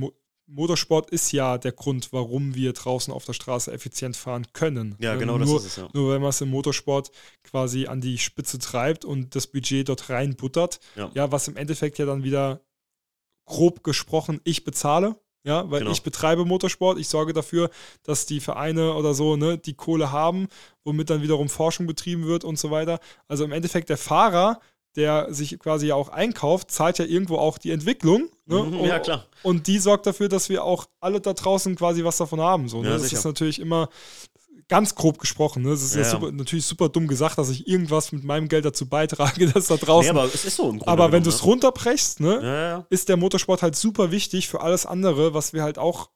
Motorsport ist ja der Grund, warum wir draußen auf der Straße effizient fahren können. Ja, genau nur, das ist es. Ja. Nur wenn man es im Motorsport quasi an die Spitze treibt und das Budget dort reinbuttert, ja. ja, was im Endeffekt ja dann wieder grob gesprochen ich bezahle. Ja, weil genau. ich betreibe Motorsport, ich sorge dafür, dass die Vereine oder so ne, die Kohle haben, womit dann wiederum Forschung betrieben wird und so weiter. Also im Endeffekt der Fahrer der sich quasi ja auch einkauft, zahlt ja irgendwo auch die Entwicklung. Ne? Mhm, ja, klar. Und die sorgt dafür, dass wir auch alle da draußen quasi was davon haben. So, ne? ja, das sicher. ist natürlich immer ganz grob gesprochen. Ne? Das ist ja, ja super, natürlich super dumm gesagt, dass ich irgendwas mit meinem Geld dazu beitrage, dass da draußen. Nee, aber es ist so. Im aber wenn du es ne? runterbrechst, ne, ist der Motorsport halt super wichtig für alles andere, was wir halt auch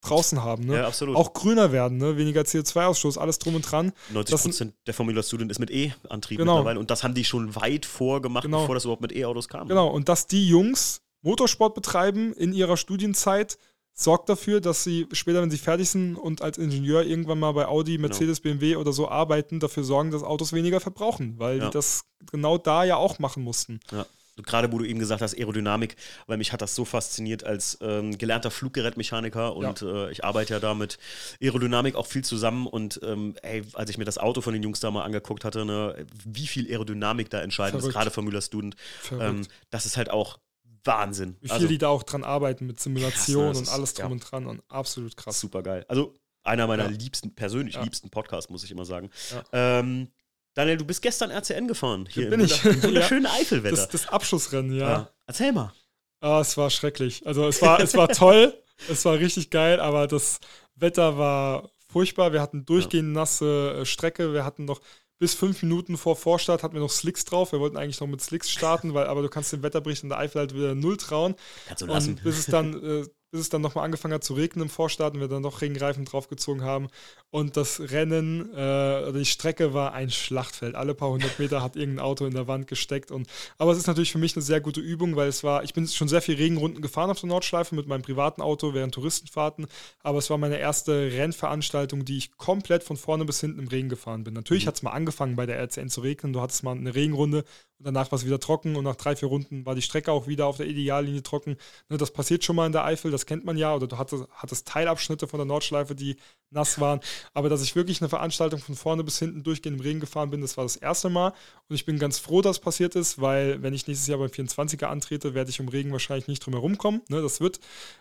draußen haben. Ne? Ja, absolut. Auch grüner werden, ne? weniger CO2-Ausstoß, alles drum und dran. 90 Prozent der Formula Student ist mit E-Antrieb genau. mittlerweile und das haben die schon weit vorgemacht, genau. bevor das überhaupt mit E-Autos kam. Genau, und dass die Jungs Motorsport betreiben in ihrer Studienzeit, sorgt dafür, dass sie später, wenn sie fertig sind und als Ingenieur irgendwann mal bei Audi, genau. Mercedes, genau. BMW oder so arbeiten, dafür sorgen, dass Autos weniger verbrauchen, weil ja. die das genau da ja auch machen mussten. Ja gerade wo du eben gesagt hast, Aerodynamik, weil mich hat das so fasziniert als ähm, gelernter Fluggerätmechaniker und ja. äh, ich arbeite ja da mit Aerodynamik auch viel zusammen und ähm, ey, als ich mir das Auto von den Jungs da mal angeguckt hatte, ne, wie viel Aerodynamik da entscheidend ist, gerade für Müller Student, ähm, das ist halt auch Wahnsinn. Wie viel also, die da auch dran arbeiten mit Simulation krass, ne, und alles drum ja. und dran und absolut krass. Super geil. Also einer meiner ja. liebsten, persönlich liebsten Podcasts, muss ich immer sagen. Ähm, Daniel, du bist gestern RCN gefahren. Hier bin ich. Im wunderschönen ja. Eifelwetter. Das, das, Abschlussrennen, ja. ja. Erzähl mal. Ah, es war schrecklich. Also es war, es war toll, es war richtig geil, aber das Wetter war furchtbar. Wir hatten durchgehend nasse äh, Strecke. Wir hatten noch bis fünf Minuten vor Vorstart hatten wir noch Slicks drauf. Wir wollten eigentlich noch mit Slicks starten, weil aber du kannst dem Wetterbericht in der Eifel halt wieder null trauen. Kannst du lassen. Und bis es dann äh, bis es dann nochmal angefangen hat zu regnen im Vorstart und wir dann noch Regenreifen draufgezogen haben. Und das Rennen, äh, die Strecke war ein Schlachtfeld. Alle paar hundert Meter hat irgendein Auto in der Wand gesteckt. Und, aber es ist natürlich für mich eine sehr gute Übung, weil es war, ich bin schon sehr viel Regenrunden gefahren auf der Nordschleife mit meinem privaten Auto während Touristenfahrten. Aber es war meine erste Rennveranstaltung, die ich komplett von vorne bis hinten im Regen gefahren bin. Natürlich mhm. hat es mal angefangen bei der RCN zu regnen. Du hattest mal eine Regenrunde und danach war es wieder trocken und nach drei, vier Runden war die Strecke auch wieder auf der Ideallinie trocken. Ne, das passiert schon mal in der Eifel, das kennt man ja. Oder du hattest, hattest Teilabschnitte von der Nordschleife, die nass waren. Aber dass ich wirklich eine Veranstaltung von vorne bis hinten durchgehend im Regen gefahren bin, das war das erste Mal. Und ich bin ganz froh, dass passiert ist, weil wenn ich nächstes Jahr beim 24er antrete, werde ich um Regen wahrscheinlich nicht drum herum kommen. Ne, das wird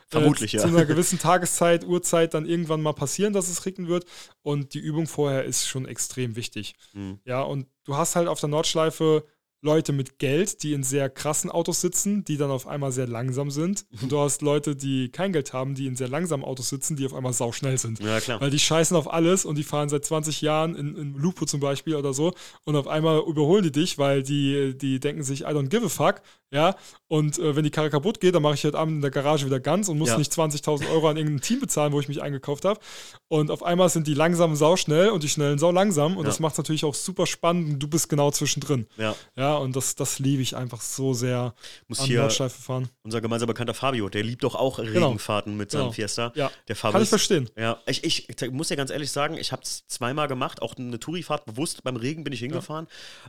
Vermutlich, äh, ja. zu einer gewissen Tageszeit, Uhrzeit dann irgendwann mal passieren, dass es regnen wird. Und die Übung vorher ist schon extrem wichtig. Mhm. Ja, und du hast halt auf der Nordschleife Leute mit Geld, die in sehr krassen Autos sitzen, die dann auf einmal sehr langsam sind. Und du hast Leute, die kein Geld haben, die in sehr langsamen Autos sitzen, die auf einmal sauschnell sind. Ja, klar. Weil die scheißen auf alles und die fahren seit 20 Jahren in, in Lupo zum Beispiel oder so. Und auf einmal überholen die dich, weil die, die denken sich, I don't give a fuck. Ja, und äh, wenn die Karre kaputt geht, dann mache ich heute Abend in der Garage wieder ganz und muss ja. nicht 20.000 Euro an irgendein Team bezahlen, wo ich mich eingekauft habe. Und auf einmal sind die langsamen sau schnell und die schnellen sau langsam. Und ja. das macht es natürlich auch super spannend. Und du bist genau zwischendrin. Ja. Ja, und das, das liebe ich einfach so sehr muss an Nordschleife fahren. Unser gemeinsamer bekannter Fabio, der liebt doch auch genau. Regenfahrten mit seinem genau. Fiesta. Ja. Der Fabio Kann ich verstehen. Ja, ich, ich, ich muss ja ganz ehrlich sagen, ich habe es zweimal gemacht, auch eine Tourifahrt bewusst. Beim Regen bin ich hingefahren.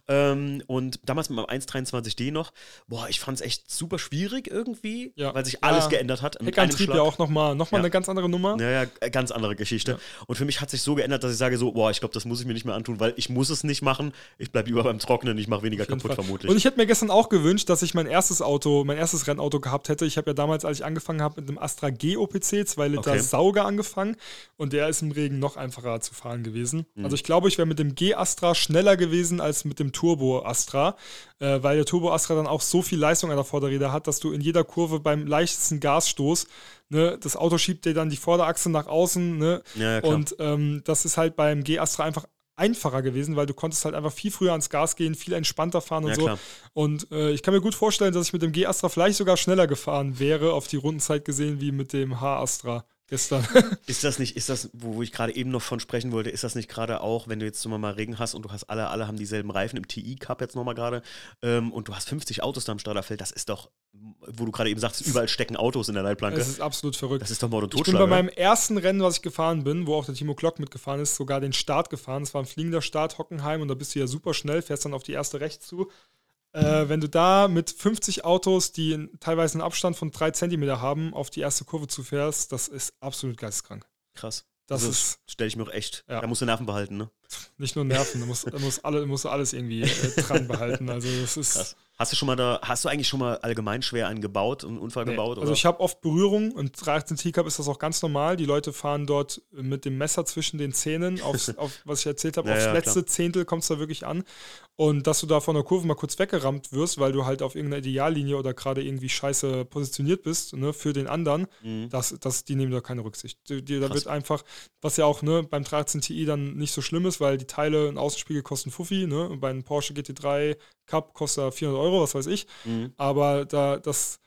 Ja. Ähm, und damals mit meinem 123D noch. Boah, ich fand es echt super schwierig irgendwie, ja. weil sich alles ja. geändert hat. Heckantrieb ja auch nochmal noch mal ja. eine ganz andere Nummer. Ja, ja, äh, ganz andere Geschichte. Und für mich hat sich so geändert, dass ich sage so, boah, ich glaube, das muss ich mir nicht mehr antun, weil ich muss es nicht machen. Ich bleibe lieber beim Trocknen, ich mache weniger kaputt Fall. vermutlich. Und ich hätte mir gestern auch gewünscht, dass ich mein erstes Auto, mein erstes Rennauto gehabt hätte. Ich habe ja damals, als ich angefangen habe, mit einem Astra G OPC, 2 Liter okay. Sauger angefangen und der ist im Regen noch einfacher zu fahren gewesen. Mhm. Also ich glaube, ich wäre mit dem G Astra schneller gewesen als mit dem Turbo Astra, äh, weil der Turbo Astra dann auch so viel Leistung an der Vorderräder hat, dass du in jeder Kurve beim leichtesten Gasstoß, ne, das Auto schiebt dir dann die Vorderachse nach außen, ne? Ja, ja, und ähm, das ist halt beim G Astra einfach einfacher gewesen, weil du konntest halt einfach viel früher ans Gas gehen, viel entspannter fahren und ja, so. Klar. Und äh, ich kann mir gut vorstellen, dass ich mit dem G Astra vielleicht sogar schneller gefahren wäre, auf die Rundenzeit gesehen, wie mit dem H Astra gestern. ist das nicht, ist das, wo, ich gerade eben noch von sprechen wollte, ist das nicht gerade auch, wenn du jetzt mal, mal Regen hast und du hast alle, alle haben dieselben Reifen im TI Cup jetzt nochmal gerade ähm, und du hast 50 Autos da im Starterfeld, das ist doch, wo du gerade eben sagst, überall stecken Autos in der Leitplanke. Das ist absolut verrückt. Das ist doch Mord und Totschlag. Ich bin bei meinem ersten Rennen, was ich gefahren bin, wo auch der Timo Glock mitgefahren ist, sogar den Start gefahren. Es war ein fliegender Start, Hockenheim und da bist du ja super schnell, fährst dann auf die erste rechts zu äh, wenn du da mit 50 Autos, die teilweise einen Abstand von 3 cm haben, auf die erste Kurve zufährst, das ist absolut geisteskrank. Krass. Das also, ist. Stelle ich mir auch echt. Ja. Da musst du Nerven behalten, ne? Nicht nur Nerven, du musst, du musst, alle, musst alles irgendwie äh, dran behalten. Also, das ist. Krass. Hast du schon mal da, hast du eigentlich schon mal allgemein schwer einen gebaut, einen Unfall nee. gebaut? Oder? Also ich habe oft Berührung und 13 T-Cup ist das auch ganz normal. Die Leute fahren dort mit dem Messer zwischen den Zähnen, aufs, auf was ich erzählt habe, ja, aufs letzte klar. Zehntel kommt es da wirklich an. Und dass du da von der Kurve mal kurz weggerammt wirst, weil du halt auf irgendeiner Ideallinie oder gerade irgendwie scheiße positioniert bist, ne, für den anderen, mhm. das, das, die nehmen da keine Rücksicht. Die, die, da wird einfach, was ja auch ne, beim 13 Ti dann nicht so schlimm ist, weil die Teile, ein Außenspiegel kosten Fuffi, ne, und bei einem Porsche GT3 Cup kostet 400 Euro, was weiß ich. Mhm. Aber da, das,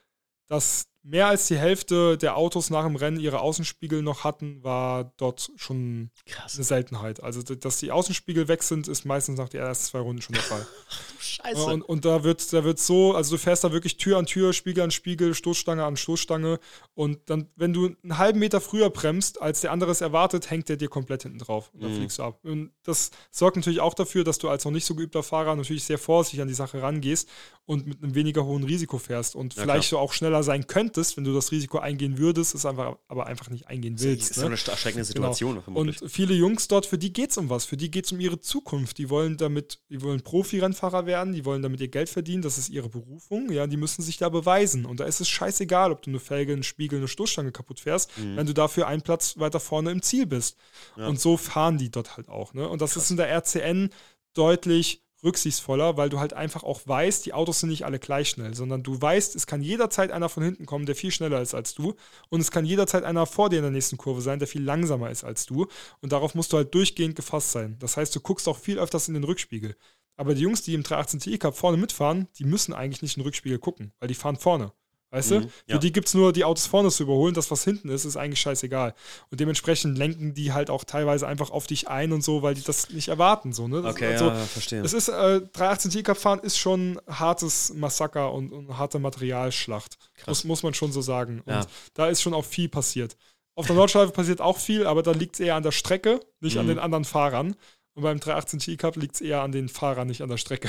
das mehr als die Hälfte der Autos nach dem Rennen ihre Außenspiegel noch hatten, war dort schon Krass. eine Seltenheit. Also, dass die Außenspiegel weg sind, ist meistens nach den ersten zwei Runden schon der Fall. Scheiße. Und, und, da wird, da wird so, also du fährst da wirklich Tür an Tür, Spiegel an Spiegel, Stoßstange an Stoßstange. Und dann, wenn du einen halben Meter früher bremst, als der andere es erwartet, hängt der dir komplett hinten drauf. Und dann mhm. fliegst du ab. Und das sorgt natürlich auch dafür, dass du als noch nicht so geübter Fahrer natürlich sehr vorsichtig an die Sache rangehst und mit einem weniger hohen Risiko fährst und ja, vielleicht klar. so auch schneller sein könntest, wenn du das Risiko eingehen würdest, ist einfach, aber einfach nicht eingehen willst. Das ist ne? so eine erschreckende genau. Situation. Genau. Und viele Jungs dort, für die geht es um was, für die geht es um ihre Zukunft. Die wollen damit, die wollen Profi-Rennfahrer werden, die wollen damit ihr Geld verdienen, das ist ihre Berufung, ja, die müssen sich da beweisen. Und da ist es scheißegal, ob du eine Felge, einen Spiegel, eine Stoßstange kaputt fährst, mhm. wenn du dafür einen Platz weiter vorne im Ziel bist. Ja. Und so fahren die dort halt auch. Ne? Und das Krass. ist in der RCN deutlich rücksichtsvoller, weil du halt einfach auch weißt, die Autos sind nicht alle gleich schnell, sondern du weißt, es kann jederzeit einer von hinten kommen, der viel schneller ist als du und es kann jederzeit einer vor dir in der nächsten Kurve sein, der viel langsamer ist als du und darauf musst du halt durchgehend gefasst sein. Das heißt, du guckst auch viel öfters in den Rückspiegel. Aber die Jungs, die im 318 Ti Cup vorne mitfahren, die müssen eigentlich nicht in den Rückspiegel gucken, weil die fahren vorne. Weißt mhm, du? Ja. Für die gibt es nur die Autos vorne zu überholen. Das, was hinten ist, ist eigentlich scheißegal. Und dementsprechend lenken die halt auch teilweise einfach auf dich ein und so, weil die das nicht erwarten. So, ne? okay, also, ja, verstehe. Es ist, äh, 318 T-Cup fahren ist schon hartes Massaker und, und harte Materialschlacht. Muss, muss man schon so sagen. Und ja. da ist schon auch viel passiert. Auf der Nordschleife passiert auch viel, aber da liegt es eher an der Strecke, nicht mhm. an den anderen Fahrern. Und beim 318 T Cup liegt es eher an den Fahrern, nicht an der Strecke.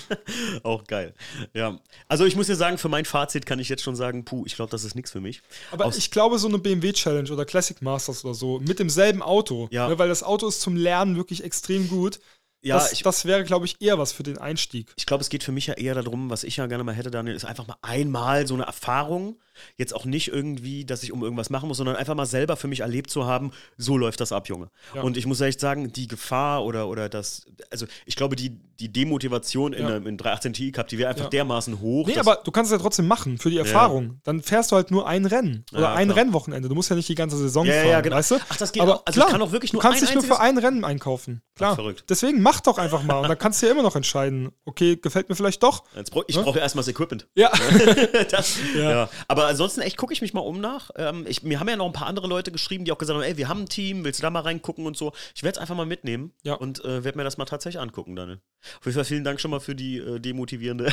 Auch geil. Ja. Also ich muss dir sagen, für mein Fazit kann ich jetzt schon sagen, puh, ich glaube, das ist nichts für mich. Aber Aus ich glaube, so eine BMW Challenge oder Classic Masters oder so mit demselben Auto, ja. ne, weil das Auto ist zum Lernen wirklich extrem gut. Ja, das, ich, das wäre, glaube ich, eher was für den Einstieg. Ich glaube, es geht für mich ja eher darum, was ich ja gerne mal hätte, Daniel, ist einfach mal einmal so eine Erfahrung Jetzt auch nicht irgendwie, dass ich um irgendwas machen muss, sondern einfach mal selber für mich erlebt zu haben, so läuft das ab, Junge. Ja. Und ich muss echt sagen, die Gefahr oder, oder das, also ich glaube, die, die Demotivation in, ja. in 318 Ti Cup, die wäre einfach ja. dermaßen hoch. Nee, aber du kannst es ja trotzdem machen für die Erfahrung. Dann fährst du halt nur ein Rennen oder ein klar. Rennwochenende. Du musst ja nicht die ganze Saison fahren, ja, genau. weißt du? Ach, das geht aber auch. Also klar, ich kann auch wirklich nur du kannst dich nur für ein Rennen einkaufen. Klar. Ach, verrückt. Deswegen mach doch einfach mal und dann kannst du ja immer noch entscheiden, okay, gefällt mir vielleicht doch. Brauch, ich brauche ja erstmal das Equipment. Ja. das, ja. Aber ansonsten echt gucke ich mich mal um nach. Ähm, ich, mir haben ja noch ein paar andere Leute geschrieben, die auch gesagt haben, ey, wir haben ein Team, willst du da mal reingucken und so. Ich werde es einfach mal mitnehmen ja. und äh, werde mir das mal tatsächlich angucken, Daniel. Auf jeden Fall vielen Dank schon mal für die äh, demotivierende.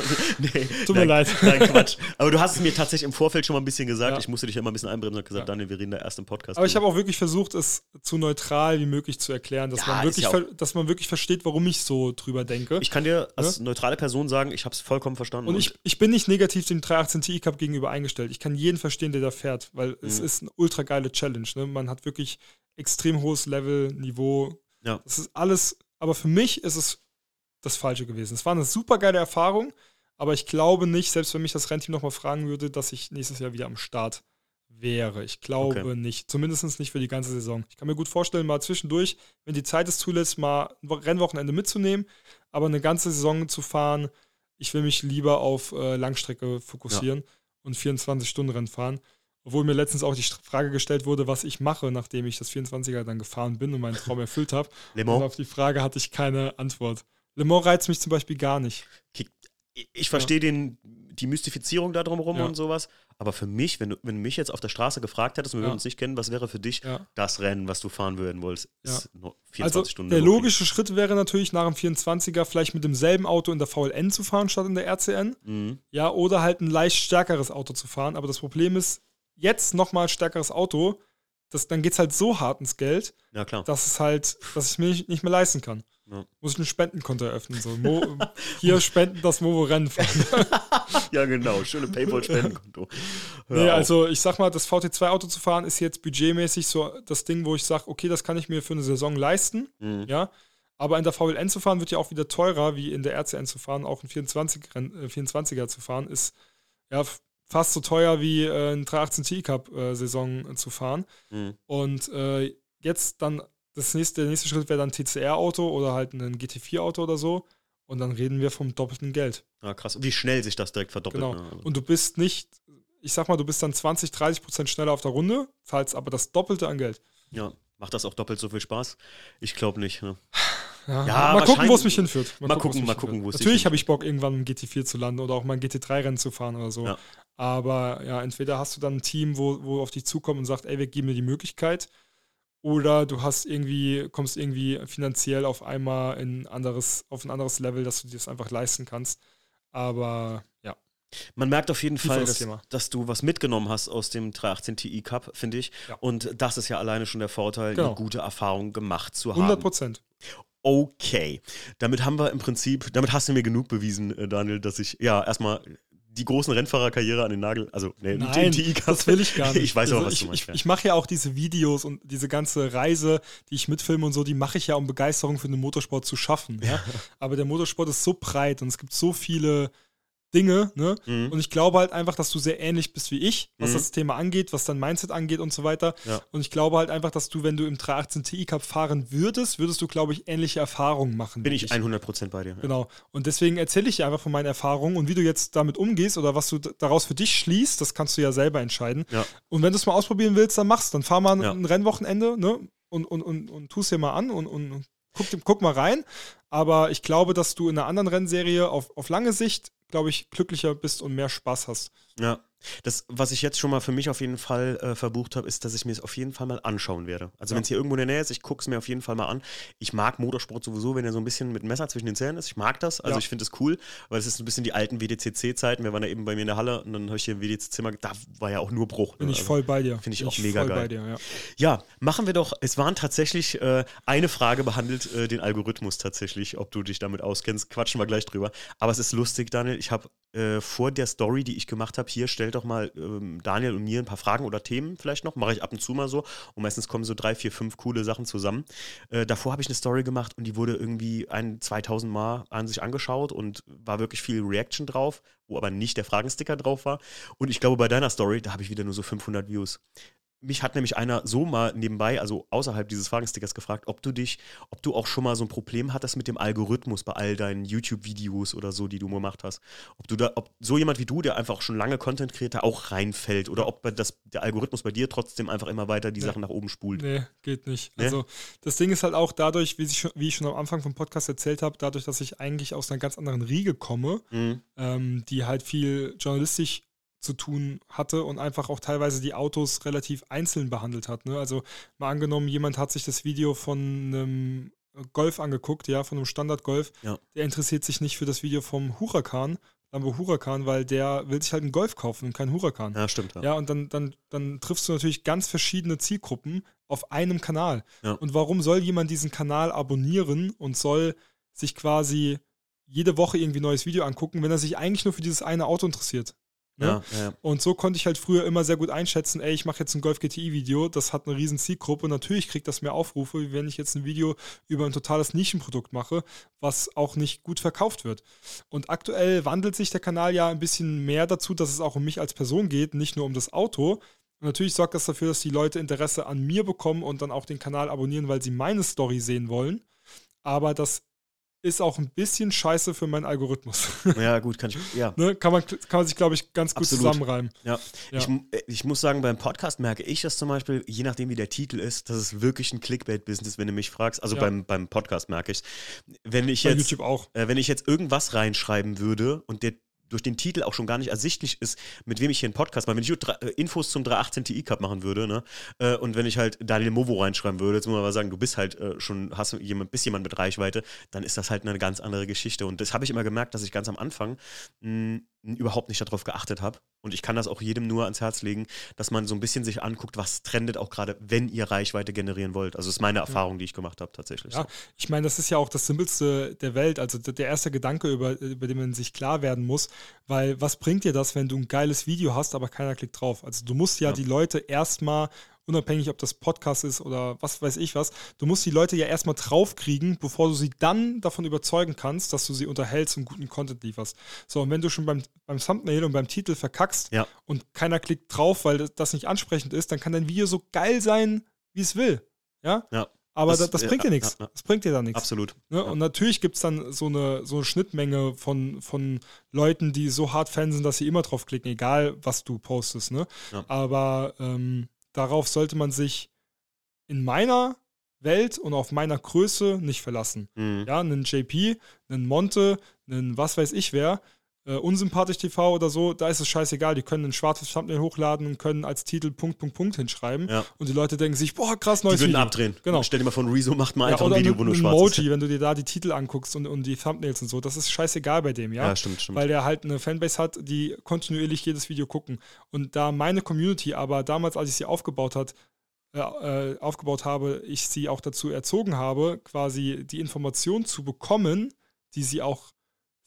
nee, Tut mir leid. Nein, Quatsch. Aber du hast es mir tatsächlich im Vorfeld schon mal ein bisschen gesagt. Ja. Ich musste dich immer ein bisschen einbremsen und gesagt, ja. Daniel, wir reden da erst im Podcast. Aber ich habe auch wirklich versucht, es so neutral wie möglich zu erklären, dass, man, wirklich dass man wirklich versteht, warum ich so drüber denke. Ich kann dir als neutrale Person sagen, ich habe es vollkommen verstanden. Und, und ich, ich bin nicht negativ dem 318 Ti Cup gegenüber eingestellt. Ich kann jeden verstehen, der da fährt, weil mhm. es ist eine ultra geile Challenge. Ne? Man hat wirklich extrem hohes Level, Niveau. Ja. Das ist alles, aber für mich ist es das Falsche gewesen. Es war eine super geile Erfahrung, aber ich glaube nicht, selbst wenn mich das Rennteam nochmal fragen würde, dass ich nächstes Jahr wieder am Start wäre. Ich glaube okay. nicht. Zumindest nicht für die ganze Saison. Ich kann mir gut vorstellen, mal zwischendurch, wenn die Zeit es zulässt, mal ein Rennwochenende mitzunehmen, aber eine ganze Saison zu fahren, ich will mich lieber auf äh, Langstrecke fokussieren ja. Und 24-Stunden-Rennen fahren. Obwohl mir letztens auch die Frage gestellt wurde, was ich mache, nachdem ich das 24er dann gefahren bin und meinen Traum erfüllt habe. Und auf die Frage hatte ich keine Antwort. Le Mans reizt mich zum Beispiel gar nicht. Ich verstehe ja. Die Mystifizierung da drumherum ja. und sowas. Aber für mich, wenn du, wenn du mich jetzt auf der Straße gefragt hättest und wir ja. würden uns nicht kennen, was wäre für dich das Rennen, was du fahren würden wolltest? Ist 24 also Stunden. Der logische Schritt wäre natürlich nach dem 24er vielleicht mit demselben Auto in der VLN zu fahren statt in der RCN. Mhm. Ja, oder halt ein leicht stärkeres Auto zu fahren. Aber das Problem ist, jetzt nochmal stärkeres Auto, das, dann geht es halt so hart ins Geld, ja, dass es halt, dass ich mir nicht, nicht mehr leisten kann. Ja. Muss ich ein Spendenkonto eröffnen. So. Mo, hier spenden das Movo Rennen fahren. ja, genau. Schöne Paypal-Spendenkonto. Nee, also ich sag mal, das VT2-Auto zu fahren ist jetzt budgetmäßig so das Ding, wo ich sage, okay, das kann ich mir für eine Saison leisten. Mhm. Ja. Aber in der VLN zu fahren wird ja auch wieder teurer, wie in der RCN zu fahren. Auch ein 24, äh, 24er zu fahren ist ja fast so teuer wie äh, ein 318 T-Cup-Saison äh, zu fahren. Mhm. Und äh, jetzt dann, das nächste, der nächste Schritt wäre dann TCR-Auto oder halt ein GT4-Auto oder so. Und dann reden wir vom doppelten Geld. Ah, krass. Wie schnell sich das direkt verdoppelt. Genau. Ne? Und du bist nicht, ich sag mal, du bist dann 20, 30 Prozent schneller auf der Runde, zahlst aber das Doppelte an Geld. Ja, macht das auch doppelt so viel Spaß? Ich glaube nicht. Ne? Ja, ja mal gucken, wo es mich hinführt. Mal, mal gucken, mal gucken, wo es Natürlich habe ich Bock, irgendwann im GT4 zu landen oder auch mal ein GT3-Rennen zu fahren oder so. Ja. Aber ja, entweder hast du dann ein Team, wo, wo auf dich zukommt und sagt, ey, wir geben dir die Möglichkeit. Oder du hast irgendwie, kommst irgendwie finanziell auf einmal in anderes, auf ein anderes Level, dass du dir das einfach leisten kannst. Aber ja. Man merkt auf jeden Fall, dass, dass, du was mitgenommen hast aus dem 318 Ti Cup, finde ich. Ja. Und das ist ja alleine schon der Vorteil, genau. eine gute Erfahrung gemacht zu haben. 100 Prozent. Okay, damit haben wir im Prinzip, damit hast du mir genug bewiesen, äh, Daniel, dass ich ja erstmal die großen Rennfahrerkarriere an den Nagel, also nee, Nein, TNT das will ich gar nicht. ich weiß also aber, was ich, du meinst. Ich, ich mache ja auch diese Videos und diese ganze Reise, die ich mitfilme und so, die mache ich ja, um Begeisterung für den Motorsport zu schaffen. Ja? Aber der Motorsport ist so breit und es gibt so viele Dinge, ne? Mhm. Und ich glaube halt einfach, dass du sehr ähnlich bist wie ich, was mhm. das Thema angeht, was dein Mindset angeht und so weiter. Ja. Und ich glaube halt einfach, dass du, wenn du im 318 Ti Cup fahren würdest, würdest du, glaube ich, ähnliche Erfahrungen machen. Bin ich 100% bei dir. Genau. Und deswegen erzähle ich dir einfach von meinen Erfahrungen und wie du jetzt damit umgehst oder was du daraus für dich schließt, das kannst du ja selber entscheiden. Ja. Und wenn du es mal ausprobieren willst, dann machst. Dann fahr mal ein Rennwochenende, ne? Und, und, und, und tu es dir mal an und, und guck, guck mal rein. Aber ich glaube, dass du in einer anderen Rennserie auf, auf lange Sicht glaube ich, glücklicher bist und mehr Spaß hast. Ja. Das, was ich jetzt schon mal für mich auf jeden Fall äh, verbucht habe, ist, dass ich mir es auf jeden Fall mal anschauen werde. Also ja. wenn es hier irgendwo in der Nähe ist, ich gucke es mir auf jeden Fall mal an. Ich mag Motorsport sowieso, wenn er so ein bisschen mit Messer zwischen den Zähnen ist. Ich mag das. Also ja. ich finde es cool, weil es ist ein bisschen die alten WDCC-Zeiten. Wir waren ja eben bei mir in der Halle und dann habe ich hier im WDC-Zimmer, da war ja auch nur Bruch. Bin ne? ich also, voll bei dir. Finde ich Bin auch ich mega geil. Dir, ja. ja. machen wir doch, es waren tatsächlich äh, eine Frage behandelt, äh, den Algorithmus tatsächlich, ob du dich damit auskennst. Quatschen wir gleich drüber. Aber es ist lustig, Daniel, ich habe äh, vor der Story, die ich gemacht habe, hier, stell doch mal ähm, Daniel und mir ein paar Fragen oder Themen vielleicht noch. Mache ich ab und zu mal so. Und meistens kommen so drei, vier, fünf coole Sachen zusammen. Äh, davor habe ich eine Story gemacht und die wurde irgendwie ein, 2000 Mal an sich angeschaut und war wirklich viel Reaction drauf, wo aber nicht der Fragensticker drauf war. Und ich glaube, bei deiner Story, da habe ich wieder nur so 500 Views. Mich hat nämlich einer so mal nebenbei, also außerhalb dieses Fragenstickers gefragt, ob du dich, ob du auch schon mal so ein Problem hattest mit dem Algorithmus bei all deinen YouTube-Videos oder so, die du gemacht hast. Ob du da, ob so jemand wie du, der einfach auch schon lange Content kreiert, auch reinfällt oder ob das, der Algorithmus bei dir trotzdem einfach immer weiter die nee. Sachen nach oben spult. Nee, geht nicht. Nee? Also das Ding ist halt auch dadurch, wie ich, schon, wie ich schon am Anfang vom Podcast erzählt habe, dadurch, dass ich eigentlich aus einer ganz anderen Riege komme, mhm. ähm, die halt viel journalistisch zu tun hatte und einfach auch teilweise die Autos relativ einzeln behandelt hat. Ne? Also mal angenommen, jemand hat sich das Video von einem Golf angeguckt, ja, von einem Standard-Golf. Ja. Der interessiert sich nicht für das Video vom Huracan, Lambo Huracan, weil der will sich halt einen Golf kaufen und keinen Huracan. Ja, stimmt. Ja, ja und dann, dann, dann triffst du natürlich ganz verschiedene Zielgruppen auf einem Kanal. Ja. Und warum soll jemand diesen Kanal abonnieren und soll sich quasi jede Woche irgendwie ein neues Video angucken, wenn er sich eigentlich nur für dieses eine Auto interessiert? Ne? Ja, ja. Und so konnte ich halt früher immer sehr gut einschätzen, ey, ich mache jetzt ein Golf GTI-Video, das hat eine riesen Zielgruppe und natürlich kriegt das mehr Aufrufe, wie wenn ich jetzt ein Video über ein totales Nischenprodukt mache, was auch nicht gut verkauft wird. Und aktuell wandelt sich der Kanal ja ein bisschen mehr dazu, dass es auch um mich als Person geht, nicht nur um das Auto. Und natürlich sorgt das dafür, dass die Leute Interesse an mir bekommen und dann auch den Kanal abonnieren, weil sie meine Story sehen wollen. Aber das ist auch ein bisschen scheiße für meinen Algorithmus. Ja, gut, kann ich, ja. ne? kann, man, kann man sich, glaube ich, ganz gut Absolut. zusammenreimen. Ja. ja. Ich, ich, muss sagen, beim Podcast merke ich das zum Beispiel, je nachdem, wie der Titel ist, dass es wirklich ein Clickbait-Business, wenn du mich fragst. Also ja. beim, beim Podcast merke ich es. Wenn ich Bei jetzt, YouTube auch. Äh, wenn ich jetzt irgendwas reinschreiben würde und der durch den Titel auch schon gar nicht ersichtlich ist, mit wem ich hier einen Podcast mache. Wenn ich äh, Infos zum 318 Ti Cup machen würde, ne? Äh, und wenn ich halt Daniel Movo reinschreiben würde, jetzt muss man mal sagen, du bist halt äh, schon, hast jemand, bist jemand mit Reichweite, dann ist das halt eine ganz andere Geschichte. Und das habe ich immer gemerkt, dass ich ganz am Anfang mh, überhaupt nicht darauf geachtet habe. Und ich kann das auch jedem nur ans Herz legen, dass man so ein bisschen sich anguckt, was trendet auch gerade, wenn ihr Reichweite generieren wollt. Also das ist meine Erfahrung, die ich gemacht habe tatsächlich. Ja, ich meine, das ist ja auch das Simpelste der Welt. Also der erste Gedanke, über, über den man sich klar werden muss, weil was bringt dir das, wenn du ein geiles Video hast, aber keiner klickt drauf? Also du musst ja, ja. die Leute erstmal unabhängig ob das Podcast ist oder was weiß ich was, du musst die Leute ja erstmal draufkriegen, bevor du sie dann davon überzeugen kannst, dass du sie unterhältst und guten Content lieferst. So, und wenn du schon beim, beim Thumbnail und beim Titel verkackst ja. und keiner klickt drauf, weil das nicht ansprechend ist, dann kann dein Video so geil sein, wie es will. Ja? Ja. Aber das, das, das bringt dir nichts. Ja, ja. Das bringt dir dann nichts. Absolut. Ne? Und natürlich gibt es dann so eine, so eine Schnittmenge von, von Leuten, die so hart Fan sind, dass sie immer drauf klicken, egal was du postest. Ne? Aber ähm, darauf sollte man sich in meiner Welt und auf meiner Größe nicht verlassen. Mhm. Ja, einen JP, einen Monte, einen was weiß ich wer, äh, unsympathisch TV oder so, da ist es scheißegal. Die können ein schwarzes Thumbnail hochladen und können als Titel Punkt, Punkt, Punkt hinschreiben. Ja. Und die Leute denken sich, boah, krass, neues die würden Video. abdrehen. Genau. Stell dir mal von Rezo, macht mal ja, einfach ein Video, wo nur schwarz Emoji, ist. wenn du dir da die Titel anguckst und, und die Thumbnails und so, das ist scheißegal bei dem, ja? Ja, stimmt, stimmt. Weil der halt eine Fanbase hat, die kontinuierlich jedes Video gucken. Und da meine Community aber damals, als ich sie aufgebaut hat, äh, äh, aufgebaut habe, ich sie auch dazu erzogen habe, quasi die Information zu bekommen, die sie auch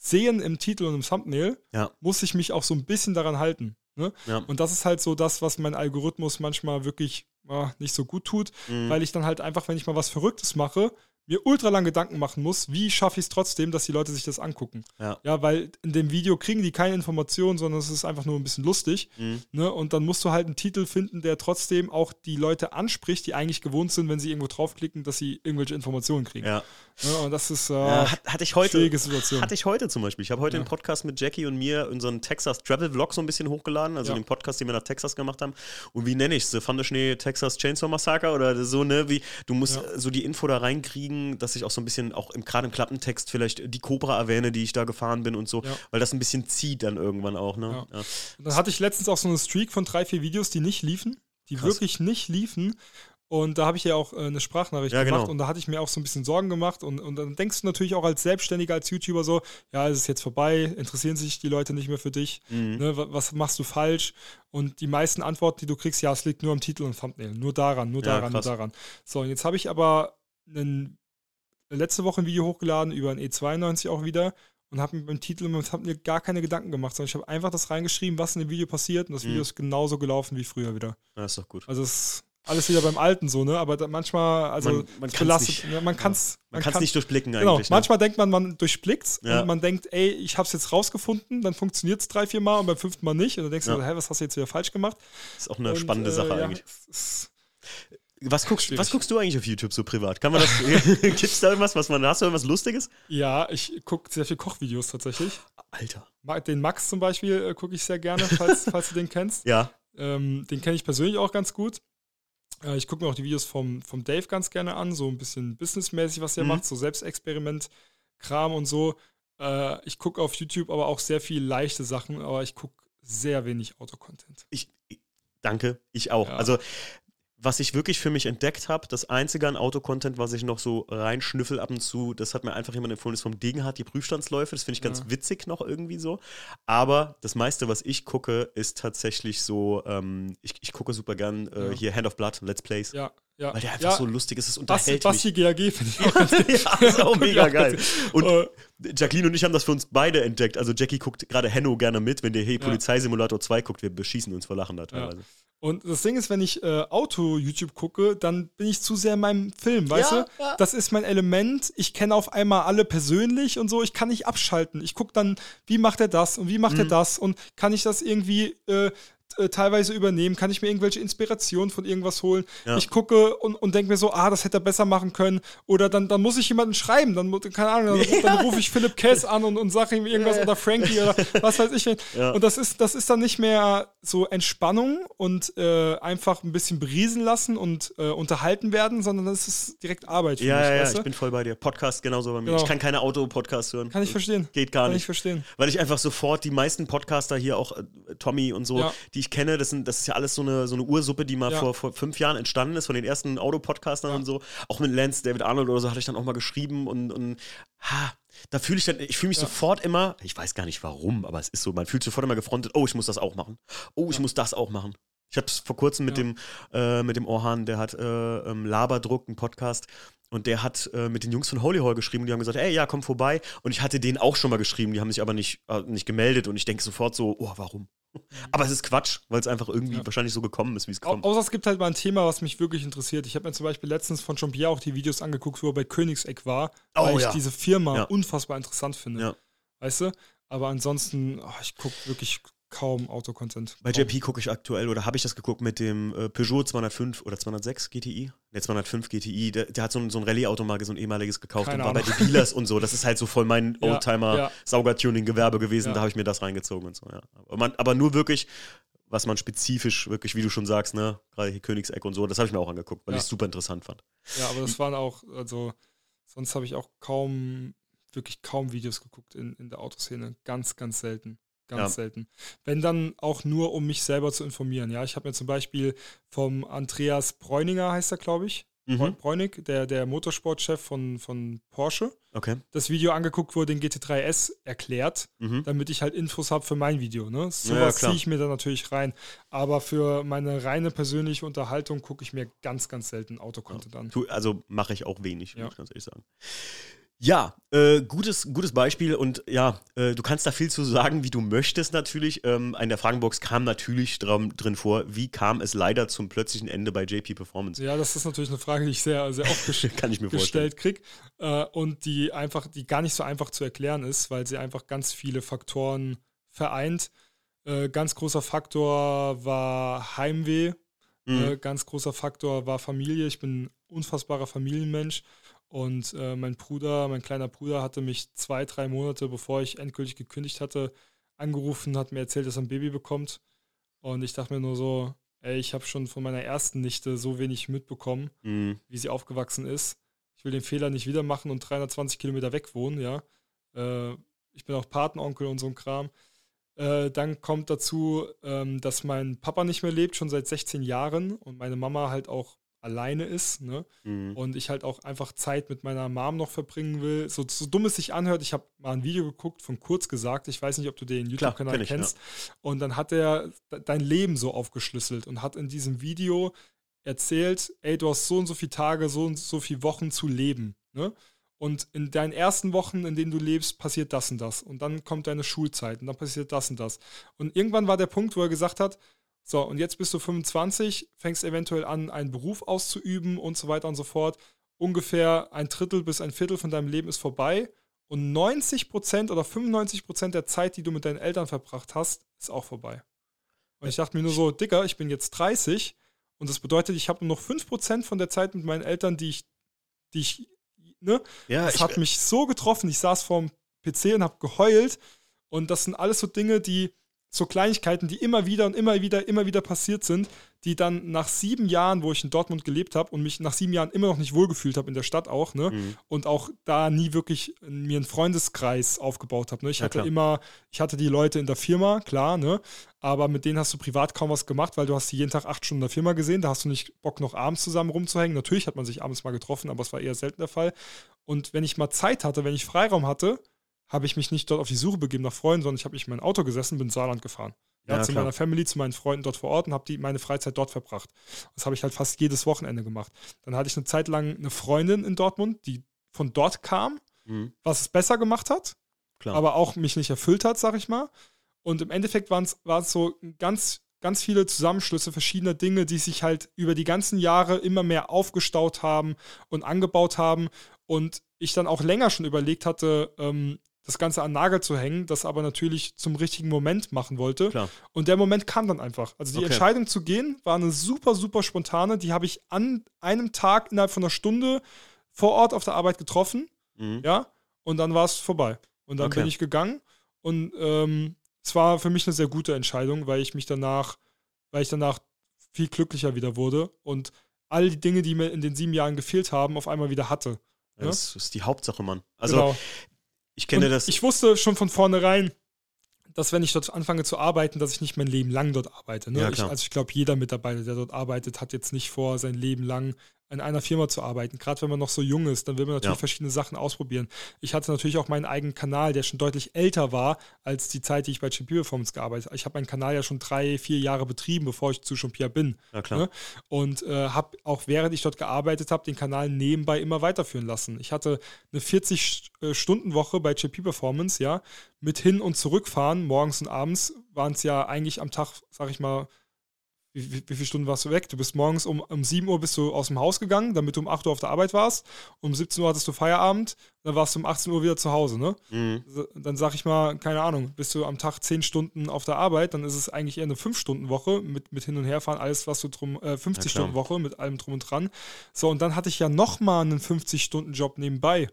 sehen im Titel und im Thumbnail, ja. muss ich mich auch so ein bisschen daran halten. Ne? Ja. Und das ist halt so das, was mein Algorithmus manchmal wirklich äh, nicht so gut tut, mhm. weil ich dann halt einfach, wenn ich mal was Verrücktes mache, mir ultra lang Gedanken machen muss, wie schaffe ich es trotzdem, dass die Leute sich das angucken. Ja. ja, weil in dem Video kriegen die keine Informationen, sondern es ist einfach nur ein bisschen lustig. Mhm. Ne? Und dann musst du halt einen Titel finden, der trotzdem auch die Leute anspricht, die eigentlich gewohnt sind, wenn sie irgendwo draufklicken, dass sie irgendwelche Informationen kriegen. Ja. Ne? Und das ist äh, Ja, hat, hatte ich heute. schwierige Situation. Hatte ich heute zum Beispiel. Ich habe heute Ja. einen Podcast mit Jackie und mir unseren Texas Travel Vlog so ein bisschen hochgeladen, also Ja. den Podcast, den wir nach Texas gemacht haben. Und wie nenne ich es? Thunderschnee Texas Chainsaw Massacre oder so, ne? Wie, du musst Ja. so die Info da reinkriegen, dass ich auch so ein bisschen, auch im, gerade im Klappentext vielleicht die Cobra erwähne, die ich da gefahren bin und so, Ja. weil das ein bisschen zieht dann irgendwann auch, ne? Ja. Ja. Dann hatte ich letztens auch so eine Streak von drei, vier Videos, die nicht liefen, die Krass. wirklich nicht liefen. Und da habe ich ja auch äh, eine Sprachnachricht Ja, gemacht genau. und da hatte ich mir auch so ein bisschen Sorgen gemacht. Und, und dann denkst du natürlich auch als Selbstständiger, als YouTuber so, ja, es ist jetzt vorbei, interessieren sich die Leute nicht mehr für dich, Mhm. ne, wa- was machst du falsch? Und die meisten Antworten, die du kriegst, ja, es liegt nur am Titel und Thumbnail, nur daran, nur Ja, daran, nur krass. daran. So, und jetzt habe ich aber einen, letzte Woche ein Video hochgeladen über ein E92 auch wieder und habe mir beim Titel und beim Thumbnail gar keine Gedanken gemacht, sondern ich habe einfach das reingeschrieben, was in dem Video passiert und das Video Mhm. ist genauso gelaufen wie früher wieder. ja, ist doch gut. Also es ist alles wieder beim Alten so, ne? Aber manchmal, also Man- man belastet, nicht. ja, man kann es Man kann es nicht durchblicken Genau, eigentlich. ne? manchmal denkt man, man durchblickt's Ja. und man denkt, ey, ich habe es jetzt rausgefunden, dann funktioniert es drei, vier Mal und beim fünften Mal nicht. Und dann denkst du, Ja. hä, was hast du jetzt wieder falsch gemacht? ist auch eine und, spannende äh, Sache ja, eigentlich. Was guckst, was guckst du eigentlich auf YouTube so privat? Kann man das, gibt's da irgendwas, was man, hast du irgendwas Lustiges? Ja, ich gucke sehr viel Kochvideos tatsächlich. Alter. Den Max zum Beispiel äh, gucke ich sehr gerne, falls, falls du den kennst. Ja, Ähm, den kenne ich persönlich auch ganz gut. Äh, ich gucke mir auch die Videos vom, vom Dave ganz gerne an, so ein bisschen businessmäßig, was er Mhm. macht, so Selbstexperiment-Kram und so. Äh, ich gucke auf YouTube aber auch sehr viel leichte Sachen, aber ich gucke sehr wenig Autocontent. ich, ich danke, ich auch. Ja. Also, was ich wirklich für mich entdeckt habe, das einzige an Autocontent, was ich noch so reinschnüffel ab und zu, das hat mir einfach jemand empfohlen, ist vom Degenhardt, die Prüfstandsläufe. Das finde ich ganz Ja. witzig noch irgendwie so. Aber das meiste, was ich gucke, ist tatsächlich so, ähm, ich, ich gucke super gern äh, Ja. hier Hand of Blood, Let's Plays. Ja, ja. Weil der einfach ja, so lustig ist, es unterhält Basti mich. GAG finde ich auch ja, ist auch mega geil. Und Äh, Jacqueline und ich haben das für uns beide entdeckt. Also Jackie guckt gerade Henno gerne mit, wenn der Hey. Polizeisimulator 2 guckt, wir beschießen uns vor Lachen da teilweise. Und das Ding ist, wenn ich äh, Auto-YouTube gucke, dann bin ich zu sehr in meinem Film, weißt Ja, du? ja. Das ist mein Element. Ich kenne auf einmal alle persönlich und so. Ich kann nicht abschalten. Ich gucke dann, wie macht er das und wie macht Mhm. er das und kann ich das irgendwie äh, äh, teilweise übernehmen? Kann ich mir irgendwelche Inspirationen von irgendwas holen? Ja. Ich gucke und, und denke mir so, ah, das hätte er besser machen können. Oder dann, dann muss ich jemanden schreiben. Dann, keine Ahnung, dann, dann rufe ich Philipp Kess an und, und sage ihm irgendwas oder Frankie oder was weiß ich. Ja. Und das ist, das ist dann nicht mehr so Entspannung und äh, einfach ein bisschen beriesen lassen und äh, unterhalten werden, sondern das ist direkt Arbeit für Ja, mich, ja, ja, ich bin voll bei dir. Podcast genauso bei mir. Genau. Ich kann keine Auto-Podcasts hören. Kann ich verstehen. Geht gar Kann nicht. ich verstehen. Weil ich einfach sofort die meisten Podcaster hier, auch äh, Tommy und so, Ja. Die ich kenne, das, sind, das ist ja alles so eine, so eine Ursuppe, die mal Ja. vor, vor fünf Jahren entstanden ist, von den ersten Autopodcastern Ja. und so. Auch mit Lance, David Arnold oder so hatte ich dann auch mal geschrieben und, und ha, da fühle ich dann, ich fühle mich Ja. sofort immer, ich weiß gar nicht warum, aber es ist so, man fühlt sich sofort immer gefrontet, oh, ich muss das auch machen. Oh, ich muss das auch machen. Ich habe es vor kurzem mit Ja. dem äh, mit dem Orhan, der hat äh, ähm, Laberdruck, einen Podcast, und der hat äh, mit den Jungs von Holy Hall geschrieben die haben gesagt, ey, ja, komm vorbei. Und ich hatte denen auch schon mal geschrieben, die haben sich aber nicht, äh, nicht gemeldet und ich denke sofort so, oh, warum? Aber es ist Quatsch, weil es einfach irgendwie Mhm. Ja. wahrscheinlich so gekommen ist, wie es kommt. außer es gibt halt mal ein Thema, was mich wirklich interessiert. Ich habe mir zum Beispiel letztens von Jean-Pierre auch die Videos angeguckt, wo er bei Königseck war, Oh, weil ich ja. diese Firma Ja. unfassbar interessant finde. Weißt du? Aber ansonsten, oh, ich gucke wirklich kaum Autocontent. Bei. JP gucke ich aktuell oder habe ich das geguckt mit dem äh, Peugeot 205 oder 206 GTI? Ne, 205 GTI. Der, der hat so ein, so ein Rallye-Auto mal, so ein ehemaliges gekauft Keine und war bei Ahnung. den Dealers und so. Das ist halt so voll mein ja. Oldtimer-Sauger-Tuning-Gewerbe gewesen. Ja. Da habe ich mir das reingezogen und so, ja. Aber, man, aber nur wirklich, was man spezifisch, wirklich, wie du schon sagst, ne, gerade hier Königseck und so, das habe ich mir auch angeguckt, weil Ja. ich es super interessant fand. Ja, aber das waren auch, also sonst habe ich auch kaum, wirklich kaum Videos geguckt in, in der Autoszene. Ganz, ganz selten. Ganz Ja. selten. Wenn dann auch nur, um mich selber zu informieren. Ja, ich habe mir zum Beispiel vom Andreas Bräuninger, heißt er, glaube ich. Mhm. Bräunig, der, der Motorsportchef von, von Porsche, Okay. das Video angeguckt, wo den GT3S erklärt, Mhm. damit ich halt Infos habe für mein Video. Ne? Ja, Sowas klar. ziehe ich mir dann natürlich rein. Aber für meine reine persönliche Unterhaltung gucke ich mir ganz, ganz selten Autocontent an. Tu- Also mache ich auch wenig, Ja. muss ich ganz ehrlich sagen. Ja, äh, gutes, gutes Beispiel und ja, äh, du kannst da viel zu sagen, wie du möchtest natürlich. Ähm, in der Fragenbox kam natürlich dran, drin vor, wie kam es leider zum plötzlichen Ende bei JP Performance? Ja, das ist natürlich eine Frage, die ich sehr, sehr oft Kann ich mir gestellt kriege äh, und die einfach, die gar nicht so einfach zu erklären ist, weil sie einfach ganz viele Faktoren vereint. Äh, ganz großer Faktor war Heimweh, mhm. Äh, ganz großer Faktor war Familie. Ich bin ein unfassbarer Familienmensch. Und äh, mein Bruder, mein kleiner Bruder, hatte mich zwei, drei Monate, bevor ich endgültig gekündigt hatte, angerufen, hat mir erzählt, dass er ein Baby bekommt. Und ich dachte mir nur so, ey, ich habe schon von meiner ersten Nichte so wenig mitbekommen, mhm. wie sie aufgewachsen ist. Ich will den Fehler nicht wieder machen und 320 Kilometer weg wohnen, ja. Äh, ich bin auch Patenonkel und so ein Kram. Äh, dann kommt dazu, ähm, dass mein Papa nicht mehr lebt, schon seit 16 Jahren und meine Mama halt auch alleine ist. Ne? Mhm. Und ich halt auch einfach Zeit mit meiner Mom noch verbringen will. So, so dumm es sich anhört, ich habe mal ein Video geguckt von Kurz gesagt. Ich weiß nicht, ob du den YouTube-Kanal kenn kennst. Ja. Und dann hat er dein Leben so aufgeschlüsselt und hat in diesem Video erzählt, ey, du hast so und so viele Tage, so und so viele Wochen zu leben. Ne? Und in deinen ersten Wochen, in denen du lebst, passiert das und das. Und dann kommt deine Schulzeit und dann passiert das und das. Und irgendwann war der Punkt, wo er gesagt hat, so, und jetzt bist du 25, fängst eventuell an, einen Beruf auszuüben und so weiter und so fort. Ungefähr ein Drittel bis ein Viertel von deinem Leben ist vorbei. Und 90% oder 95% der Zeit, die du mit deinen Eltern verbracht hast, ist auch vorbei. Und ich dachte mir nur so, Dicker, ich bin jetzt 30 und das bedeutet, ich habe nur noch 5% von der Zeit mit meinen Eltern, die ich, die ich, ne? Ja, das hat mich so getroffen. Ich saß vorm PC und habe geheult. Und das sind alles so Dinge, die, so Kleinigkeiten, die immer wieder und immer wieder, immer wieder passiert sind, die dann nach sieben Jahren, wo ich in Dortmund gelebt habe und mich nach sieben Jahren immer noch nicht wohlgefühlt habe in der Stadt auch, ne? Mhm. Und auch da nie wirklich mir einen Freundeskreis aufgebaut habe. Ne? Ich ja, hatte klar. immer, ich hatte die Leute in der Firma, klar, ne? Aber mit denen hast du privat kaum was gemacht, weil du hast sie jeden Tag acht Stunden in der Firma gesehen. Da hast du nicht Bock, noch abends zusammen rumzuhängen. Natürlich hat man sich abends mal getroffen, aber es war eher selten der Fall. Und wenn ich mal Zeit hatte, wenn ich Freiraum hatte, habe ich mich nicht dort auf die Suche begeben nach Freunden, sondern ich habe mich in mein Auto gesessen, bin ins Saarland gefahren. Ja, zu klar. meiner Family, zu meinen Freunden dort vor Ort und habe meine Freizeit dort verbracht. Das habe ich halt fast jedes Wochenende gemacht. Dann hatte ich eine Zeit lang eine Freundin in Dortmund, die von dort kam, mhm. was es besser gemacht hat, klar. aber auch mich nicht erfüllt hat, sag ich mal. Und im Endeffekt waren es so ganz, ganz viele Zusammenschlüsse verschiedener Dinge, die sich halt über die ganzen Jahre immer mehr aufgestaut haben und angebaut haben. Und ich dann auch länger schon überlegt hatte, ähm, das Ganze an Nagel zu hängen, das aber natürlich zum richtigen Moment machen wollte. Klar. Und der Moment kam dann einfach. Also die okay. Entscheidung zu gehen war eine super, super spontane. Die habe ich an einem Tag innerhalb von einer Stunde vor Ort auf der Arbeit getroffen. Mhm. Ja. Und dann war es vorbei. Und dann okay. bin ich gegangen. Und ähm, es war für mich eine sehr gute Entscheidung, weil ich mich danach, weil ich danach viel glücklicher wieder wurde und all die Dinge, die mir in den sieben Jahren gefehlt haben, auf einmal wieder hatte. Ja? Das ist die Hauptsache, Mann. Also genau. Ich kenne und das. Ich wusste schon von vornherein, dass wenn ich dort anfange zu arbeiten, dass ich nicht mein Leben lang dort arbeite. Ne? Ja, ich, also ich glaube, jeder Mitarbeiter, der dort arbeitet, hat jetzt nicht vor, sein Leben lang in einer Firma zu arbeiten. Gerade wenn man noch so jung ist, dann will man natürlich ja. verschiedene Sachen ausprobieren. Ich hatte natürlich auch meinen eigenen Kanal, der schon deutlich älter war als die Zeit, die ich bei Champion Performance gearbeitet habe. Ich habe meinen Kanal ja schon drei, vier Jahre betrieben, bevor ich zu Champion bin. Ja, ne? Und äh, habe auch während ich dort gearbeitet habe, den Kanal nebenbei immer weiterführen lassen. Ich hatte eine 40-Stunden-Woche bei JP Performance, ja, mit hin- und zurückfahren, morgens und abends waren es ja eigentlich am Tag, sag ich mal, wie, wie, wie, viele Stunden warst du weg? Du bist morgens um, um 7 Uhr bist du aus dem Haus gegangen, damit du um 8 Uhr auf der Arbeit warst. Um 17 Uhr hattest du Feierabend, dann warst du um 18 Uhr wieder zu Hause, ne? Mhm. Dann sag ich mal, keine Ahnung, bist du am Tag 10 Stunden auf der Arbeit, dann ist es eigentlich eher eine 5-Stunden-Woche mit, mit Hin- und Herfahren, alles, was du drum, äh, 50-Stunden-Woche mit allem drum und dran. So, und dann hatte ich ja nochmal einen 50-Stunden-Job nebenbei.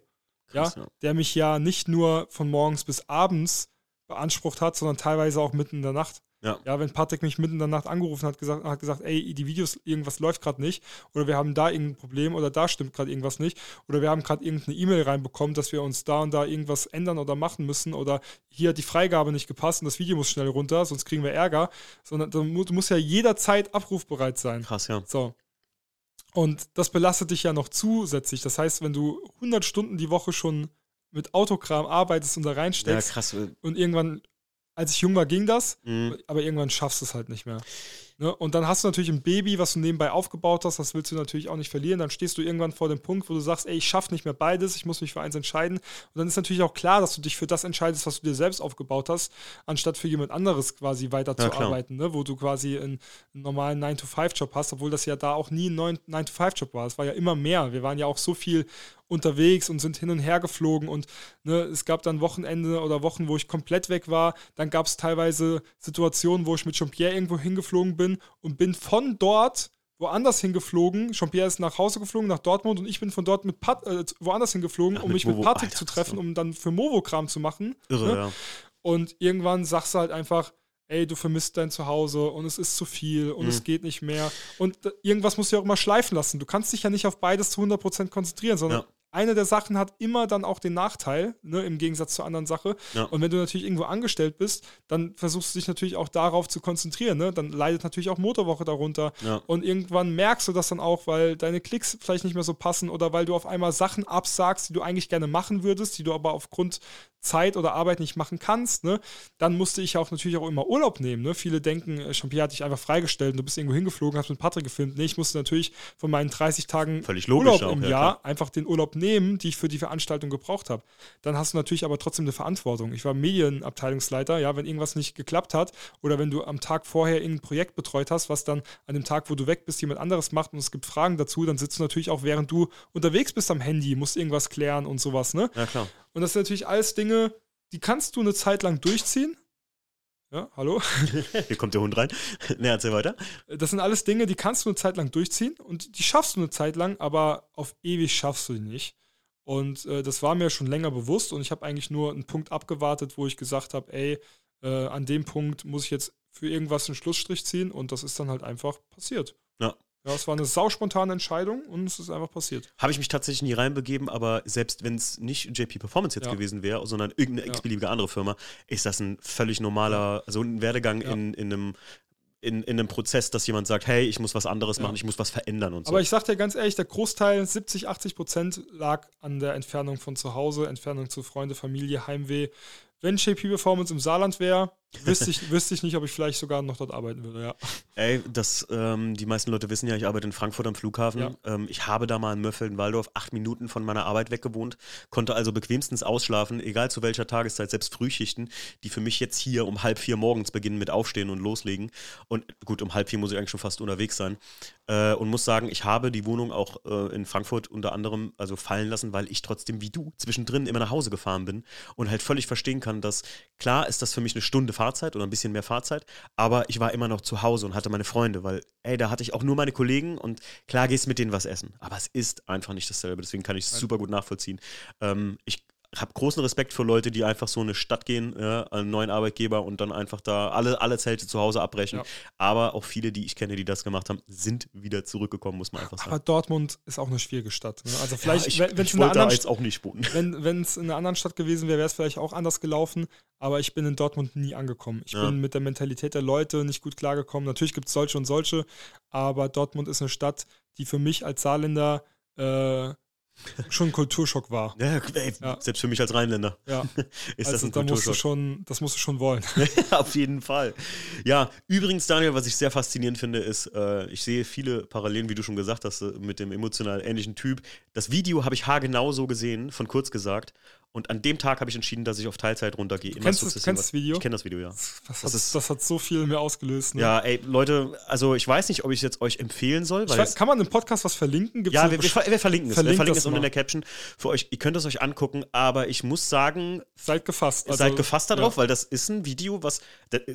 Krass, ja, ja, der mich ja nicht nur von morgens bis abends beansprucht hat, sondern teilweise auch mitten in der Nacht. Ja. ja, wenn Patrick mich mitten in der Nacht angerufen hat, gesagt, hat gesagt, ey, die Videos, irgendwas läuft gerade nicht, oder wir haben da irgendein Problem, oder da stimmt gerade irgendwas nicht, oder wir haben gerade irgendeine E-Mail reinbekommen, dass wir uns da und da irgendwas ändern oder machen müssen, oder hier hat die Freigabe nicht gepasst und das Video muss schnell runter, sonst kriegen wir Ärger, sondern du musst ja jederzeit abrufbereit sein. Krass, ja. So. Und das belastet dich ja noch zusätzlich. Das heißt, wenn du 100 Stunden die Woche schon mit Autokram arbeitest und da reinsteckst ja, krass. und irgendwann als ich jung war, ging das, mhm. aber irgendwann schaffst du es halt nicht mehr. Ne? Und dann hast du natürlich ein Baby, was du nebenbei aufgebaut hast, das willst du natürlich auch nicht verlieren. Dann stehst du irgendwann vor dem Punkt, wo du sagst, ey, ich schaffe nicht mehr beides, ich muss mich für eins entscheiden. Und dann ist natürlich auch klar, dass du dich für das entscheidest, was du dir selbst aufgebaut hast, anstatt für jemand anderes quasi weiterzuarbeiten, ja, ne? wo du quasi einen, einen normalen 9-to-5-Job hast, obwohl das ja da auch nie ein 9-to-5-Job war. Es war ja immer mehr. Wir waren ja auch so viel unterwegs und sind hin und her geflogen und ne, es gab dann Wochenende oder Wochen, wo ich komplett weg war. Dann gab es teilweise Situationen, wo ich mit Jean-Pierre irgendwo hingeflogen bin und bin von dort woanders hingeflogen. Jean-Pierre ist nach Hause geflogen, nach Dortmund und ich bin von dort mit Pat äh, woanders hingeflogen, Ach, um mich Movo. mit Patrick Alter, zu treffen, um dann für Movo-Kram zu machen. Irre, ne? ja. Und irgendwann sagst du halt einfach, ey, du vermisst dein Zuhause und es ist zu viel und mhm. es geht nicht mehr. Und irgendwas musst du ja auch immer schleifen lassen. Du kannst dich ja nicht auf beides zu 100% konzentrieren, sondern ja eine der Sachen hat immer dann auch den Nachteil, ne, im Gegensatz zur anderen Sache. Ja. Und wenn du natürlich irgendwo angestellt bist, dann versuchst du dich natürlich auch darauf zu konzentrieren. Ne? Dann leidet natürlich auch Motorwoche darunter. Ja. Und irgendwann merkst du das dann auch, weil deine Klicks vielleicht nicht mehr so passen oder weil du auf einmal Sachen absagst, die du eigentlich gerne machen würdest, die du aber aufgrund Zeit oder Arbeit nicht machen kannst, ne, dann musste ich auch natürlich auch immer Urlaub nehmen. Ne? Viele denken, äh, Champier hat dich einfach freigestellt und du bist irgendwo hingeflogen, hast mit Patrick gefilmt. Nee, ich musste natürlich von meinen 30 Tagen Urlaub auch, im ja, Jahr klar. einfach den Urlaub nehmen, die ich für die Veranstaltung gebraucht habe. Dann hast du natürlich aber trotzdem eine Verantwortung. Ich war Medienabteilungsleiter, ja, wenn irgendwas nicht geklappt hat oder wenn du am Tag vorher irgendein Projekt betreut hast, was dann an dem Tag, wo du weg bist, jemand anderes macht und es gibt Fragen dazu, dann sitzt du natürlich auch, während du unterwegs bist am Handy, musst irgendwas klären und sowas, ne? Ja, klar. Und das sind natürlich alles Dinge, die kannst du eine Zeit lang durchziehen. Ja, hallo? Hier kommt der Hund rein. Ne, erzähl weiter. Das sind alles Dinge, die kannst du eine Zeit lang durchziehen und die schaffst du eine Zeit lang, aber auf ewig schaffst du die nicht. Und äh, das war mir schon länger bewusst und ich habe eigentlich nur einen Punkt abgewartet, wo ich gesagt habe, ey, äh, an dem Punkt muss ich jetzt für irgendwas einen Schlussstrich ziehen und das ist dann halt einfach passiert. Ja. Ja, es war eine sauspontane Entscheidung und es ist einfach passiert. Habe ich mich tatsächlich nie reinbegeben, aber selbst wenn es nicht JP Performance jetzt ja. gewesen wäre, sondern irgendeine ja. x-beliebige andere Firma, ist das ein völlig normaler, also ein Werdegang ja. in, in einem in, in einem Prozess, dass jemand sagt, hey, ich muss was anderes machen, ich muss was verändern und so. Aber ich sag dir ganz ehrlich, der Großteil, 70, 80 Prozent, lag an der Entfernung von zu Hause, Entfernung zu Freunde, Familie, Heimweh. Wenn JP Performance im Saarland wäre, wüsste ich, wüsste ich nicht, ob ich vielleicht sogar noch dort arbeiten würde, ja. Ey, das, ähm, die meisten Leute wissen ja, ich arbeite in Frankfurt am Flughafen. Ja. Ähm, ich habe da mal in Mörfelden-Waldorf acht Minuten von meiner Arbeit weggewohnt, konnte also bequemstens ausschlafen, egal zu welcher Tageszeit, selbst Frühschichten, die für mich jetzt hier um halb vier morgens beginnen mit Aufstehen und Loslegen. Und gut, um halb vier muss ich eigentlich schon fast unterwegs sein. Äh, und muss sagen, ich habe die Wohnung auch äh, in Frankfurt unter anderem also fallen lassen, weil ich trotzdem wie du zwischendrin immer nach Hause gefahren bin und halt völlig verstehen kann, dass klar ist das für mich eine Stunde Fahrzeit oder ein bisschen mehr Fahrzeit, aber ich war immer noch zu Hause und hatte meine Freunde, weil, ey, da hatte ich auch nur meine Kollegen und klar gehst mit denen was essen. Aber es ist einfach nicht dasselbe, deswegen kann ich es super gut nachvollziehen. Ähm, ich habe großen Respekt für Leute, die einfach so in eine Stadt gehen, ja, einen neuen Arbeitgeber und dann einfach da alle, alle Zelte zu Hause abbrechen. Ja. Aber auch viele, die ich kenne, die das gemacht haben, sind wieder zurückgekommen, muss man einfach sagen. Aber Dortmund ist auch eine schwierige Stadt. Ne? Also vielleicht, ja, ich, wenn es in einer anderen auch nicht Wenn es in einer anderen Stadt gewesen wäre, wäre es vielleicht auch anders gelaufen. Aber ich bin in Dortmund nie angekommen. Ich bin mit der Mentalität der Leute nicht gut klargekommen. Natürlich gibt es solche und solche, aber Dortmund ist eine Stadt, die für mich als Saarländer äh, schon ein Kulturschock war. Ja, ey, ja, selbst für mich als Rheinländer. Ja. ist also das ein da Kulturschock. Musst du schon, das musst du schon wollen. Auf jeden Fall. Ja, übrigens, Daniel, was ich sehr faszinierend finde, ist, äh, ich sehe viele Parallelen, wie du schon gesagt hast, äh, mit dem emotional ähnlichen Typ. Das Video habe ich haargenau so gesehen, von kurz gesagt. Und an dem Tag habe ich entschieden, dass ich auf Teilzeit runtergehe. Kennst du das, das Video? Ich kenne das Video, ja. Das, das, ist, das, hat so viel mehr ausgelöst. Ne? Ja, ey, Leute, also ich weiß nicht, ob ich es jetzt euch empfehlen soll. Weiß, kann man im Podcast was verlinken? Gibt's ja, wir, wir, wir, verlinken es. wir verlinken es unten in der Caption für euch. Ihr könnt es euch angucken, aber ich muss sagen. Seid gefasst. Also, seid gefasst darauf, ja. weil das ist ein Video, was,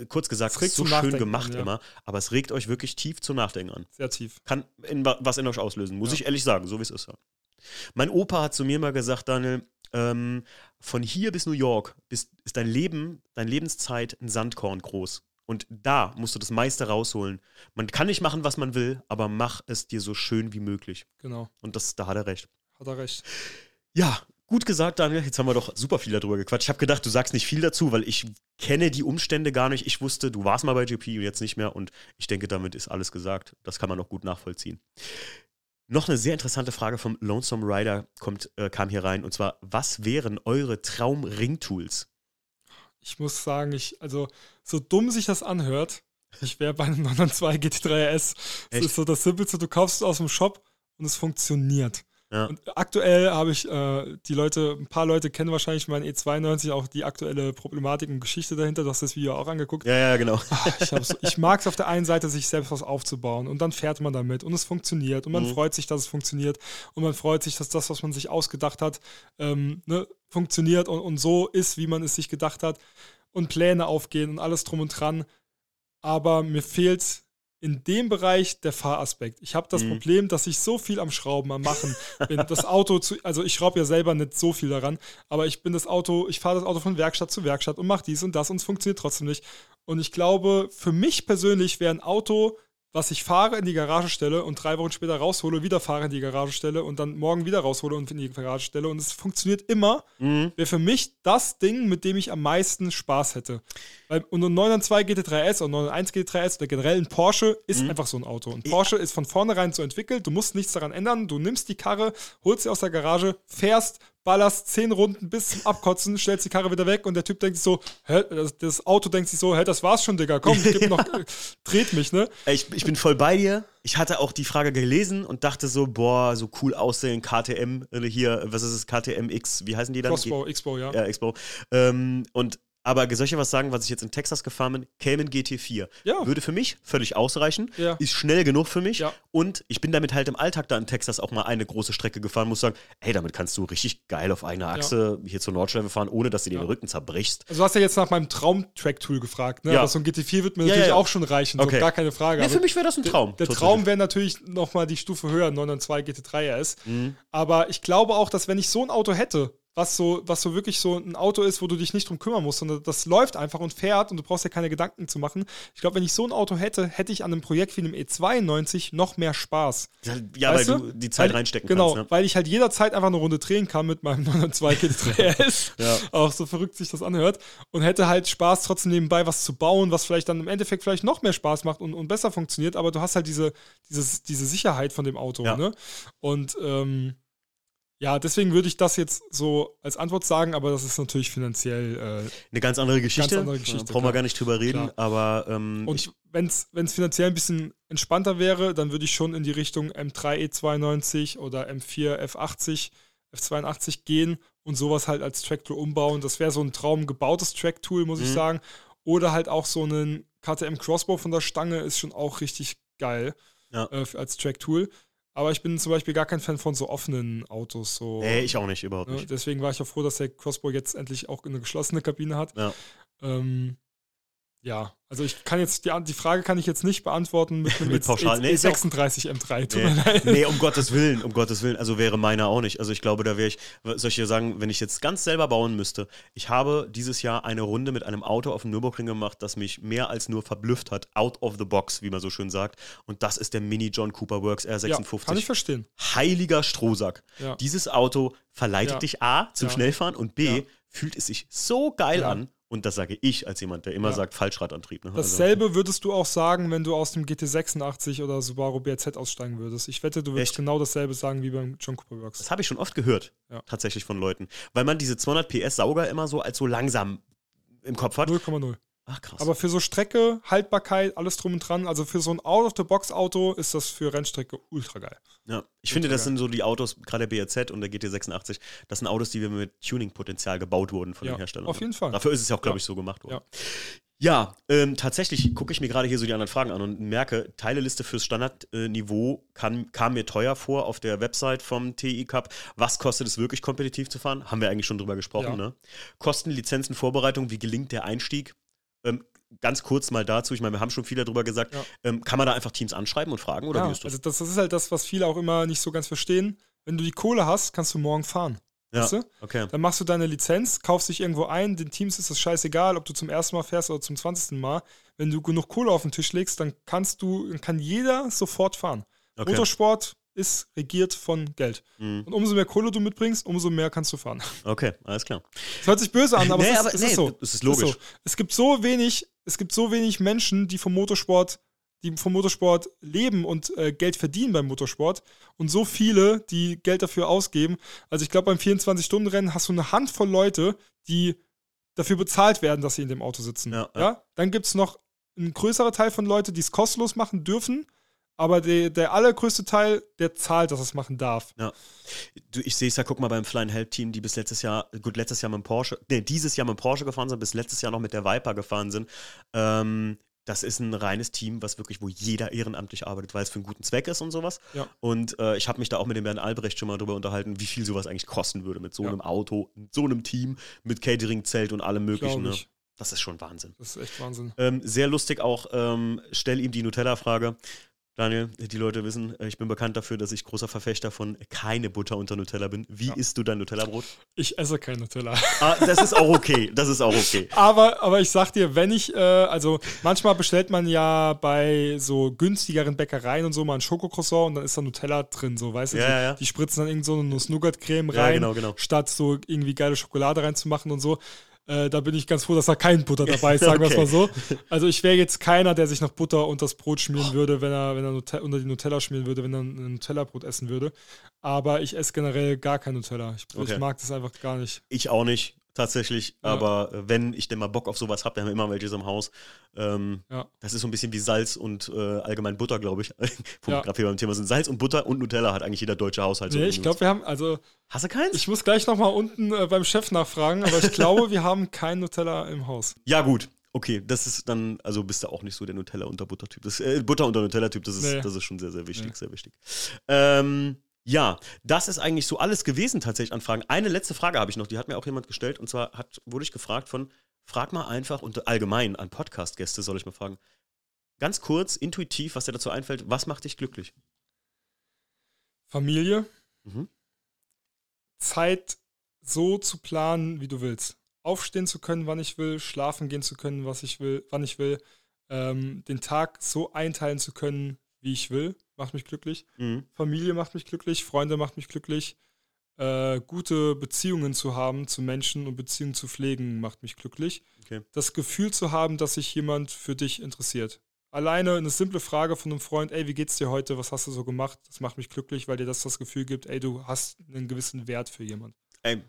kurz gesagt, so schön gemacht an, ja. immer, aber es regt euch wirklich tief zum Nachdenken an. Sehr tief. Kann in, was in euch auslösen, muss ja. ich ehrlich sagen, so wie es ist. Mein Opa hat zu mir mal gesagt, Daniel, ähm, von hier bis New York ist, ist dein Leben, deine Lebenszeit ein Sandkorn groß. Und da musst du das meiste rausholen. Man kann nicht machen, was man will, aber mach es dir so schön wie möglich. Genau. Und das, da hat er recht. Hat er recht. Ja, gut gesagt, Daniel. Jetzt haben wir doch super viel darüber gequatscht. Ich habe gedacht, du sagst nicht viel dazu, weil ich kenne die Umstände gar nicht. Ich wusste, du warst mal bei GP und jetzt nicht mehr. Und ich denke, damit ist alles gesagt. Das kann man auch gut nachvollziehen. Noch eine sehr interessante Frage vom Lonesome Rider kommt, äh, kam hier rein. Und zwar, was wären eure Traum-Ring-Tools? Ich muss sagen, ich, also so dumm sich das anhört, Ich wäre bei einem 992 GT3 RS. Das Echt? ist so das Simpelste. Du kaufst es aus dem Shop und es funktioniert. Ja. Und aktuell habe ich äh, die Leute, ein paar Leute kennen wahrscheinlich meinen E92 auch die aktuelle Problematik und Geschichte dahinter. Du hast das Video auch angeguckt. Ja, ja, genau. Ich, hab's- ich mag es auf der einen Seite, sich selbst was aufzubauen und dann fährt man damit und es funktioniert und man Mhm. freut sich, dass es funktioniert und man freut sich, dass das, was man sich ausgedacht hat, ähm, ne, funktioniert und, und so ist, wie man es sich gedacht hat und Pläne aufgehen und alles drum und dran. Aber mir fehlt in dem Bereich der Fahraspekt. Ich habe das Mhm. Problem, dass ich so viel am Schrauben, am Machen bin. Das Auto, zu, also ich schraube ja selber nicht so viel daran, aber ich bin das Auto, ich fahre das Auto von Werkstatt zu Werkstatt und mache dies und das und es funktioniert trotzdem nicht. Und ich glaube, für mich persönlich wäre ein Auto, was ich fahre, in die Garage stelle und drei Wochen später raushole, wieder fahre in die Garage stelle und dann morgen wieder raushole und in die Garage stelle und es funktioniert immer, Mhm. wäre für mich das Ding, mit dem ich am meisten Spaß hätte. Weil, und ein 992 GT3S oder 991 GT3S oder generell ein Porsche ist Mhm. einfach so ein Auto. Ein Porsche ist von vornherein so entwickelt, du musst nichts daran ändern, du nimmst die Karre, holst sie aus der Garage, fährst, ballerst zehn Runden bis zum Abkotzen, stellst die Karre wieder weg und der Typ denkt sich so, hä, das, Auto denkt sich so, hä, das war's schon, Digga, komm, gib noch, dreht mich, ne? Ich, ich bin voll bei dir. Ich hatte auch die Frage gelesen und dachte so, boah, so cool aussehen, KTM, äh, hier, was ist es, KTM X, wie heißen die dann? Crossbow, X-Bow, ja. Ja, Expo. Ähm, und aber soll ich dir was sagen, was ich jetzt in Texas gefahren bin? Cayman GT4. Ja. Würde für mich völlig ausreichen. Ja. Ist schnell genug für mich. Ja. Und ich bin damit halt im Alltag da in Texas auch mal eine große Strecke gefahren. Muss sagen, hey, damit kannst du richtig geil auf einer Achse hier zur Nordschleife fahren, ohne dass du dir den Rücken zerbrichst. Also du hast ja jetzt nach meinem Traum-Track-Tool gefragt, ne? Ja. Aber so ein GT4 wird mir natürlich auch schon reichen, Okay. so gar keine Frage. Ja, Aber für mich wäre das ein Traum. Der tatsächlich. Traum wäre natürlich nochmal die Stufe höher, 992 GT3 RS. Mhm. Aber ich glaube auch, dass wenn ich so ein Auto hätte, was so, was so wirklich so ein Auto ist, wo du dich nicht drum kümmern musst, sondern das läuft einfach und fährt und du brauchst ja keine Gedanken zu machen. Ich glaube, wenn ich so ein Auto hätte, hätte ich an einem Projekt wie einem E92 noch mehr Spaß. Ja, Weißt weil du? die Zeit weil, reinstecken genau, kannst. Ne? weil ich halt jederzeit einfach eine Runde drehen kann mit meinem 992 GT3 RS. Ja. Auch so verrückt sich das anhört. Und hätte halt Spaß, trotzdem nebenbei was zu bauen, was vielleicht dann im Endeffekt vielleicht noch mehr Spaß macht und, und besser funktioniert. Aber du hast halt diese, dieses, diese Sicherheit von dem Auto. Ja. Ne? Und ähm, ja, deswegen würde ich das jetzt so als Antwort sagen, aber das ist natürlich finanziell. Äh, Eine ganz andere Geschichte. andere Geschichte, Brauchen wir klar. gar nicht drüber reden, aber ähm, ich, und wenn es finanziell ein bisschen entspannter wäre, dann würde ich schon in die Richtung M3 E92 oder M4 F80, F82 gehen und sowas halt als Tracktool umbauen. Das wäre so ein Traum gebautes Tracktool, muss ich Mhm. sagen. Oder halt auch so einen KTM Crossbow von der Stange ist schon auch richtig geil Ja. äh, als Tracktool. Aber ich bin zum Beispiel gar kein Fan von so offenen Autos. So, nee, ich auch nicht, überhaupt ne? nicht. Deswegen war ich auch froh, dass der Crossbow jetzt endlich auch eine geschlossene Kabine hat. Ja. Ähm, ja, also ich kann jetzt, die, die Frage kann ich jetzt nicht beantworten mit Mit pauschal. Nee, ist ja auch- E36 M3. Tut Nee, mir leid. nee, um Gottes Willen, um Gottes Willen. Also wäre meiner auch nicht. Also ich glaube, da wäre ich, soll ich dir sagen, wenn ich jetzt ganz selber bauen müsste, ich habe dieses Jahr eine Runde mit einem Auto auf dem Nürburgring gemacht, das mich mehr als nur verblüfft hat, out of the box, wie man so schön sagt. Und das ist der Mini John Cooper Works Ja, R56. kann ich verstehen. Heiliger Strohsack. Ja. Dieses Auto verleitet Ja. dich A zum Ja. Schnellfahren und B Ja. fühlt es sich so geil Ja. an. Und das sage ich als jemand, der immer Ja. sagt Falschradantrieb. Ne? Also- Dasselbe würdest du auch sagen, wenn du aus dem GT86 oder Subaru BRZ aussteigen würdest. Ich wette, du würdest Echt? genau dasselbe sagen wie beim John Cooper Works. Das habe ich schon oft gehört, Ja. tatsächlich von Leuten. Weil man diese 200 PS Sauger immer so als so langsam im Kopf hat. 0,0. Ach krass. Aber für so Strecke, Haltbarkeit, alles drum und dran, also für so ein Out-of-the-Box-Auto ist das für Rennstrecke ultra geil. ja. Ich finde, das geil. sind so die Autos, gerade der BRZ und der GT86, das sind Autos, die wir mit Tuning-Potenzial gebaut wurden von Ja, den Herstellern. auf jeden Fall. Dafür ist es ja auch, glaube ich, so gemacht worden. Ja. Ja, ähm, tatsächlich gucke ich mir gerade hier so die anderen Fragen an und merke, Teileliste fürs Standardniveau kam, kam mir teuer vor auf der Website vom TI Cup. Was kostet es wirklich kompetitiv zu fahren? Haben wir eigentlich schon drüber gesprochen, Ja. ne? Kosten, Lizenzen, Vorbereitung, wie gelingt der Einstieg? Ähm, ganz kurz mal dazu, ich meine, wir haben schon viel darüber gesagt. Ja. Ähm, kann man da einfach Teams anschreiben und fragen oder wie Ja, ist das? also das, das ist halt das, was viele auch immer nicht so ganz verstehen. Wenn du die Kohle hast, kannst du morgen fahren. ja, weißt du? okay. Dann machst du deine Lizenz, kaufst dich irgendwo ein, den Teams ist es scheißegal, ob du zum ersten Mal fährst oder zum 20. Mal. Wenn du genug Kohle auf den Tisch legst, dann kannst du, dann kann jeder sofort fahren. okay. Motorsport ist regiert von Geld. Mhm. Und umso mehr Kohle du mitbringst, umso mehr kannst du fahren. okay, alles klar. Das hört sich böse an, aber, Nee, es, ist, aber- es nee, ist so. es ist logisch. so. Es gibt so wenig, es gibt so wenig Menschen, die vom Motorsport, die vom Motorsport leben und äh, Geld verdienen beim Motorsport und so viele, die Geld dafür ausgeben. Also ich glaube, beim 24-Stunden-Rennen hast du eine Handvoll Leute, die dafür bezahlt werden, dass sie in dem Auto sitzen. Ja, ja. Dann gibt es noch ein größerer Teil von Leuten, die es kostenlos machen dürfen. Aber der, der allergrößte Teil, der zahlt, dass es machen darf. Ja. Du, ich sehe es ja, guck mal beim Flying Help Team, die bis letztes Jahr, gut, letztes Jahr mit dem Porsche, nee, dieses Jahr mit dem Porsche gefahren sind, bis letztes Jahr noch mit der Viper gefahren sind. Ähm, das ist ein reines Team, was wirklich, wo jeder ehrenamtlich arbeitet, weil es für einen guten Zweck ist und sowas. Ja. Und äh, ich habe mich da auch mit dem Bernd Albrecht schon mal drüber unterhalten, wie viel sowas eigentlich kosten würde mit so Ja. einem Auto, mit so einem Team, mit Catering-Zelt und allem möglichen. Ne? Das ist schon Wahnsinn. Das ist echt Wahnsinn. Ähm, sehr lustig auch, ähm, stell ihm die Nutella-Frage. Daniel, die Leute wissen, äh, ich bin bekannt dafür, dass ich großer Verfechter von keine Butter unter Nutella bin. Wie Ja. isst du dein Nutella-Brot? Ich esse kein Nutella. Ah, das ist auch okay. Das ist auch okay. Aber, aber ich sag dir, wenn ich, äh, also manchmal bestellt man ja bei so günstigeren Bäckereien und so mal ein Schokocroissant und dann ist da Nutella drin, so, weißt du? Ja, die, ja, ja. die spritzen dann irgend so eine Nuss-Nougat-Creme rein, genau, genau. statt so irgendwie geile Schokolade reinzumachen und so. Äh, da bin ich ganz froh, dass da kein Butter dabei ist, sagen wir es Okay. mal so. Also ich wäre jetzt keiner, der sich noch Butter unter das Brot schmieren würde, wenn er, wenn er unter die Nutella schmieren würde, wenn er ein Nutella-Brot essen würde. Aber ich esse generell gar kein Nutella. Ich, Okay. ich mag das einfach gar nicht. Ich auch nicht, tatsächlich. Ja. Aber äh, wenn ich denn mal Bock auf sowas habe, dann haben wir immer welches im Haus. Ähm, Ja. Das ist so ein bisschen wie Salz und äh, allgemein Butter, glaube ich. Wo wir gerade beim Thema sind. Salz und Butter und Nutella hat eigentlich jeder deutsche Haushalt. so Nee, ich irgendwie. glaube, wir haben, also Hast du keins? Ich muss gleich nochmal unten äh, beim Chef nachfragen, aber ich glaube, wir haben kein Nutella im Haus. Ja, gut. Okay, das ist dann, also bist du auch nicht so der Nutella unter Butter-Typ. Das, äh, Butter unter Nutella-Typ, das, ist, Nee. das ist schon sehr, sehr wichtig, Nee. sehr wichtig. Ähm, ja, das ist eigentlich so alles gewesen tatsächlich an Fragen. Eine letzte Frage habe ich noch, die hat mir auch jemand gestellt und zwar hat, wurde ich gefragt von, frag mal einfach und allgemein an Podcast-Gäste soll ich mal fragen. Ganz kurz, intuitiv, was dir dazu einfällt, was macht dich glücklich? Familie, Mhm. Zeit so zu planen, wie du willst. Aufstehen zu können, wann ich will, schlafen gehen zu können, was ich will, wann ich will. Ähm, den Tag so einteilen zu können, wie ich will, macht mich glücklich. Mhm. Familie macht mich glücklich, Freunde macht mich glücklich. Äh, gute Beziehungen zu haben zu Menschen und Beziehungen zu pflegen macht mich glücklich. Okay. Das Gefühl zu haben, dass sich jemand für dich interessiert. Alleine eine simple Frage von einem Freund, ey, wie geht's dir heute? Was hast du so gemacht? Das macht mich glücklich, weil dir das das Gefühl gibt, ey, du hast einen gewissen Wert für jemand. Ey,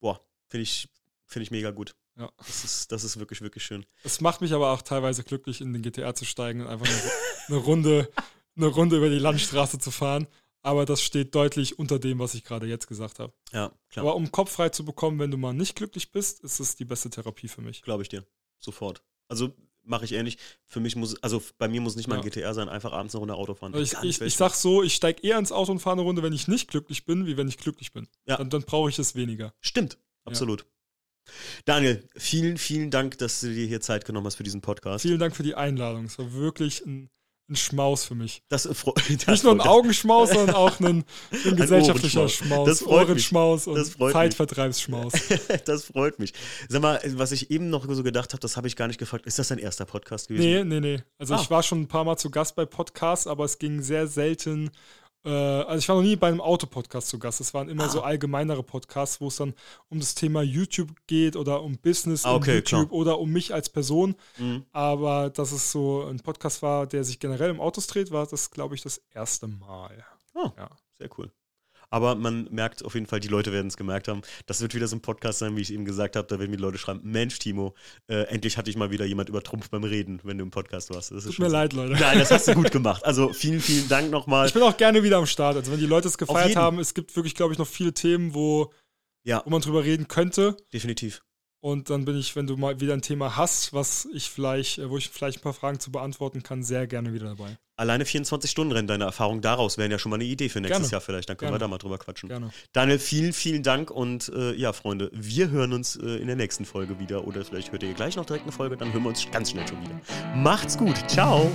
boah, finde ich, find ich mega gut. Ja. Das ist, das ist wirklich, wirklich schön. Es macht mich aber auch teilweise glücklich, in den GTR zu steigen und einfach eine, eine Runde, eine Runde über die Landstraße zu fahren. Aber das steht deutlich unter dem, was ich gerade jetzt gesagt habe. Ja, klar. Aber um Kopf frei zu bekommen, wenn du mal nicht glücklich bist, ist es die beste Therapie für mich. Glaube ich dir. Sofort. Also mache ich ähnlich. Für mich muss, also bei mir muss nicht mal ein Ja. GTR sein, einfach abends eine Runde Auto fahren. Also ich, ich, ich sag so, ich steige eher ins Auto und fahre eine Runde, wenn ich nicht glücklich bin, wie wenn ich glücklich bin. Ja. Dann, dann brauche ich es weniger. Stimmt, absolut. Daniel, vielen, vielen Dank, dass du dir hier Zeit genommen hast für diesen Podcast. Vielen Dank für die Einladung. Es war wirklich ein, ein Schmaus für mich. Das, das Nicht nur ein Augenschmaus, sondern auch ein, ein gesellschaftlicher Ohrenschmaus. Schmaus, Das freut mich. Ohrenschmaus und Das freut mich. Zeitvertreibsschmaus. das freut mich. Sag mal, was ich eben noch so gedacht habe, das habe ich gar nicht gefragt. Ist das dein erster Podcast gewesen? Nee, nee, nee. Also Ah. ich war schon ein paar Mal zu Gast bei Podcasts, aber es ging sehr selten. Äh, also ich war noch nie bei einem Autopodcast zu Gast. Es waren immer Ah. so allgemeinere Podcasts, wo es dann um das Thema YouTube geht oder um Business Ah, okay, YouTube klar. oder um mich als Person. Mhm. Aber dass es so ein Podcast war, der sich generell um Autos dreht, war das, glaube ich, das erste Mal. Oh, Ja. sehr cool. Aber man merkt auf jeden Fall, die Leute werden es gemerkt haben. Das wird wieder so ein Podcast sein, wie ich eben gesagt habe. Da werden mir die Leute schreiben: Mensch, Timo, äh, endlich hatte ich mal wieder jemand übertrumpft beim Reden, wenn du im Podcast warst. Das ist Tut mir so. leid, Leute. Nein, das hast du gut gemacht. Also vielen, vielen Dank nochmal. Ich bin auch gerne wieder am Start. Also wenn die Leute es gefeiert haben, es gibt wirklich, glaube ich, noch viele Themen, wo, Ja, wo man drüber reden könnte. definitiv. Und dann bin ich, wenn du mal wieder ein Thema hast, was ich vielleicht, äh, wo ich vielleicht ein paar Fragen zu beantworten kann, sehr gerne wieder dabei. Alleine 24-Stunden-Rennen, deine Erfahrung daraus wären ja schon mal eine Idee für nächstes Gerne. Jahr vielleicht. Dann können Gerne. wir da mal drüber quatschen. Gerne. Daniel, vielen, vielen Dank und äh, ja, Freunde, wir hören uns äh, in der nächsten Folge wieder oder vielleicht hört ihr gleich noch direkt eine Folge, dann hören wir uns ganz schnell schon wieder. Macht's gut, ciao!